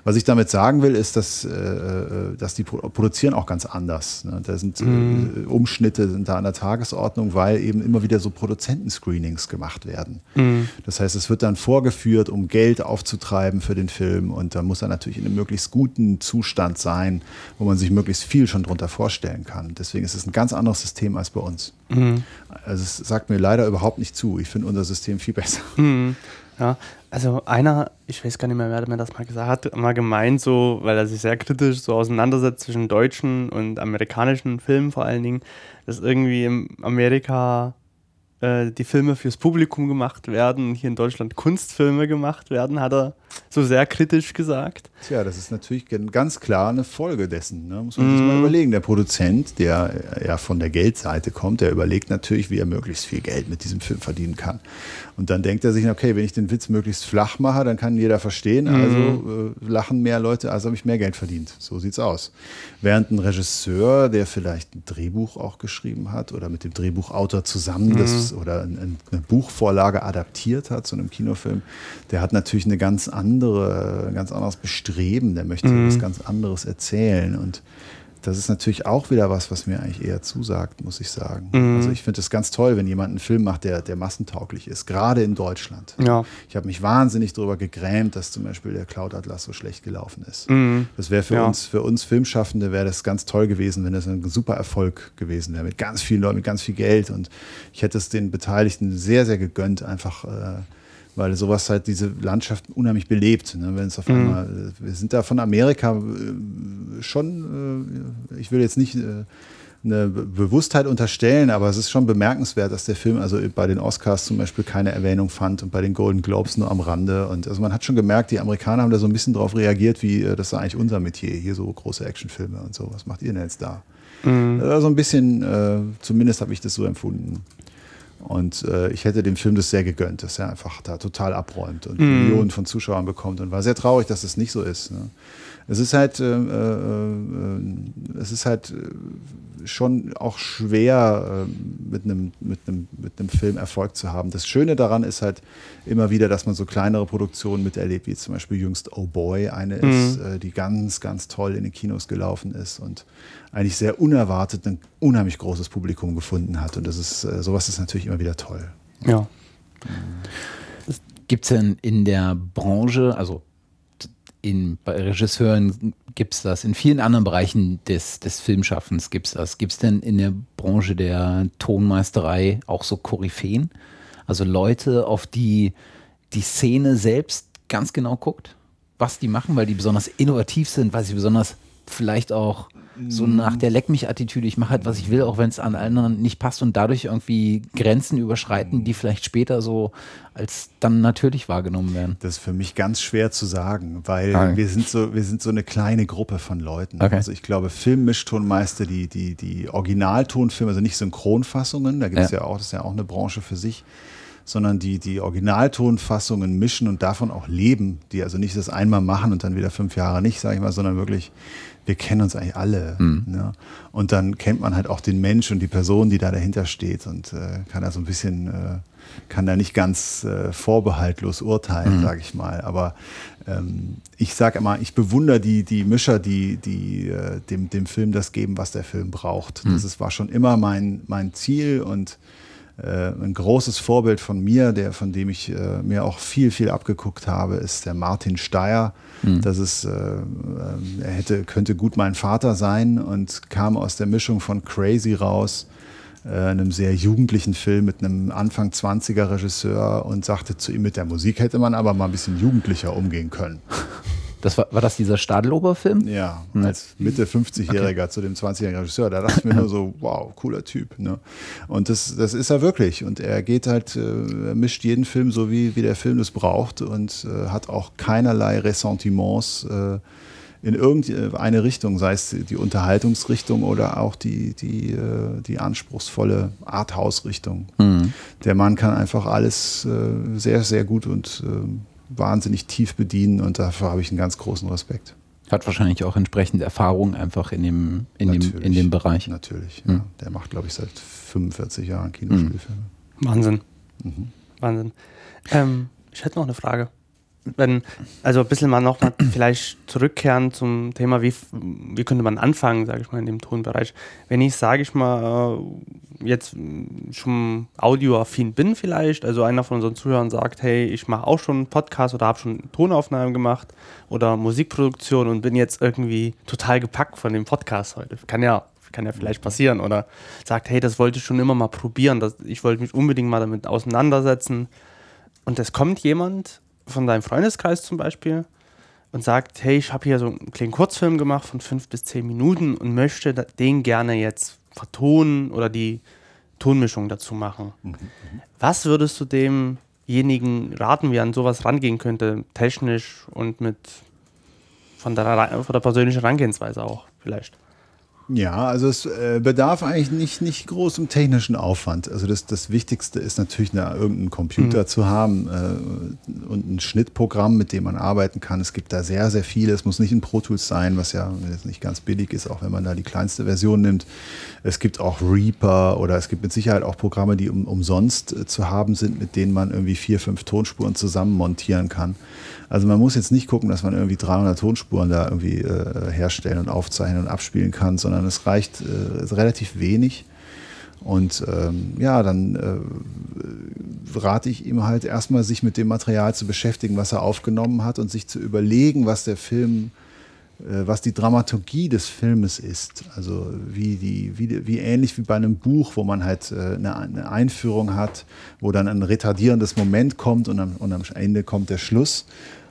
Was ich damit sagen will, ist, dass, äh, äh dass die produzieren auch ganz anders. Ne? Da sind äh, mhm. Umschnitte sind da an der Tagesordnung, weil eben immer wieder so Produzentenscreenings gemacht werden. Mhm. Das heißt, es wird dann vorgeführt, um Geld aufzutreiben für den Film und da muss er natürlich in einem möglichst guten Zustand sein, wo man sich möglichst viel schon drunter vorstellt vorstellen kann. Deswegen ist es ein ganz anderes System als bei uns. Mhm. Also es sagt mir leider überhaupt nicht zu. Ich finde unser System viel besser. Mhm. Ja, also einer, ich weiß gar nicht mehr, wer mir das mal gesagt hat, mal gemeint, so, weil er sich sehr kritisch so auseinandersetzt zwischen deutschen und amerikanischen Filmen vor allen Dingen, dass irgendwie in Amerika äh, die Filme fürs Publikum gemacht werden, hier in Deutschland Kunstfilme gemacht werden, hat er so sehr kritisch gesagt. Tja, das ist natürlich ganz klar eine Folge dessen. Ne? Muss man mm. sich mal mhm. überlegen. Der Produzent, der ja von der Geldseite kommt, der überlegt natürlich, wie er möglichst viel Geld mit diesem Film verdienen kann. Und dann denkt er sich, okay, wenn ich den Witz möglichst flach mache, dann kann jeder verstehen. Also mhm. äh, lachen mehr Leute, also habe ich mehr Geld verdient. So sieht's aus. Während ein Regisseur, der vielleicht ein Drehbuch auch geschrieben hat oder mit dem Drehbuchautor zusammen mhm. das, oder eine Buchvorlage adaptiert hat zu einem Kinofilm, der hat natürlich eine ganz andere, ein ganz anderes Bestreben. Der möchte mhm. was ganz anderes erzählen und das ist natürlich auch wieder was, was mir eigentlich eher zusagt, muss ich sagen. Mhm. Also ich finde es ganz toll, wenn jemand einen Film macht, der, der massentauglich ist, gerade in Deutschland. Ja. Ich habe mich wahnsinnig darüber gegrämt, dass zum Beispiel der Cloud Atlas so schlecht gelaufen ist. Mhm. Das wäre für ja. uns, für uns Filmschaffende wäre das ganz toll gewesen, wenn das ein super Erfolg gewesen wäre, mit ganz vielen Leuten, mit ganz viel Geld. Und ich hätte es den Beteiligten sehr, sehr gegönnt, einfach äh, weil sowas halt diese Landschaft unheimlich belebt. Ne? Wenn es auf mhm. einmal, wir sind da von Amerika äh, schon, äh, ich will jetzt nicht äh, eine Bewusstheit unterstellen, aber es ist schon bemerkenswert, dass der Film also bei den Oscars zum Beispiel keine Erwähnung fand und bei den Golden Globes nur am Rande. Und also man hat schon gemerkt, die Amerikaner haben da so ein bisschen drauf reagiert, wie das ist eigentlich unser Metier, hier so große Actionfilme und so. Was macht ihr denn jetzt da? Mhm. Also ein bisschen, äh, zumindest habe ich das so empfunden. Und äh, ich hätte dem Film das sehr gegönnt, dass er einfach da total abräumt und mm. Millionen von Zuschauern bekommt und war sehr traurig, dass es nicht so ist. Ne? Es ist halt, äh, äh, äh es ist halt äh, schon auch schwer, äh, mit einem mit einem mit einem Film Erfolg zu haben. Das Schöne daran ist halt immer wieder, dass man so kleinere Produktionen miterlebt, wie zum Beispiel jüngst Oh Boy, eine mm. ist, die ganz, ganz toll in den Kinos gelaufen ist und eigentlich sehr unerwartet ein unheimlich großes Publikum gefunden hat. Und das ist, äh, sowas ist natürlich immer wieder toll. Ja. Gibt es denn in der Branche, also in, bei Regisseuren gibt es das, in vielen anderen Bereichen des, des Filmschaffens gibt es das. Gibt es denn in der Branche der Tonmeisterei auch so Koryphäen? Also Leute, auf die die Szene selbst ganz genau guckt, was die machen, weil die besonders innovativ sind, weil sie besonders vielleicht auch so nach der Leck mich Attitüde, ich mache halt, was ich will, auch wenn es an anderen nicht passt und dadurch irgendwie Grenzen überschreiten, die vielleicht später so als dann natürlich wahrgenommen werden. Das ist für mich ganz schwer zu sagen, weil okay. wir sind so, wir sind so eine kleine Gruppe von Leuten. Okay. Also ich glaube, Filmmischtonmeister, die, die, die Originaltonfilme, also nicht Synchronfassungen, da gibt es ja. ja auch, das ist ja auch eine Branche für sich sondern die die Originaltonfassungen mischen und davon auch leben, die also nicht das einmal machen und dann wieder fünf Jahre nicht, sage ich mal, sondern wirklich wir kennen uns eigentlich alle. Mhm. Ne? Und dann kennt man halt auch den Mensch und die Person, die da dahinter steht und äh, kann da so ein bisschen, äh, kann da nicht ganz äh, vorbehaltlos urteilen, mhm. sage ich mal. Aber ähm, ich sage immer, ich bewundere die, die Mischer, die, die äh, dem, dem Film das geben, was der Film braucht. Mhm. Das ist, war schon immer mein, mein Ziel und ein großes Vorbild von mir, der, von dem ich äh, mir auch viel, viel abgeguckt habe, ist der Martin Steyer. Mhm. Das ist, äh, er hätte, könnte gut mein Vater sein und kam aus der Mischung von Crazy raus. äh, einem sehr jugendlichen Film mit einem Anfang 20er Regisseur und sagte zu ihm, mit der Musik hätte man aber mal ein bisschen jugendlicher umgehen können. Das war, war das dieser Stadelober-Film? Ja, als Mitte 50-Jähriger okay. zu dem 20-jährigen Regisseur. Da dachte ich mir nur so, wow, cooler Typ. Ne? Und das, das ist er wirklich. Und er geht halt, äh, mischt jeden Film so, wie, wie der Film es braucht und äh, hat auch keinerlei Ressentiments äh, in irgendeine Richtung, sei es die Unterhaltungsrichtung oder auch die, die, äh, die anspruchsvolle Arthouse-Richtung. Mhm. Der Mann kann einfach alles äh, sehr, sehr gut und äh, wahnsinnig tief bedienen und dafür habe ich einen ganz großen Respekt. Hat wahrscheinlich auch entsprechende Erfahrung einfach in dem, in dem, in dem Bereich. Natürlich, ja. Hm. Der macht, glaube ich, seit 45 Jahren Kinospielfilme. Hm. Wahnsinn. Mhm. Wahnsinn. Ähm, ich hätte noch eine Frage wenn, also ein bisschen mal nochmal vielleicht zurückkehren zum Thema, wie, wie könnte man anfangen, sage ich mal, in dem Tonbereich. Wenn ich, sage ich mal, äh, jetzt schon audioaffin bin vielleicht, also einer von unseren Zuhörern sagt, hey, ich mache auch schon einen Podcast oder habe schon Tonaufnahmen gemacht oder Musikproduktion und bin jetzt irgendwie total gepackt von dem Podcast heute. Kann ja kann ja vielleicht passieren. Oder sagt, hey, das wollte ich schon immer mal probieren. Das, ich wollte mich unbedingt mal damit auseinandersetzen. Und es kommt jemand von deinem Freundeskreis zum Beispiel und sagt, hey, ich habe hier so einen kleinen Kurzfilm gemacht von fünf bis zehn Minuten und möchte den gerne jetzt vertonen oder die Tonmischung dazu machen. Mhm, mhm. Was würdest du demjenigen raten, wie er an sowas rangehen könnte, technisch und mit von der, von der persönlichen Herangehensweise auch vielleicht? Ja, also es äh, bedarf eigentlich nicht, nicht großem technischen Aufwand. Also das, das Wichtigste ist natürlich, eine, irgendeinen Computer mhm. zu haben äh, und ein Schnittprogramm, mit dem man arbeiten kann. Es gibt da sehr, sehr viele. Es muss nicht ein Pro Tools sein, was ja jetzt nicht ganz billig ist, auch wenn man da die kleinste Version nimmt. Es gibt auch Reaper oder es gibt mit Sicherheit auch Programme, die um, umsonst äh, zu haben sind, mit denen man irgendwie vier, fünf Tonspuren zusammen montieren kann. Also man muss jetzt nicht gucken, dass man irgendwie 300 Tonspuren da irgendwie äh, herstellen und aufzeichnen und abspielen kann, sondern es reicht äh, relativ wenig. Und ähm, ja, dann äh, rate ich ihm halt erstmal, sich mit dem Material zu beschäftigen, was er aufgenommen hat und sich zu überlegen, was der Film äh, was die Dramaturgie des Filmes ist. Also wie, die, wie, wie ähnlich wie bei einem Buch, wo man halt äh, eine, Einführung hat, wo dann ein retardierendes Moment kommt und am, und am Ende kommt der Schluss.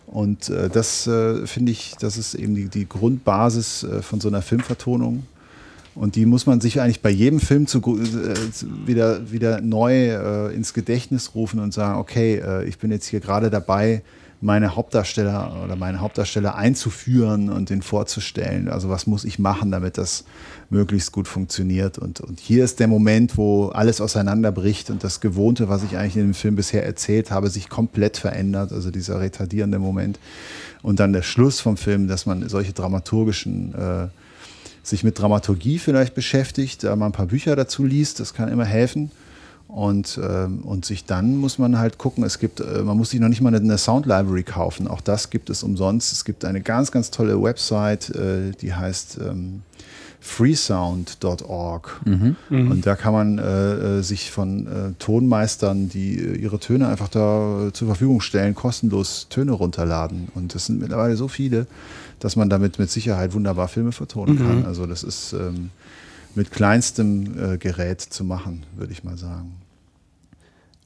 Und äh, das äh, finde ich, das ist eben die, die Grundbasis äh, von so einer Filmvertonung. Und die muss man sich eigentlich bei jedem Film zu, äh, wieder, wieder neu ins Gedächtnis rufen und sagen, okay, ich bin jetzt hier gerade dabei, meine Hauptdarsteller oder meine Hauptdarsteller einzuführen und den vorzustellen. Also was muss ich machen, damit das möglichst gut funktioniert. Und, und hier ist der Moment, wo alles auseinanderbricht und das Gewohnte, was ich eigentlich in dem Film bisher erzählt habe, sich komplett verändert. Also dieser retardierende Moment. Und dann der Schluss vom Film, dass man solche dramaturgischen äh, sich mit Dramaturgie vielleicht beschäftigt, da mal ein paar Bücher dazu liest, das kann immer helfen. Und, ähm, und sich dann muss man halt gucken, es gibt, äh, man muss sich noch nicht mal eine, Sound Library kaufen. Auch das gibt es umsonst. Es gibt eine ganz, ganz tolle Website, äh, die heißt ähm, freesound.org. Mhm. Mhm. Und da kann man äh, äh sich von äh, Tonmeistern, die äh, ihre Töne einfach da zur Verfügung stellen, kostenlos Töne runterladen. Und das sind mittlerweile so viele, dass man damit mit Sicherheit wunderbar Filme vertonen mhm. kann. Also das ist ähm, mit kleinstem Gerät zu machen, würde ich mal sagen.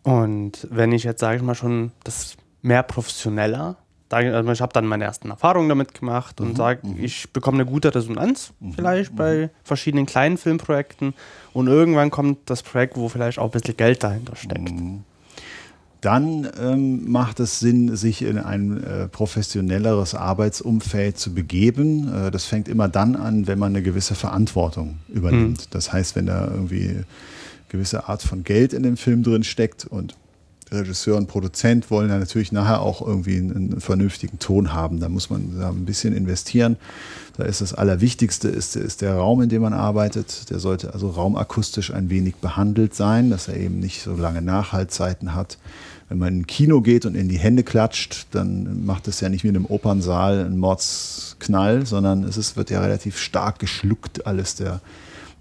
Und wenn ich jetzt, sage ich mal, schon das mehr professioneller, also ich habe dann meine ersten Erfahrungen damit gemacht und mhm, sage, mhm. ich bekomme eine gute Resonanz mhm, vielleicht bei mhm. verschiedenen kleinen Filmprojekten und irgendwann kommt das Projekt, wo vielleicht auch ein bisschen Geld dahinter steckt. Mhm. Dann ähm, macht es Sinn, sich in ein äh, professionelleres Arbeitsumfeld zu begeben. Äh, das fängt immer dann an, wenn man eine gewisse Verantwortung übernimmt. Mhm. Das heißt, wenn da irgendwie gewisse Art von Geld in dem Film drin steckt und Regisseur und Produzent wollen ja natürlich nachher auch irgendwie einen, einen, vernünftigen Ton haben. Da muss man da ein bisschen investieren. Da ist das Allerwichtigste ist, ist der Raum, in dem man arbeitet. Der sollte also raumakustisch ein wenig behandelt sein, dass er eben nicht so lange Nachhaltzeiten hat. Wenn man in ein Kino geht und in die Hände klatscht, dann macht es ja nicht wie in einem Opernsaal einen Mordsknall, sondern es ist, wird ja relativ stark geschluckt, alles der,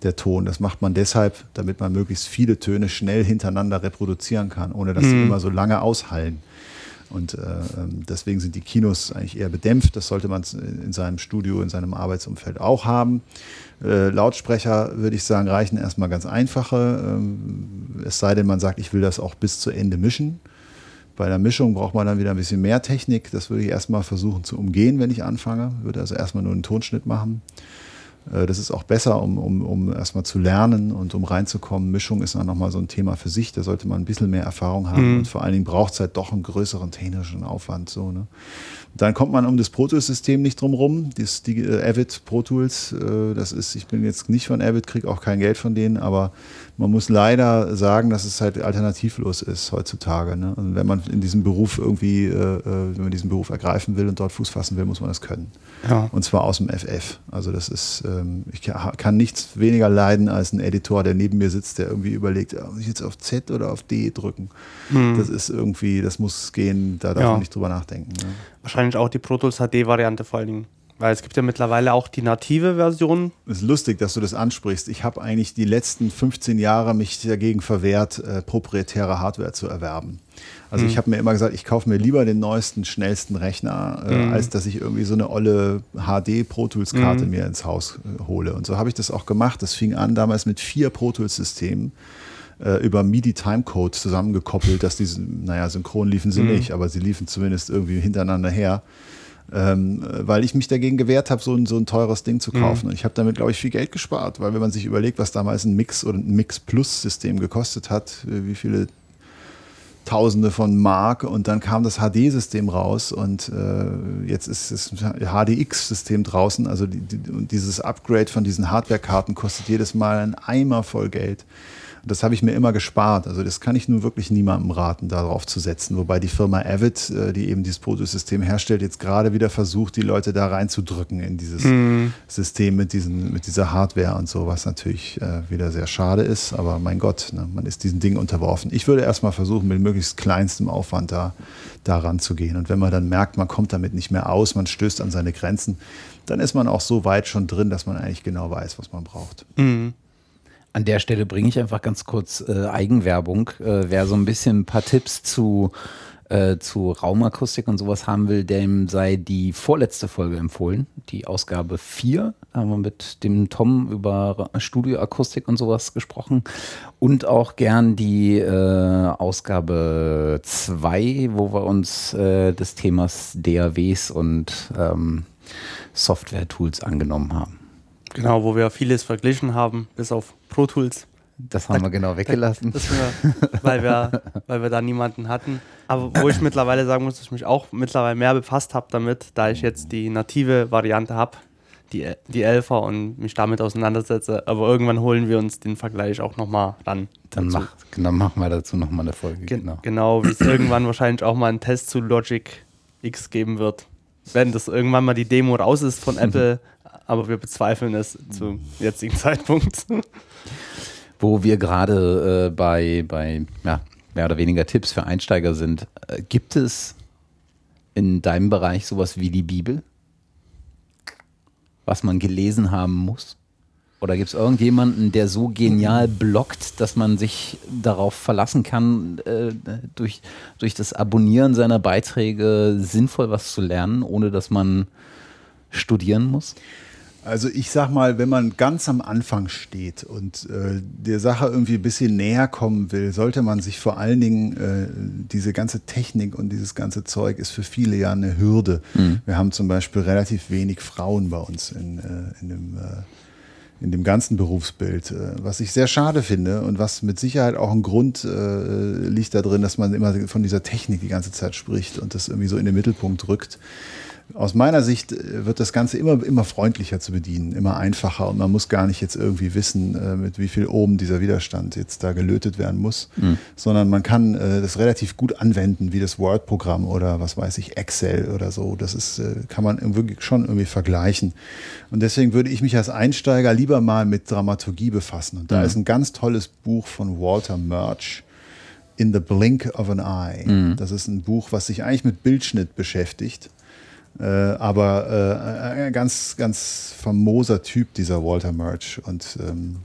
der Ton. Das macht man deshalb, damit man möglichst viele Töne schnell hintereinander reproduzieren kann, ohne dass mhm. sie immer so lange aushallen. Und äh, ähm, deswegen sind die Kinos eigentlich eher bedämpft. Das sollte man in seinem Studio, in seinem Arbeitsumfeld auch haben. Äh, Lautsprecher, würde ich sagen, reichen erstmal ganz einfache. Ähm, es sei denn, man sagt, ich will das auch bis zu Ende mischen. Bei der Mischung braucht man dann wieder ein bisschen mehr Technik. Das würde ich erstmal versuchen zu umgehen, wenn ich anfange. Würde also erstmal nur einen Tonschnitt machen. Äh, das ist auch besser, um, um, um erstmal zu lernen und um reinzukommen. Mischung ist dann nochmal so ein Thema für sich. Da sollte man ein bisschen mehr Erfahrung haben. Mhm. Und vor allen Dingen braucht es halt doch einen größeren technischen Aufwand. So, ne? Dann kommt man um das Pro Tools-System nicht drum rum. Das, die äh, Avid Pro Tools, äh, das ist, ich bin jetzt nicht von Avid, kriege auch kein Geld von denen, aber man muss leider sagen, dass es halt alternativlos ist heutzutage. Ne? Und wenn man in diesem Beruf irgendwie, äh, äh, wenn man diesen Beruf ergreifen will und dort Fuß fassen will, muss man das können. Ja. Und zwar aus dem FF. Also das ist, ähm, ich kann nichts weniger leiden als ein Editor, der neben mir sitzt, der irgendwie überlegt, muss ich jetzt auf Z oder auf D drücken? Mhm. Das ist irgendwie, das muss gehen, da darf ja. man nicht drüber nachdenken. Ne? Wahrscheinlich auch die Pro Tools HD-Variante vor allen Dingen. Weil es gibt ja mittlerweile auch die native Version. Es ist lustig, dass du das ansprichst. Ich habe eigentlich die letzten 15 Jahre mich dagegen verwehrt, äh, proprietäre Hardware zu erwerben. Also mhm. ich habe mir immer gesagt, ich kaufe mir lieber den neuesten, schnellsten Rechner, äh, mhm. als dass ich irgendwie so eine olle HD Pro Tools Karte mhm. mir ins Haus äh, hole. Und so habe ich das auch gemacht. Das fing an damals mit vier Pro Tools Systemen äh, über MIDI Timecode zusammengekoppelt, dass diese, naja, synchron liefen sie mhm. nicht, aber sie liefen zumindest irgendwie hintereinander her ähm, weil ich mich dagegen gewehrt habe, so ein, so ein teures Ding zu kaufen. Mhm. Und ich habe damit, glaube ich, viel Geld gespart, weil wenn man sich überlegt, was damals ein Mix oder ein Mix-Plus-System gekostet hat, äh, wie viele Tausende von Mark und dann kam das HD-System raus und äh, jetzt ist das HDX-System draußen. Also die, die, dieses Upgrade von diesen Hardware-Karten kostet jedes Mal einen Eimer voll Geld das habe ich mir immer gespart. Also das kann ich nur wirklich niemandem raten, darauf zu setzen. Wobei die Firma Avid, äh, die eben dieses Proto-System herstellt, jetzt gerade wieder versucht, die Leute da reinzudrücken in dieses mhm. System mit, diesen, mit dieser Hardware und so, was natürlich äh, wieder sehr schade ist. Aber mein Gott, ne, man ist diesen Ding unterworfen. Ich würde erstmal versuchen, mit möglichst kleinstem Aufwand da, da ranzugehen. Und wenn man dann merkt, man kommt damit nicht mehr aus, man stößt an seine Grenzen, dann ist man auch so weit schon drin, dass man eigentlich genau weiß, was man braucht. Mhm. An der Stelle bringe ich einfach ganz kurz äh, Eigenwerbung. Äh, wer so ein bisschen ein paar Tipps zu, äh, zu Raumakustik und sowas haben will, dem sei die vorletzte Folge empfohlen. Die Ausgabe 4 Da haben wir mit dem Tom über Studioakustik und sowas gesprochen. Und auch gern die äh, Ausgabe 2, wo wir uns äh, des Themas DAWs und ähm, Software-Tools angenommen haben. Genau, wo wir vieles verglichen haben, bis auf Pro Tools. Das haben wir genau weggelassen. Wir, weil, wir, weil wir da niemanden hatten. Aber wo ich mittlerweile sagen muss, dass ich mich auch mittlerweile mehr befasst habe damit, da ich jetzt die native Variante habe, die, die Elfer und mich damit auseinandersetze. Aber irgendwann holen wir uns den Vergleich auch nochmal ran. Dann, mach, dann machen wir dazu nochmal eine Folge. Ge genau, genau wie es irgendwann wahrscheinlich auch mal einen Test zu Logic X geben wird. Wenn das irgendwann mal die Demo raus ist von Apple, aber wir bezweifeln es zum jetzigen Zeitpunkt. Wo wir gerade äh, bei, bei ja, mehr oder weniger Tipps für Einsteiger sind, äh, gibt es in deinem Bereich sowas wie die Bibel? Was man gelesen haben muss? Oder gibt es irgendjemanden, der so genial blockt, dass man sich darauf verlassen kann, äh, durch, durch das Abonnieren seiner Beiträge sinnvoll was zu lernen, ohne dass man studieren muss? Also ich sag mal, wenn man ganz am Anfang steht und äh, der Sache irgendwie ein bisschen näher kommen will, sollte man sich vor allen Dingen äh, diese ganze Technik und dieses ganze Zeug ist für viele ja eine Hürde. Mhm. Wir haben zum Beispiel relativ wenig Frauen bei uns in, äh, in dem äh, in dem ganzen Berufsbild, äh, was ich sehr schade finde und was mit Sicherheit auch ein Grund äh, liegt da drin, dass man immer von dieser Technik die ganze Zeit spricht und das irgendwie so in den Mittelpunkt rückt aus meiner Sicht äh, wird das Ganze immer, immer freundlicher zu bedienen, immer einfacher und man muss gar nicht jetzt irgendwie wissen, äh, mit wie viel oben dieser Widerstand jetzt da gelötet werden muss, mhm. sondern man kann äh, das relativ gut anwenden, wie das Word-Programm oder was weiß ich, Excel oder so. Das ist, kann man wirklich schon irgendwie vergleichen. Und deswegen würde ich mich als Einsteiger lieber mal mit Dramaturgie befassen. Und da mhm. ist ein ganz tolles Buch von Walter Murch. In the Blink of an Eye. Mhm. Das ist ein Buch, was sich eigentlich mit Bildschnitt beschäftigt äh, aber äh, ein ganz, ganz famoser Typ, dieser Walter Murch. Und ähm,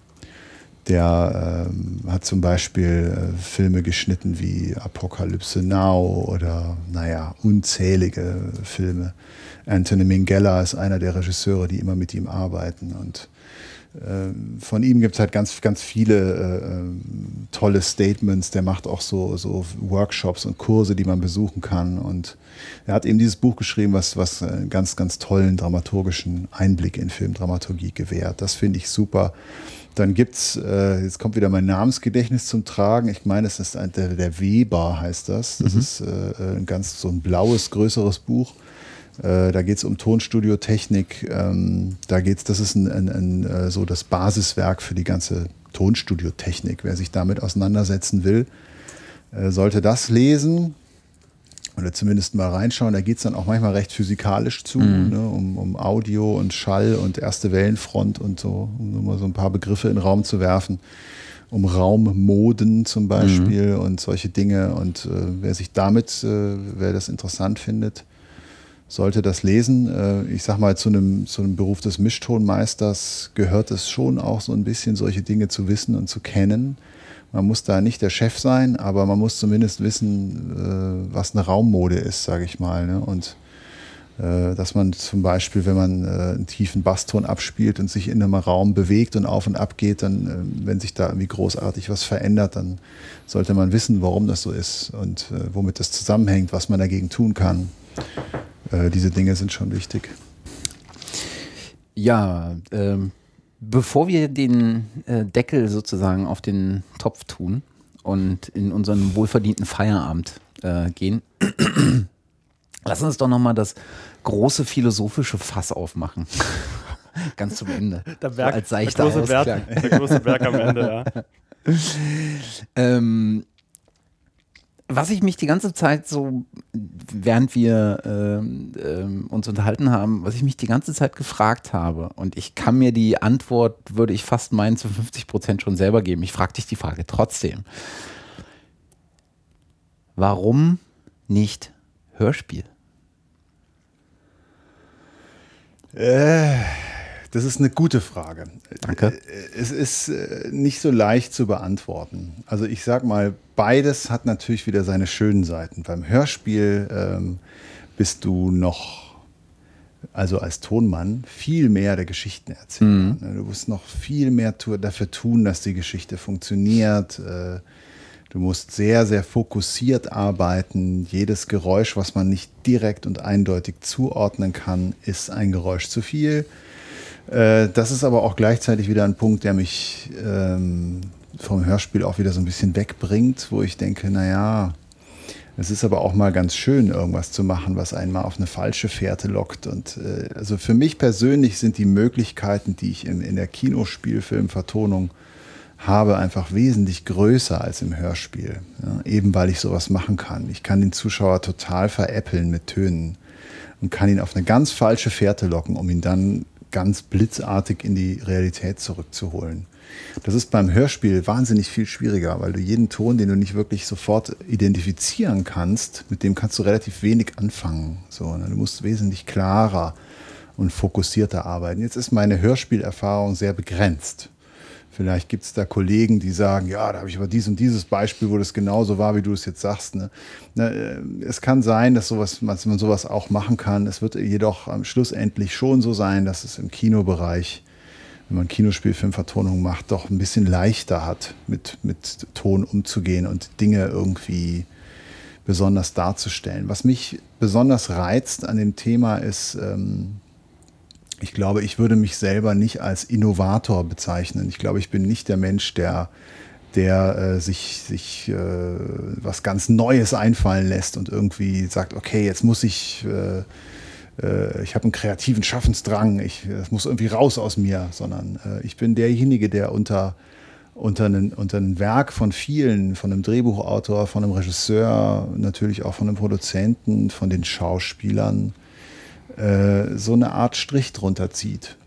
Der ähm, hat zum Beispiel äh, Filme geschnitten wie Apokalypse Now oder, naja, unzählige Filme. Anthony Minghella ist einer der Regisseure, die immer mit ihm arbeiten. Und von ihm gibt es halt ganz, ganz viele äh, ähm, tolle Statements. Der macht auch so, so Workshops und Kurse, die man besuchen kann. Und er hat eben dieses Buch geschrieben, was, was einen ganz, ganz tollen dramaturgischen Einblick in Filmdramaturgie gewährt. Das finde ich super. Dann gibt's, äh, jetzt kommt wieder mein Namensgedächtnis zum Tragen. Ich meine, es ist ein, der, der Weber heißt das. Das mhm. ist äh, ein ganz so ein blaues, größeres Buch. Äh, da geht es um Tonstudiotechnik. Ähm, da geht's, das ist ein, ein, ein, äh, so das Basiswerk für die ganze Tonstudiotechnik. Wer sich damit auseinandersetzen will, äh, sollte das lesen oder zumindest mal reinschauen. Da geht es dann auch manchmal recht physikalisch zu, mhm. ne, um, um, Audio und Schall und erste Wellenfront und so, um nur mal so ein paar Begriffe in den Raum zu werfen. Um Raummoden zum Beispiel mhm. und solche Dinge. Und äh, wer sich damit, äh, wer das interessant findet, sollte das lesen. Äh, ich sag mal, zu einem, zu einem Beruf des Mischtonmeisters gehört es schon auch so ein bisschen, solche Dinge zu wissen und zu kennen man muss da nicht der Chef sein, aber man muss zumindest wissen, äh, was eine Raummode ist, sage ich mal. Ne? Und äh, dass man zum Beispiel, wenn man einen tiefen Basston abspielt und sich in einem Raum bewegt und auf und ab geht, dann, wenn sich da irgendwie großartig was verändert, dann sollte man wissen, warum das so ist und womit das zusammenhängt, was man dagegen tun kann. Äh, diese Dinge sind schon wichtig. Ja, ähm Bevor wir den äh, Deckel sozusagen auf den Topf tun und in unseren wohlverdienten Feierabend äh, gehen, lass uns doch nochmal das große philosophische Fass aufmachen. Ganz zum Ende. Der Berg, so als der, große Berg, der große Berg am Ende, ja. ähm, was ich mich die ganze Zeit so, während wir ähm, ähm, uns unterhalten haben, was ich mich die ganze Zeit gefragt habe, und ich kann mir die Antwort, würde ich fast meinen, zu 50 Prozent schon selber geben. Ich frage dich die Frage trotzdem. Warum nicht Hörspiel? Äh das ist eine gute Frage. Danke. Äh, es ist äh, nicht so leicht zu beantworten. Also ich sag mal, beides hat natürlich wieder seine schönen Seiten. Beim Hörspiel ähm, bist du noch, also als Tonmann, viel mehr der Geschichten erzählen. Mhm. Du musst noch viel mehr dafür tun, dass die Geschichte funktioniert. Äh, du musst sehr, sehr fokussiert arbeiten. Jedes Geräusch, was man nicht direkt und eindeutig zuordnen kann, ist ein Geräusch zu viel. Äh, das ist aber auch gleichzeitig wieder ein Punkt, der mich ähm, vom Hörspiel auch wieder so ein bisschen wegbringt, wo ich denke, naja, es ist aber auch mal ganz schön, irgendwas zu machen, was einen mal auf eine falsche Fährte lockt. Und äh, also für mich persönlich sind die Möglichkeiten, die ich in, in der Kinospielfilmvertonung habe, einfach wesentlich größer als im Hörspiel. Ja, eben weil ich sowas machen kann. Ich kann den Zuschauer total veräppeln mit Tönen und kann ihn auf eine ganz falsche Fährte locken, um ihn dann ganz blitzartig in die Realität zurückzuholen. Das ist beim Hörspiel wahnsinnig viel schwieriger, weil du jeden Ton, den du nicht wirklich sofort identifizieren kannst, mit dem kannst du relativ wenig anfangen. So, ne? Du musst wesentlich klarer und fokussierter arbeiten. Jetzt ist meine Hörspielerfahrung sehr begrenzt. Vielleicht gibt es da Kollegen, die sagen, ja, da habe ich aber dies und dieses Beispiel, wo das genauso war, wie du es jetzt sagst. Ne? Äh, es kann sein, dass, sowas, dass man sowas auch machen kann. Es wird jedoch am Schluss endlich schon so sein, dass es im Kinobereich, wenn man Kinospielfilmvertonung macht, doch ein bisschen leichter hat, mit, mit Ton umzugehen und Dinge irgendwie besonders darzustellen. Was mich besonders reizt an dem Thema ist, ähm, ich glaube, ich würde mich selber nicht als Innovator bezeichnen. Ich glaube, ich bin nicht der Mensch, der, der äh, sich, sich äh, was ganz Neues einfallen lässt und irgendwie sagt, okay, jetzt muss ich, äh, äh ich habe einen kreativen Schaffensdrang, ich, das muss irgendwie raus aus mir, sondern äh, ich bin derjenige, der unter, unter, einen, unter ein Werk von vielen, von einem Drehbuchautor, von einem Regisseur, natürlich auch von einem Produzenten, von den Schauspielern, äh, so eine Art Strich drunter zieht.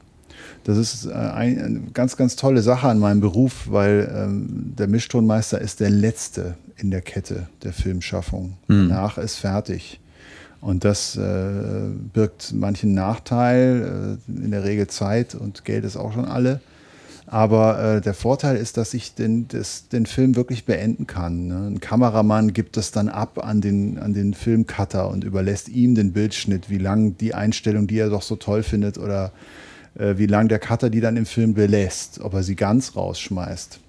Das ist äh, eine ganz, ganz tolle Sache an meinem Beruf, weil ähm, der Mischtonmeister ist der Letzte in der Kette der Filmschaffung. Mhm. Danach ist fertig. Und das äh, birgt manchen Nachteil, äh, in der Regel Zeit und Geld ist auch schon alle. Aber äh, der Vorteil ist, dass ich den, das, den Film wirklich beenden kann. Ne? Ein Kameramann gibt das dann ab an den, an den Filmcutter und überlässt ihm den Bildschnitt, wie lang die Einstellung, die er doch so toll findet, oder äh, wie lang der Cutter die dann im Film belässt, ob er sie ganz rausschmeißt.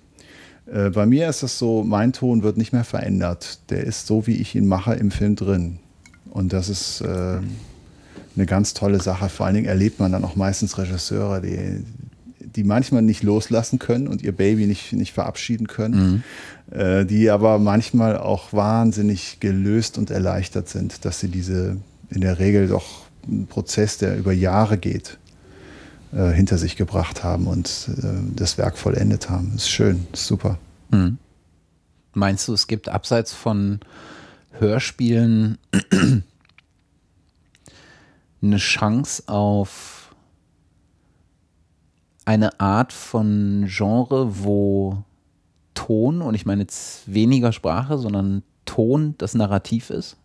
Äh, bei mir ist es so, mein Ton wird nicht mehr verändert. Der ist so, wie ich ihn mache, im Film drin. Und das ist äh, eine ganz tolle Sache. Vor allen Dingen erlebt man dann auch meistens Regisseure, die, die manchmal nicht loslassen können und ihr Baby nicht, nicht verabschieden können, mhm. äh, die aber manchmal auch wahnsinnig gelöst und erleichtert sind, dass sie diese in der Regel doch einen Prozess, der über Jahre geht, äh, hinter sich gebracht haben und äh, das Werk vollendet haben. Das ist schön, ist super. Mhm. Meinst du, es gibt abseits von Hörspielen eine Chance auf eine Art von Genre, wo Ton, und ich meine jetzt weniger Sprache, sondern Ton das Narrativ ist?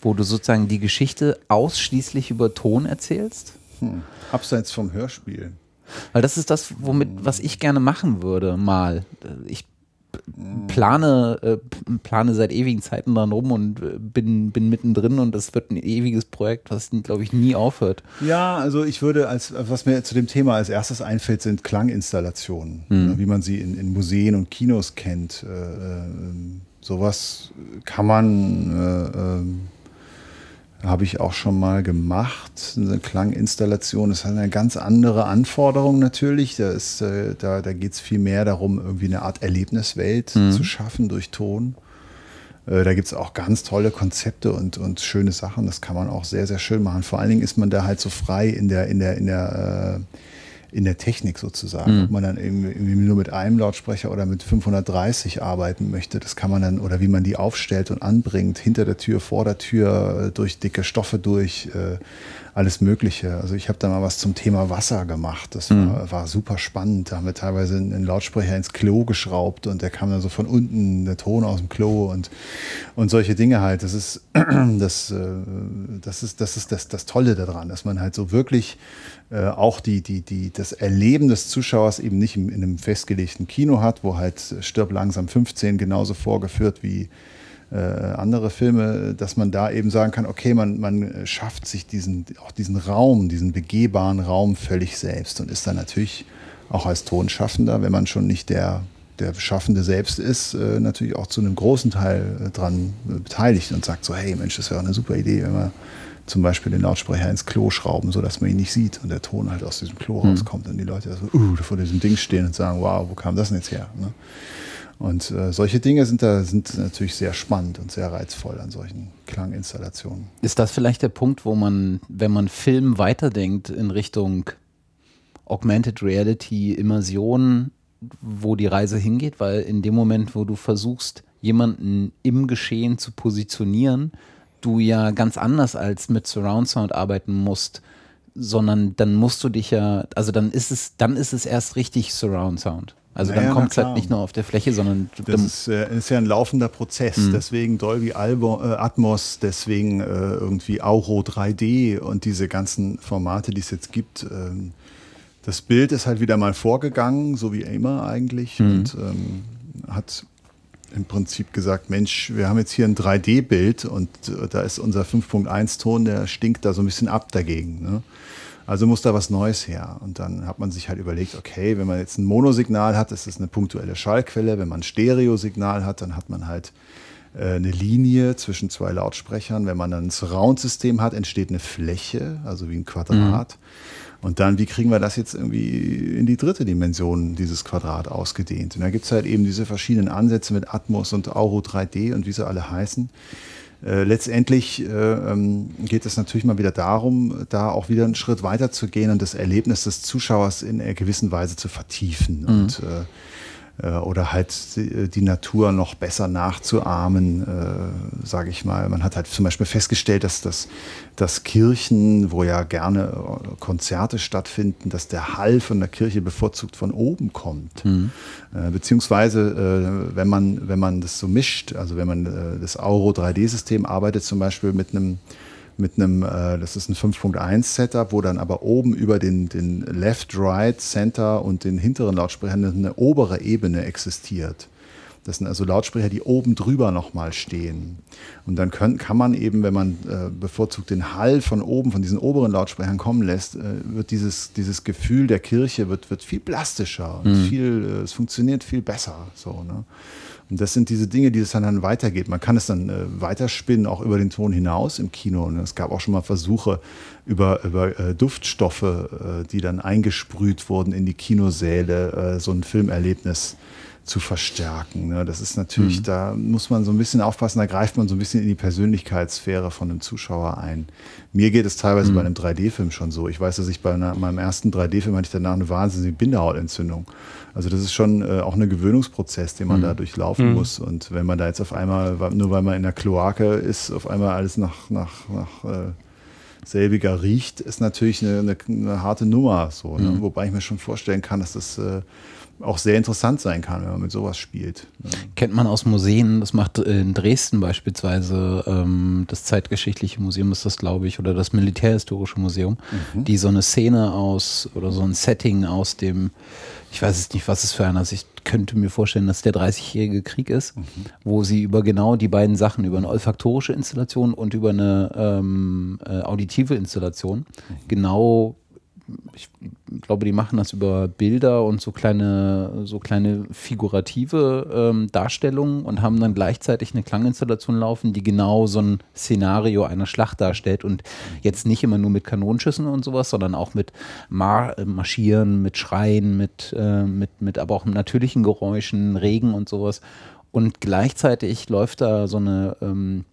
Wo du sozusagen die Geschichte ausschließlich über Ton erzählst? Hm. Abseits vom Hörspiel. Weil das ist das, womit, was ich gerne machen würde, mal. Ich plane, äh, plane seit ewigen Zeiten dran rum und äh, bin, bin mittendrin und das wird ein ewiges Projekt, was, glaube ich, nie aufhört. Ja, also ich würde, als was mir zu dem Thema als erstes einfällt, sind Klanginstallationen, mhm. wie man sie in, in, Museen und Kinos kennt. Äh, äh sowas kann man äh, ähm, habe ich auch schon mal gemacht. Eine Klanginstallation, das hat eine ganz andere Anforderung natürlich. Da, äh, da, da geht es viel mehr darum, irgendwie eine Art Erlebniswelt mhm. zu schaffen durch Ton. Äh, da gibt es auch ganz tolle Konzepte und, und schöne Sachen. Das kann man auch sehr, sehr schön machen. Vor allen Dingen ist man da halt so frei in der, in der, in der äh, in der Technik sozusagen. Mhm. Ob man dann irgendwie nur mit einem Lautsprecher oder mit 530 arbeiten möchte, das kann man dann, oder wie man die aufstellt und anbringt, hinter der Tür, vor der Tür, durch dicke Stoffe durch. Äh, alles Mögliche. Also ich habe da mal was zum Thema Wasser gemacht. Das mhm. war, war, super spannend. Da haben wir teilweise einen Lautsprecher ins Klo geschraubt und der kam dann so von unten, der Ton aus dem Klo und, und solche Dinge halt. Das ist das, äh, das, ist, das, ist das, das Tolle daran, dass man halt so wirklich äh, auch die, die, die, das Erleben des Zuschauers eben nicht in, in einem festgelegten Kino hat, wo halt Stirb langsam 15 genauso vorgeführt wie äh, andere Filme, dass man da eben sagen kann, okay, man, man schafft sich diesen, auch diesen Raum, diesen begehbaren Raum völlig selbst und ist dann natürlich auch als Tonschaffender, wenn man schon nicht der, der Schaffende selbst ist, äh, natürlich auch zu einem großen Teil äh, dran beteiligt und sagt so, hey Mensch, das wäre eine super Idee, wenn wir zum Beispiel den Lautsprecher ins Klo schrauben, sodass man ihn nicht sieht und der Ton halt aus diesem Klo mhm. rauskommt und die Leute so, uh, vor diesem Ding stehen und sagen, wow, wo kam das denn jetzt her? Ne? Und äh, solche Dinge sind da sind natürlich sehr spannend und sehr reizvoll an solchen Klanginstallationen. Ist das vielleicht der Punkt, wo man, wenn man Film weiterdenkt in Richtung Augmented Reality, Immersion, wo die Reise hingeht? Weil in dem Moment, wo du versuchst, jemanden im Geschehen zu positionieren, du ja ganz anders als mit Surround Sound arbeiten musst, sondern dann musst du dich ja, also dann ist es, dann ist es erst richtig Surround Sound. Also naja, dann kommt es halt nicht nur auf der Fläche, sondern. Das ist, äh, ist ja ein laufender Prozess. Mhm. Deswegen Dolby Albo, äh, Atmos, deswegen äh, irgendwie Auro 3D und diese ganzen Formate, die es jetzt gibt. Ähm, das Bild ist halt wieder mal vorgegangen, so wie immer eigentlich, mhm. und ähm, hat im Prinzip gesagt, Mensch, wir haben jetzt hier ein 3D-Bild und äh, da ist unser 5.1-Ton, der stinkt da so ein bisschen ab dagegen. Ne? Also muss da was Neues her. Und dann hat man sich halt überlegt, okay, wenn man jetzt ein Monosignal hat, ist das eine punktuelle Schallquelle. Wenn man ein Stereosignal hat, dann hat man halt äh, eine Linie zwischen zwei Lautsprechern. Wenn man dann ein Surround-System hat, entsteht eine Fläche, also wie ein Quadrat. Mhm. Und dann, wie kriegen wir das jetzt irgendwie in die dritte Dimension, dieses Quadrat ausgedehnt? Und da gibt es halt eben diese verschiedenen Ansätze mit Atmos und Auro 3D und wie sie alle heißen. Äh, letztendlich äh, ähm, geht es natürlich mal wieder darum, da auch wieder einen Schritt weiter zu gehen und das Erlebnis des Zuschauers in einer gewissen Weise zu vertiefen. Mhm. Und äh, äh, oder halt äh, die Natur noch besser nachzuahmen, äh, sage ich mal. Man hat halt zum Beispiel festgestellt, dass, das, dass Kirchen, wo ja gerne äh, Konzerte stattfinden, dass der Hall von der Kirche bevorzugt von oben kommt. Mhm. Äh, beziehungsweise, äh, wenn, man, wenn man das so mischt, also wenn man das Auro 3D-System arbeitet, zum Beispiel mit einem mit einem, äh, das ist ein 5.1 Setup, wo dann aber oben über den, den Left, Right, Center und den hinteren Lautsprechern eine obere Ebene existiert. Das sind also Lautsprecher, die oben drüber nochmal stehen. Und dann können, kann man eben, wenn man äh, bevorzugt den Hall von oben, von diesen oberen Lautsprechern kommen lässt, äh, wird dieses, dieses Gefühl der Kirche wird, wird viel plastischer und mhm. viel, äh, es funktioniert viel besser. So, ne? Und das sind diese Dinge, die es dann, weitergeht. Man kann es dann äh, weiterspinnen, auch über den Ton hinaus im Kino. Und es gab auch schon mal Versuche über, über äh, Duftstoffe, äh, die dann eingesprüht wurden in die Kinosäle, so ein Filmerlebnis zu verstärken. Ne? Das ist natürlich, mhm. da muss man so ein bisschen aufpassen, da greift man so ein bisschen in die Persönlichkeitssphäre von einem Zuschauer ein. Mir geht es teilweise mhm. bei einem 3D-Film schon so. Ich weiß, dass ich bei einer, meinem ersten 3D-Film hatte ich danach eine wahnsinnige Bindehautentzündung. Also das ist schon äh, auch ein Gewöhnungsprozess, den man mhm. da durchlaufen mhm. muss. Und wenn man da jetzt auf einmal, nur weil man in der Kloake ist, auf einmal alles nach, nach, nach äh, selbiger riecht, ist natürlich eine, eine, eine harte Nummer. So, ne? Mhm. Wobei ich mir schon vorstellen kann, dass das äh, auch sehr interessant sein kann, wenn man mit sowas spielt. Kennt man aus Museen, das macht in Dresden beispielsweise ähm, das Zeitgeschichtliche Museum ist das, glaube ich, oder das Militärhistorische Museum, mhm. die so eine Szene aus oder so ein Setting aus dem, ich weiß es nicht, was es für einer ist, ich könnte mir vorstellen, dass der 30-jährige Krieg ist, mhm. wo sie über genau die beiden Sachen, über eine olfaktorische Installation und über eine ähm, äh, auditive Installation, mhm. genau ich glaube, die machen das über Bilder und so kleine, so kleine figurative ähm, Darstellungen und haben dann gleichzeitig eine Klanginstallation laufen, die genau so ein Szenario einer Schlacht darstellt und jetzt nicht immer nur mit Kanonschüssen und sowas, sondern auch mit Mar Marschieren, mit Schreien, mit, äh, mit, mit aber auch natürlichen Geräuschen, Regen und sowas. Und gleichzeitig läuft da so eine ähm,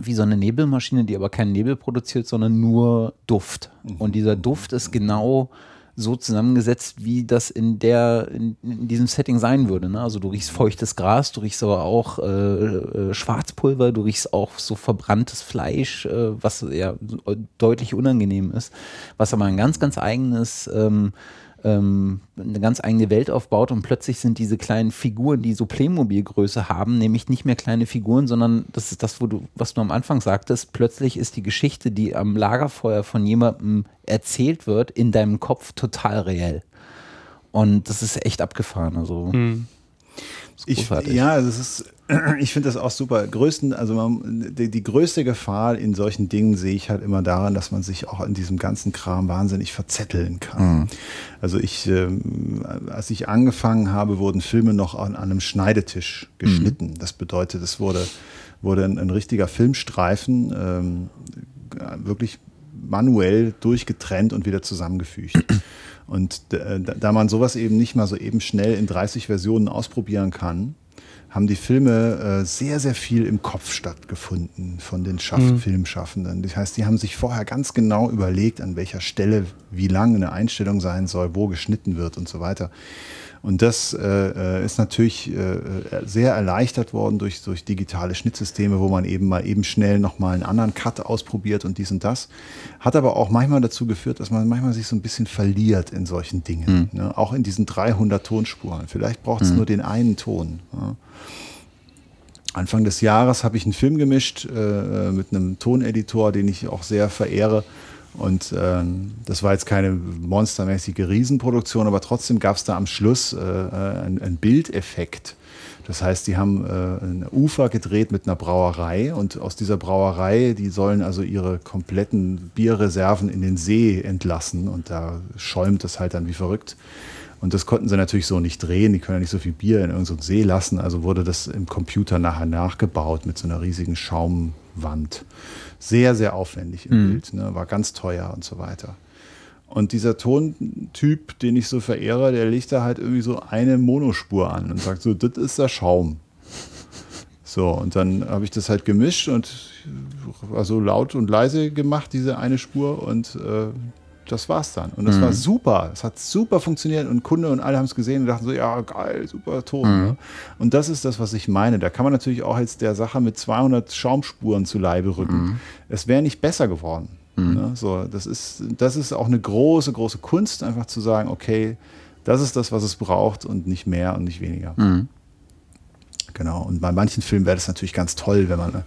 wie so eine Nebelmaschine, die aber keinen Nebel produziert, sondern nur Duft. Mhm. Und dieser Duft ist genau so zusammengesetzt, wie das in der in, in diesem Setting sein würde. Ne? Also du riechst feuchtes Gras, du riechst aber auch äh, äh, Schwarzpulver, du riechst auch so verbranntes Fleisch, äh, was ja deutlich unangenehm ist, was aber ein ganz, ganz eigenes ähm, ähm, eine ganz eigene Welt aufbaut und plötzlich sind diese kleinen Figuren, die so Playmobil-Größe haben, nämlich nicht mehr kleine Figuren, sondern das ist das, wo du, was du am Anfang sagtest, plötzlich ist die Geschichte, die am Lagerfeuer von jemandem erzählt wird, in deinem Kopf total reell. Und das ist echt abgefahren. Also. Hm. Ich, ja, das ist ich finde das auch super. Größten, also man, die, die, größte Gefahr in solchen Dingen sehe ich halt immer daran, dass man sich auch in diesem ganzen Kram wahnsinnig verzetteln kann. Mhm. Also ich, ähm, als ich angefangen habe, wurden Filme noch an, an einem Schneidetisch geschnitten. Mhm. Das bedeutet, es wurde, wurde ein, ein richtiger Filmstreifen ähm, wirklich manuell durchgetrennt und wieder zusammengefügt. Und da, da man sowas eben nicht mal so eben schnell in 30 Versionen ausprobieren kann, haben die Filme äh, sehr, sehr viel im Kopf stattgefunden von den Schaff mhm. Filmschaffenden. Das heißt, die haben sich vorher ganz genau überlegt, an welcher Stelle wie lang eine Einstellung sein soll, wo geschnitten wird und so weiter. Und das äh, äh, ist natürlich äh, sehr erleichtert worden durch, durch digitale Schnittsysteme, wo man eben mal eben schnell nochmal einen anderen Cut ausprobiert und dies und das. Hat aber auch manchmal dazu geführt, dass man manchmal sich so ein bisschen verliert in solchen Dingen. Mhm. Ne? Auch in diesen 300 Tonspuren. Vielleicht braucht es mhm. nur den einen Ton. Ja? Anfang des Jahres habe ich einen Film gemischt äh, mit einem Toneditor, den ich auch sehr verehre. Und ähm, das war jetzt keine monstermäßige Riesenproduktion, aber trotzdem gab es da am Schluss äh, äh einen Bildeffekt. Das heißt, die haben äh, ein Ufer gedreht mit einer Brauerei und aus dieser Brauerei, die sollen also ihre kompletten Bierreserven in den See entlassen und da schäumt es halt dann wie verrückt. Und das konnten sie natürlich so nicht drehen. Die können ja nicht so viel Bier in irgendeinen See lassen. Also wurde das im Computer nachher nachgebaut mit so einer riesigen Schaumwand. Sehr, sehr aufwendig im mhm. Bild. Ne? War ganz teuer und so weiter. Und dieser Tontyp, den ich so verehre, der legt da halt irgendwie so eine Monospur an und sagt so, das ist der Schaum. So, und dann habe ich das halt gemischt und also laut und leise gemacht, diese eine Spur. Und äh, das war's dann. Und das mhm. war super. Es hat super funktioniert und Kunde und alle haben es gesehen und dachten so, ja, geil, super Ton. Mhm. Ne? Und das ist das, was ich meine. Da kann man natürlich auch jetzt der Sache mit 200 Schaumspuren zu Leibe rücken. Mhm. Es wäre nicht besser geworden. Mhm. Ne? So, das ist, das ist auch eine große, große Kunst, einfach zu sagen, okay, das ist das, was es braucht und nicht mehr und nicht weniger. Mhm. genau. Und bei manchen Filmen wäre das natürlich ganz toll, wenn man äh,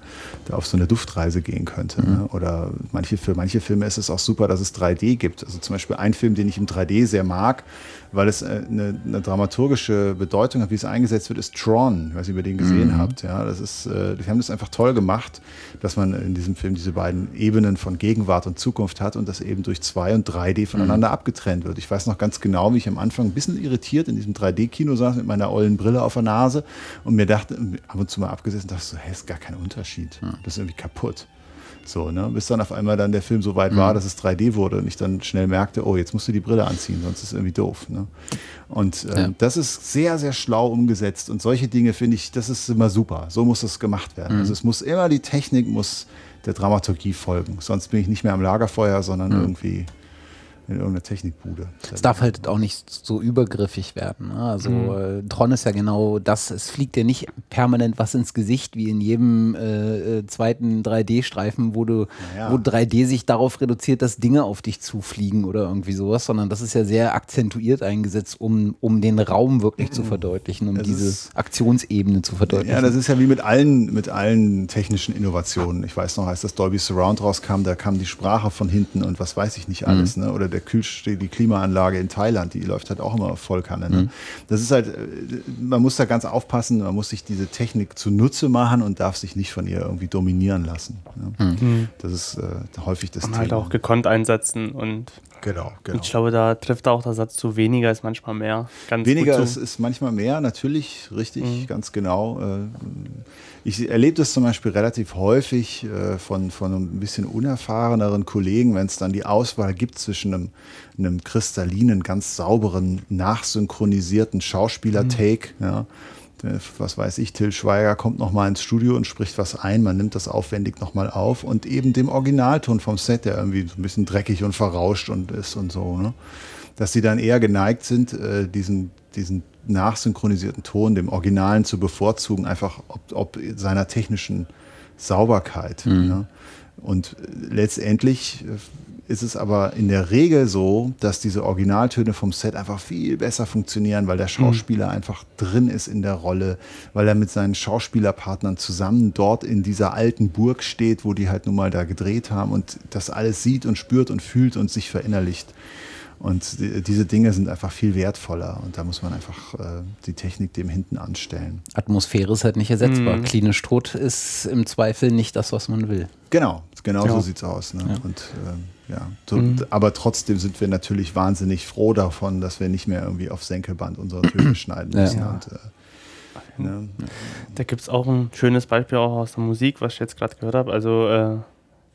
da auf so eine Duftreise gehen könnte. Ne? Mhm. Oder manche, für manche Filme ist es auch super, dass es 3D gibt. Also zum Beispiel ein Film, den ich im 3D sehr mag, weil es äh, eine, eine dramaturgische Bedeutung hat, wie es eingesetzt wird, ist Tron. Ich weiß nicht, ob ihr den gesehen Mhm. habt. Ja, das ist, äh, die haben das einfach toll gemacht, dass man in diesem Film diese beiden Ebenen von Gegenwart und Zukunft hat und das eben durch 2 und 3D voneinander abgetrennt wird. Ich weiß noch ganz genau, wie ich am Anfang ein bisschen irritiert in diesem 3D-Kino saß mit meiner ollen Brille auf der Nase und mir dachte, ab und zu mal abgesessen, dachte so, hey, ist gar kein Unterschied. Das ist irgendwie kaputt. So, ne? Bis dann auf einmal dann der Film so weit war, dass es 3D wurde und ich dann schnell merkte, oh, jetzt musst du die Brille anziehen, sonst ist es irgendwie doof. Ne? Und ähm, Ja. das ist sehr, sehr schlau umgesetzt und solche Dinge finde ich, das ist immer super. So muss das gemacht werden. Also es muss immer die Technik muss der Dramaturgie folgen. Sonst bin ich nicht mehr am Lagerfeuer, sondern irgendwie in irgendeiner Technikbude. Es darf halt auch nicht so übergriffig werden. Ne? Also Mhm. äh, Tron ist ja genau das. Es fliegt dir nicht permanent was ins Gesicht, wie in jedem äh, äh, zweiten 3D-Streifen, wo du, Naja. wo 3D sich darauf reduziert, dass Dinge auf dich zufliegen oder irgendwie sowas, sondern das ist ja sehr akzentuiert eingesetzt, um, um den Raum wirklich zu verdeutlichen, um Es diese Aktionsebene zu verdeutlichen. Ja, das ist ja wie mit allen, mit allen technischen Innovationen. Ich weiß noch, als das Dolby Surround rauskam, da kam die Sprache von hinten und was weiß ich nicht alles. Ne? Oder der Kühlsteh, die Klimaanlage in Thailand, die läuft halt auch immer auf Vollkanne. Ne? Das ist halt, äh, man muss da ganz aufpassen, man muss sich diese Technik zunutze machen und darf sich nicht von ihr irgendwie dominieren lassen. Ne? Das ist äh, häufig das Und Thema. halt auch gekonnt einsetzen und genau, genau. ich glaube, da trifft auch der Satz zu weniger ist manchmal mehr. Ganz Weniger gut ist, ist manchmal mehr, natürlich, richtig, ganz genau. Äh, Ich erlebe das zum Beispiel relativ häufig äh, von, von ein bisschen unerfahreneren Kollegen, wenn es dann die Auswahl gibt zwischen einem, einem kristallinen, ganz sauberen, nachsynchronisierten Schauspieler-Take. Ja. Der, Was weiß ich, Till Schweiger kommt nochmal ins Studio und spricht was ein, man nimmt das aufwendig nochmal auf und eben dem Originalton vom Set, der irgendwie so ein bisschen dreckig und verrauscht und ist und so. Ne? dass sie dann eher geneigt sind, äh, diesen, diesen nachsynchronisierten Ton, dem Originalen zu bevorzugen, einfach ob, ob seiner technischen Sauberkeit. Ne? Und letztendlich äh, ist es aber in der Regel so, dass diese Originaltöne vom Set einfach viel besser funktionieren, weil der Schauspieler einfach drin ist in der Rolle, weil er mit seinen Schauspielerpartnern zusammen dort in dieser alten Burg steht, wo die halt nun mal da gedreht haben und das alles sieht und spürt und fühlt und sich verinnerlicht. Und die, diese Dinge sind einfach viel wertvoller und da muss man einfach äh, die Technik dem hinten anstellen. Atmosphäre ist halt nicht ersetzbar. Klinisch tot ist im Zweifel nicht das, was man will. Genau, genau Ja. so sieht's aus. Ne? Und ähm, ja, so, aber trotzdem sind wir natürlich wahnsinnig froh davon, dass wir nicht mehr irgendwie auf Senkelband unsere Töne schneiden Ja. müssen. Ja. Und, äh, ne? Da gibt es auch ein schönes Beispiel auch aus der Musik, was ich jetzt gerade gehört habe. Also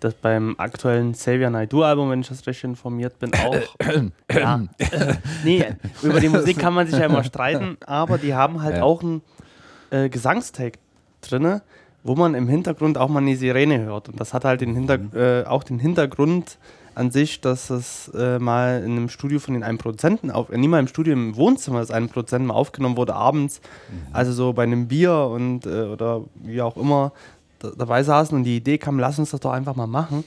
äh, das beim aktuellen Xavier Naidoo Album, wenn ich das richtig informiert bin, auch. ja. nee, über die Musik kann man sich ja immer streiten, aber die haben halt Ja. auch einen äh, Gesangstake drinne, wo man im Hintergrund auch mal eine Sirene hört. Und das hat halt den Hinter äh, auch den Hintergrund an sich, dass es äh, mal in einem Studio von den einen Produzenten auf, äh, nie mal im Studio im Wohnzimmer des einen Produzenten mal aufgenommen wurde abends, also so bei einem Bier und äh, oder wie auch immer dabei saßen und die Idee kam, lass uns das doch einfach mal machen.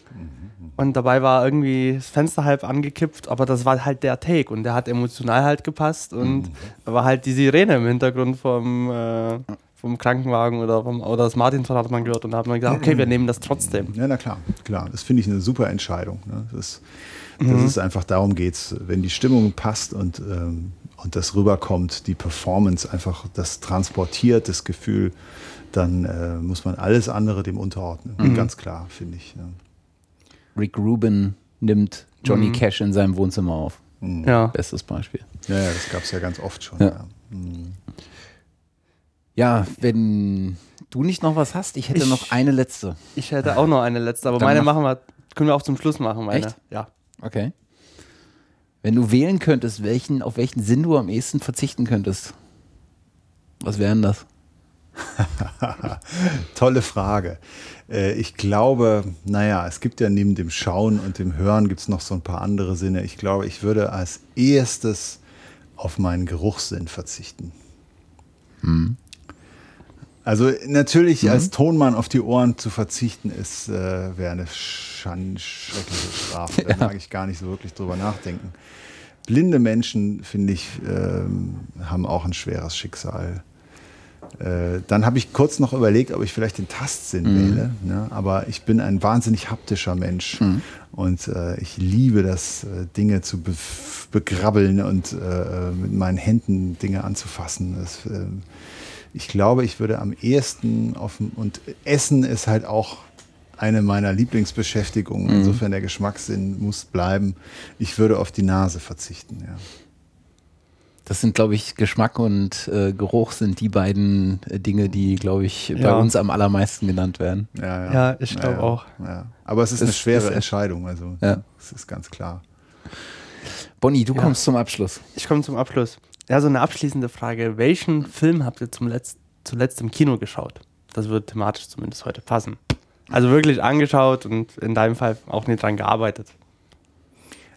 Und dabei war irgendwie das Fenster halb angekippt, aber das war halt der Take und der hat emotional halt gepasst und da war halt die Sirene im Hintergrund vom, äh, vom Krankenwagen oder, vom, oder das Martintor hat man gehört und da hat man gesagt, okay, wir nehmen das trotzdem. Ja, na klar, klar. Das finde ich eine super Entscheidung. Ne? Das, das ist einfach, darum geht's. Wenn die Stimmung passt und, ähm, und das rüberkommt, die Performance einfach das transportiert, das Gefühl, dann äh, muss man alles andere dem unterordnen. Ganz klar, finde ich. Ja. Rick Rubin nimmt Johnny Cash in seinem Wohnzimmer auf. Ja. Bestes Beispiel. Ja, ja, das gab es ja ganz oft schon. Ja. Ja. Mhm. Ja, wenn du nicht noch was hast, ich hätte Ich- noch eine letzte. Ich hätte auch noch eine letzte, aber Dann meine mach- machen wir, können wir auch zum Schluss machen. Meine. Echt? Ja. Okay. Wenn du wählen könntest, welchen, auf welchen Sinn du am ehesten verzichten könntest, was wären das? Tolle Frage. Äh, ich glaube, naja, es gibt ja neben dem Schauen und dem Hören gibt es noch so ein paar andere Sinne. Ich glaube, ich würde als erstes auf meinen Geruchssinn verzichten. Also natürlich als Tonmann auf die Ohren zu verzichten, ist äh, wäre eine schan- schreckliche Strafe. Da mag ich gar nicht so wirklich drüber nachdenken. Blinde Menschen, finde ich, ähm, haben auch ein schweres Schicksal. Äh, dann habe ich kurz noch überlegt, ob ich vielleicht den Tastsinn Mhm. wähle. Ne? Aber ich bin ein wahnsinnig haptischer Mensch. Mhm. Und äh, ich liebe das, äh, Dinge zu be begrabbeln und äh, mit meinen Händen Dinge anzufassen. Das, äh, ich glaube, ich würde am ehesten auf dem- und Essen ist halt auch eine meiner Lieblingsbeschäftigungen. Mhm. Insofern der Geschmackssinn muss bleiben. Ich würde auf die Nase verzichten. Ja. Das sind, glaube ich, Geschmack und äh, Geruch sind die beiden äh, Dinge, die, glaube ich, bei Ja. uns am allermeisten genannt werden. Ja, ja. Ja, ich glaub auch. Ja. Aber es ist Das eine schwere ist- Entscheidung. Also, Ja. das ist ganz klar. Bonnie, du Ja. kommst zum Abschluss. Ich komme zum Abschluss. Ja, so eine abschließende Frage. Welchen Film habt ihr zum Letzt, zuletzt im Kino geschaut? Das wird thematisch zumindest heute passen. Also wirklich angeschaut und in deinem Fall auch nicht dran gearbeitet.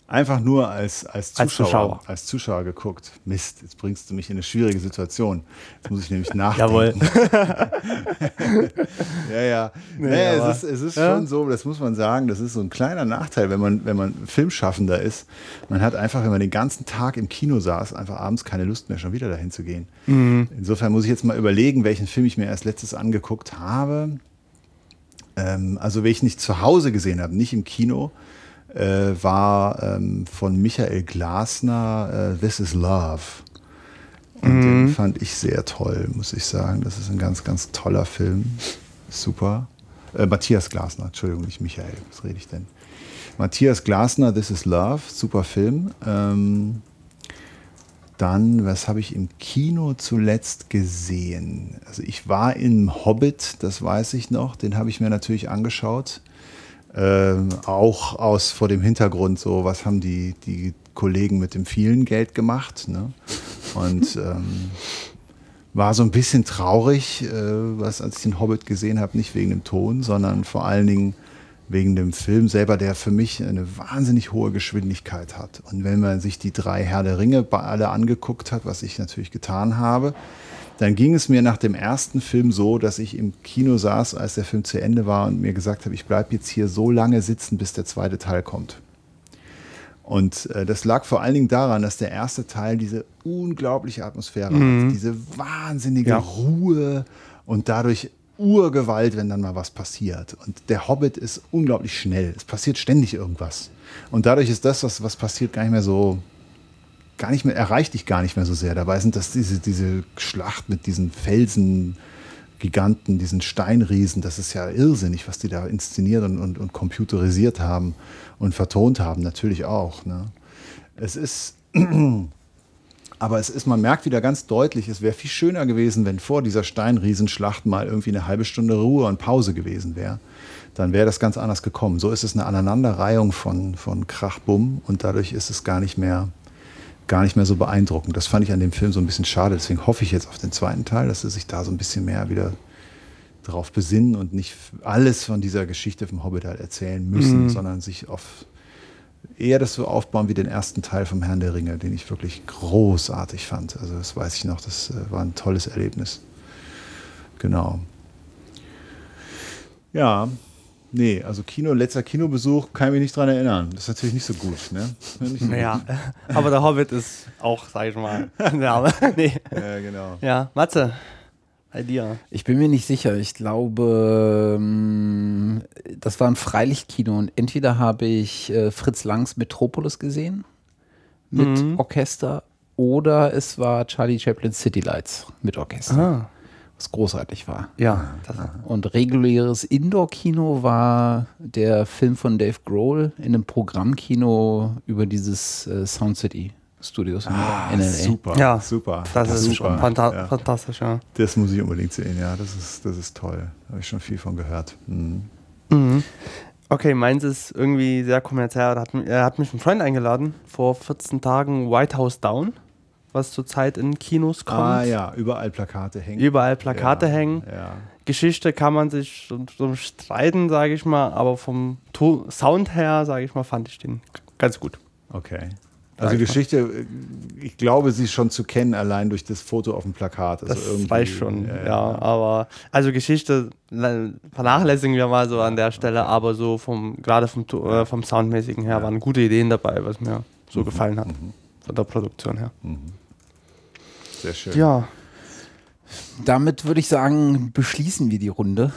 Einfach nur als, als, Zuschauer, Als Zuschauer. als Zuschauer geguckt. Mist, jetzt bringst du mich in eine schwierige Situation. Jetzt muss ich nämlich nachdenken. Jawohl. Ja, ja. Nee, naja, es ist, es ist Ja. schon so, das muss man sagen, das ist so ein kleiner Nachteil, wenn man, wenn man Filmschaffender ist. Man hat einfach, wenn man den ganzen Tag im Kino saß, einfach abends keine Lust mehr, schon wieder dahin zu gehen. Mhm. Insofern muss ich jetzt mal überlegen, welchen Film ich mir erst letztes angeguckt habe. Ähm, also, welchen ich zu Hause gesehen habe, nicht im Kino, äh, war ähm, von Michael Glasner äh, This is Love. Und den fand ich sehr toll, muss ich sagen. Das ist ein ganz, ganz toller Film. Super. Äh, Matthias Glasner, Entschuldigung, nicht Michael. Was rede ich denn? Matthias Glasner, This is Love, super Film. Ähm, dann, was habe ich im Kino zuletzt gesehen? Also ich war im Hobbit, das weiß ich noch, den habe ich mir natürlich angeschaut. Ähm, auch aus vor dem Hintergrund so, was haben die, die Kollegen mit dem vielen Geld gemacht. Ne? Und ähm, war so ein bisschen traurig, äh, was, als ich den Hobbit gesehen habe, nicht wegen dem Ton, sondern vor allen Dingen wegen dem Film selber, der für mich eine wahnsinnig hohe Geschwindigkeit hat. Und wenn man sich die drei Herr der Ringe bei alle angeguckt hat, was ich natürlich getan habe, dann ging es mir nach dem ersten Film so, dass ich im Kino saß, als der Film zu Ende war und mir gesagt habe, ich bleibe jetzt hier so lange sitzen, bis der zweite Teil kommt. Und äh, das lag vor allen Dingen daran, dass der erste Teil diese unglaubliche Atmosphäre hat, diese wahnsinnige Ja. Ruhe und dadurch Urgewalt, wenn dann mal was passiert. Und der Hobbit ist unglaublich schnell. Es passiert ständig irgendwas. Und dadurch ist das, was, was passiert, gar nicht mehr so, gar nicht mehr, erreicht dich gar nicht mehr so sehr. Dabei sind das diese, diese Schlacht mit diesen Felsen, Giganten, diesen Steinriesen, das ist ja irrsinnig, was die da inszeniert und, und, und computerisiert haben und vertont haben, natürlich auch. Ne? Es ist, aber es ist, man merkt wieder ganz deutlich, es wäre viel schöner gewesen, wenn vor dieser Steinriesenschlacht mal irgendwie eine halbe Stunde Ruhe und Pause gewesen wäre. Dann wäre das ganz anders gekommen. So ist es eine Aneinanderreihung von, von Krach-Bumm und dadurch ist es gar nicht mehr gar nicht mehr so beeindruckend. Das fand ich an dem Film so ein bisschen schade. Deswegen hoffe ich jetzt auf den zweiten Teil, dass sie sich da so ein bisschen mehr wieder drauf besinnen und nicht alles von dieser Geschichte vom Hobbit halt erzählen müssen, sondern sich auf eher das so aufbauen wie den ersten Teil vom Herrn der Ringe, den ich wirklich großartig fand. Also das weiß ich noch, das äh, war ein tolles Erlebnis. Genau. Ja, nee, also Kino, letzter Kinobesuch, kann ich mich nicht dran erinnern. Das ist natürlich nicht so gut, ne? Nicht so Ja, aber der Hobbit ist auch, sag ich mal. ja, nee. gut. Ja, genau. ja, Matze, bei dir. Ich bin mir nicht sicher. Ich glaube, ähm, das war ein Freilichtkino und entweder habe ich äh, Fritz Langs Metropolis gesehen mit Mhm. Orchester oder es war Charlie Chaplin's City Lights mit Orchester, Ah, was großartig war. ja, das, Und reguläres Indoor-Kino war der Film von Dave Grohl in einem Programmkino über dieses äh, Sound City Studios in, Ah, in LA. super, Ja, super. das ist super. schon fanta Ja. fantastisch, ja. Das muss ich unbedingt sehen, ja, das ist, das ist toll. Da habe ich schon viel von gehört. Mhm. Mhm. Okay, meins ist irgendwie sehr kommerziell. Da hat, er hat mich ein Freund eingeladen, vor 14 Tagen White House Down, was zurzeit in Kinos kommt. Ah ja, überall Plakate hängen. Überall Plakate ja, hängen. Ja. Geschichte kann man sich so, streiten, sage ich mal, aber vom to Sound her, sage ich mal, fand ich den ganz gut. Okay. Also ich. Geschichte, äh, ich glaube, sie schon zu kennen, allein durch das Foto auf dem Plakat. Also Das irgendwie- reicht schon, ja, Aber also Geschichte vernachlässigen wir mal so an der Stelle, aber so vom gerade vom, äh, vom Soundmäßigen her waren gute Ideen dabei, was mir so Mhm. gefallen hat Mhm. von der Produktion her. Sehr schön. Ja, Damit würde ich sagen, beschließen wir die Runde.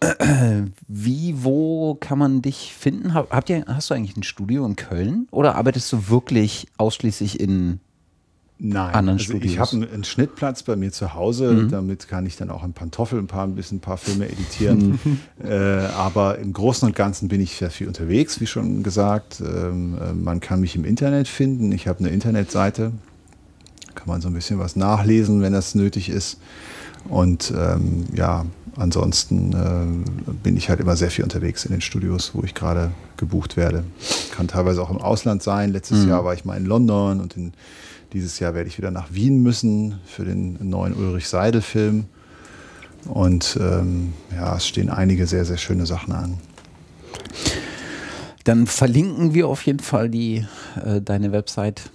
Wie, wo kann man dich finden? Habt ihr, hast du eigentlich ein Studio in Köln oder arbeitest du wirklich ausschließlich in Nein, anderen also Studios? ich habe einen, einen Schnittplatz bei mir zu Hause, Mhm. damit kann ich dann auch in Pantoffel ein paar, ein bisschen ein paar Filme editieren. äh, aber im Großen und Ganzen bin ich sehr viel unterwegs, wie schon gesagt. Ähm, äh, man kann mich im Internet finden. Ich habe eine Internetseite, kann man so ein bisschen was nachlesen, wenn das nötig ist. Und ähm, ja, ansonsten äh, bin ich halt immer sehr viel unterwegs in den Studios, wo ich gerade gebucht werde. Kann teilweise auch im Ausland sein. Letztes Mhm. Jahr war ich mal in London und in, dieses Jahr werde ich wieder nach Wien müssen für den neuen Ulrich Seidel-Film. Und ähm, ja, es stehen einige sehr, sehr schöne Sachen an. Dann verlinken wir auf jeden Fall die, äh, deine Website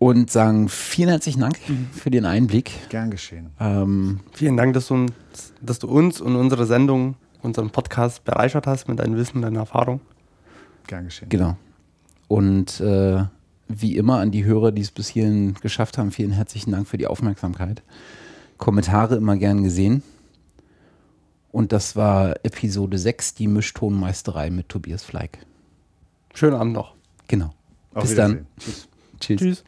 und sagen vielen herzlichen Dank für den Einblick. Gern geschehen. Ähm, Vielen Dank, dass du, uns, dass du uns und unsere Sendung, unseren Podcast bereichert hast mit deinem Wissen, deiner Erfahrung. Gern geschehen. genau. Und äh, wie immer an die Hörer, die es bis hierhin geschafft haben, vielen herzlichen Dank für die Aufmerksamkeit. Kommentare immer gern gesehen. Und das war Episode 6, die Mischtonmeisterei mit Tobias Fleig. Schönen Abend noch. Genau. Auf Bis dann. Tschüss. Tschüss. Tschüss.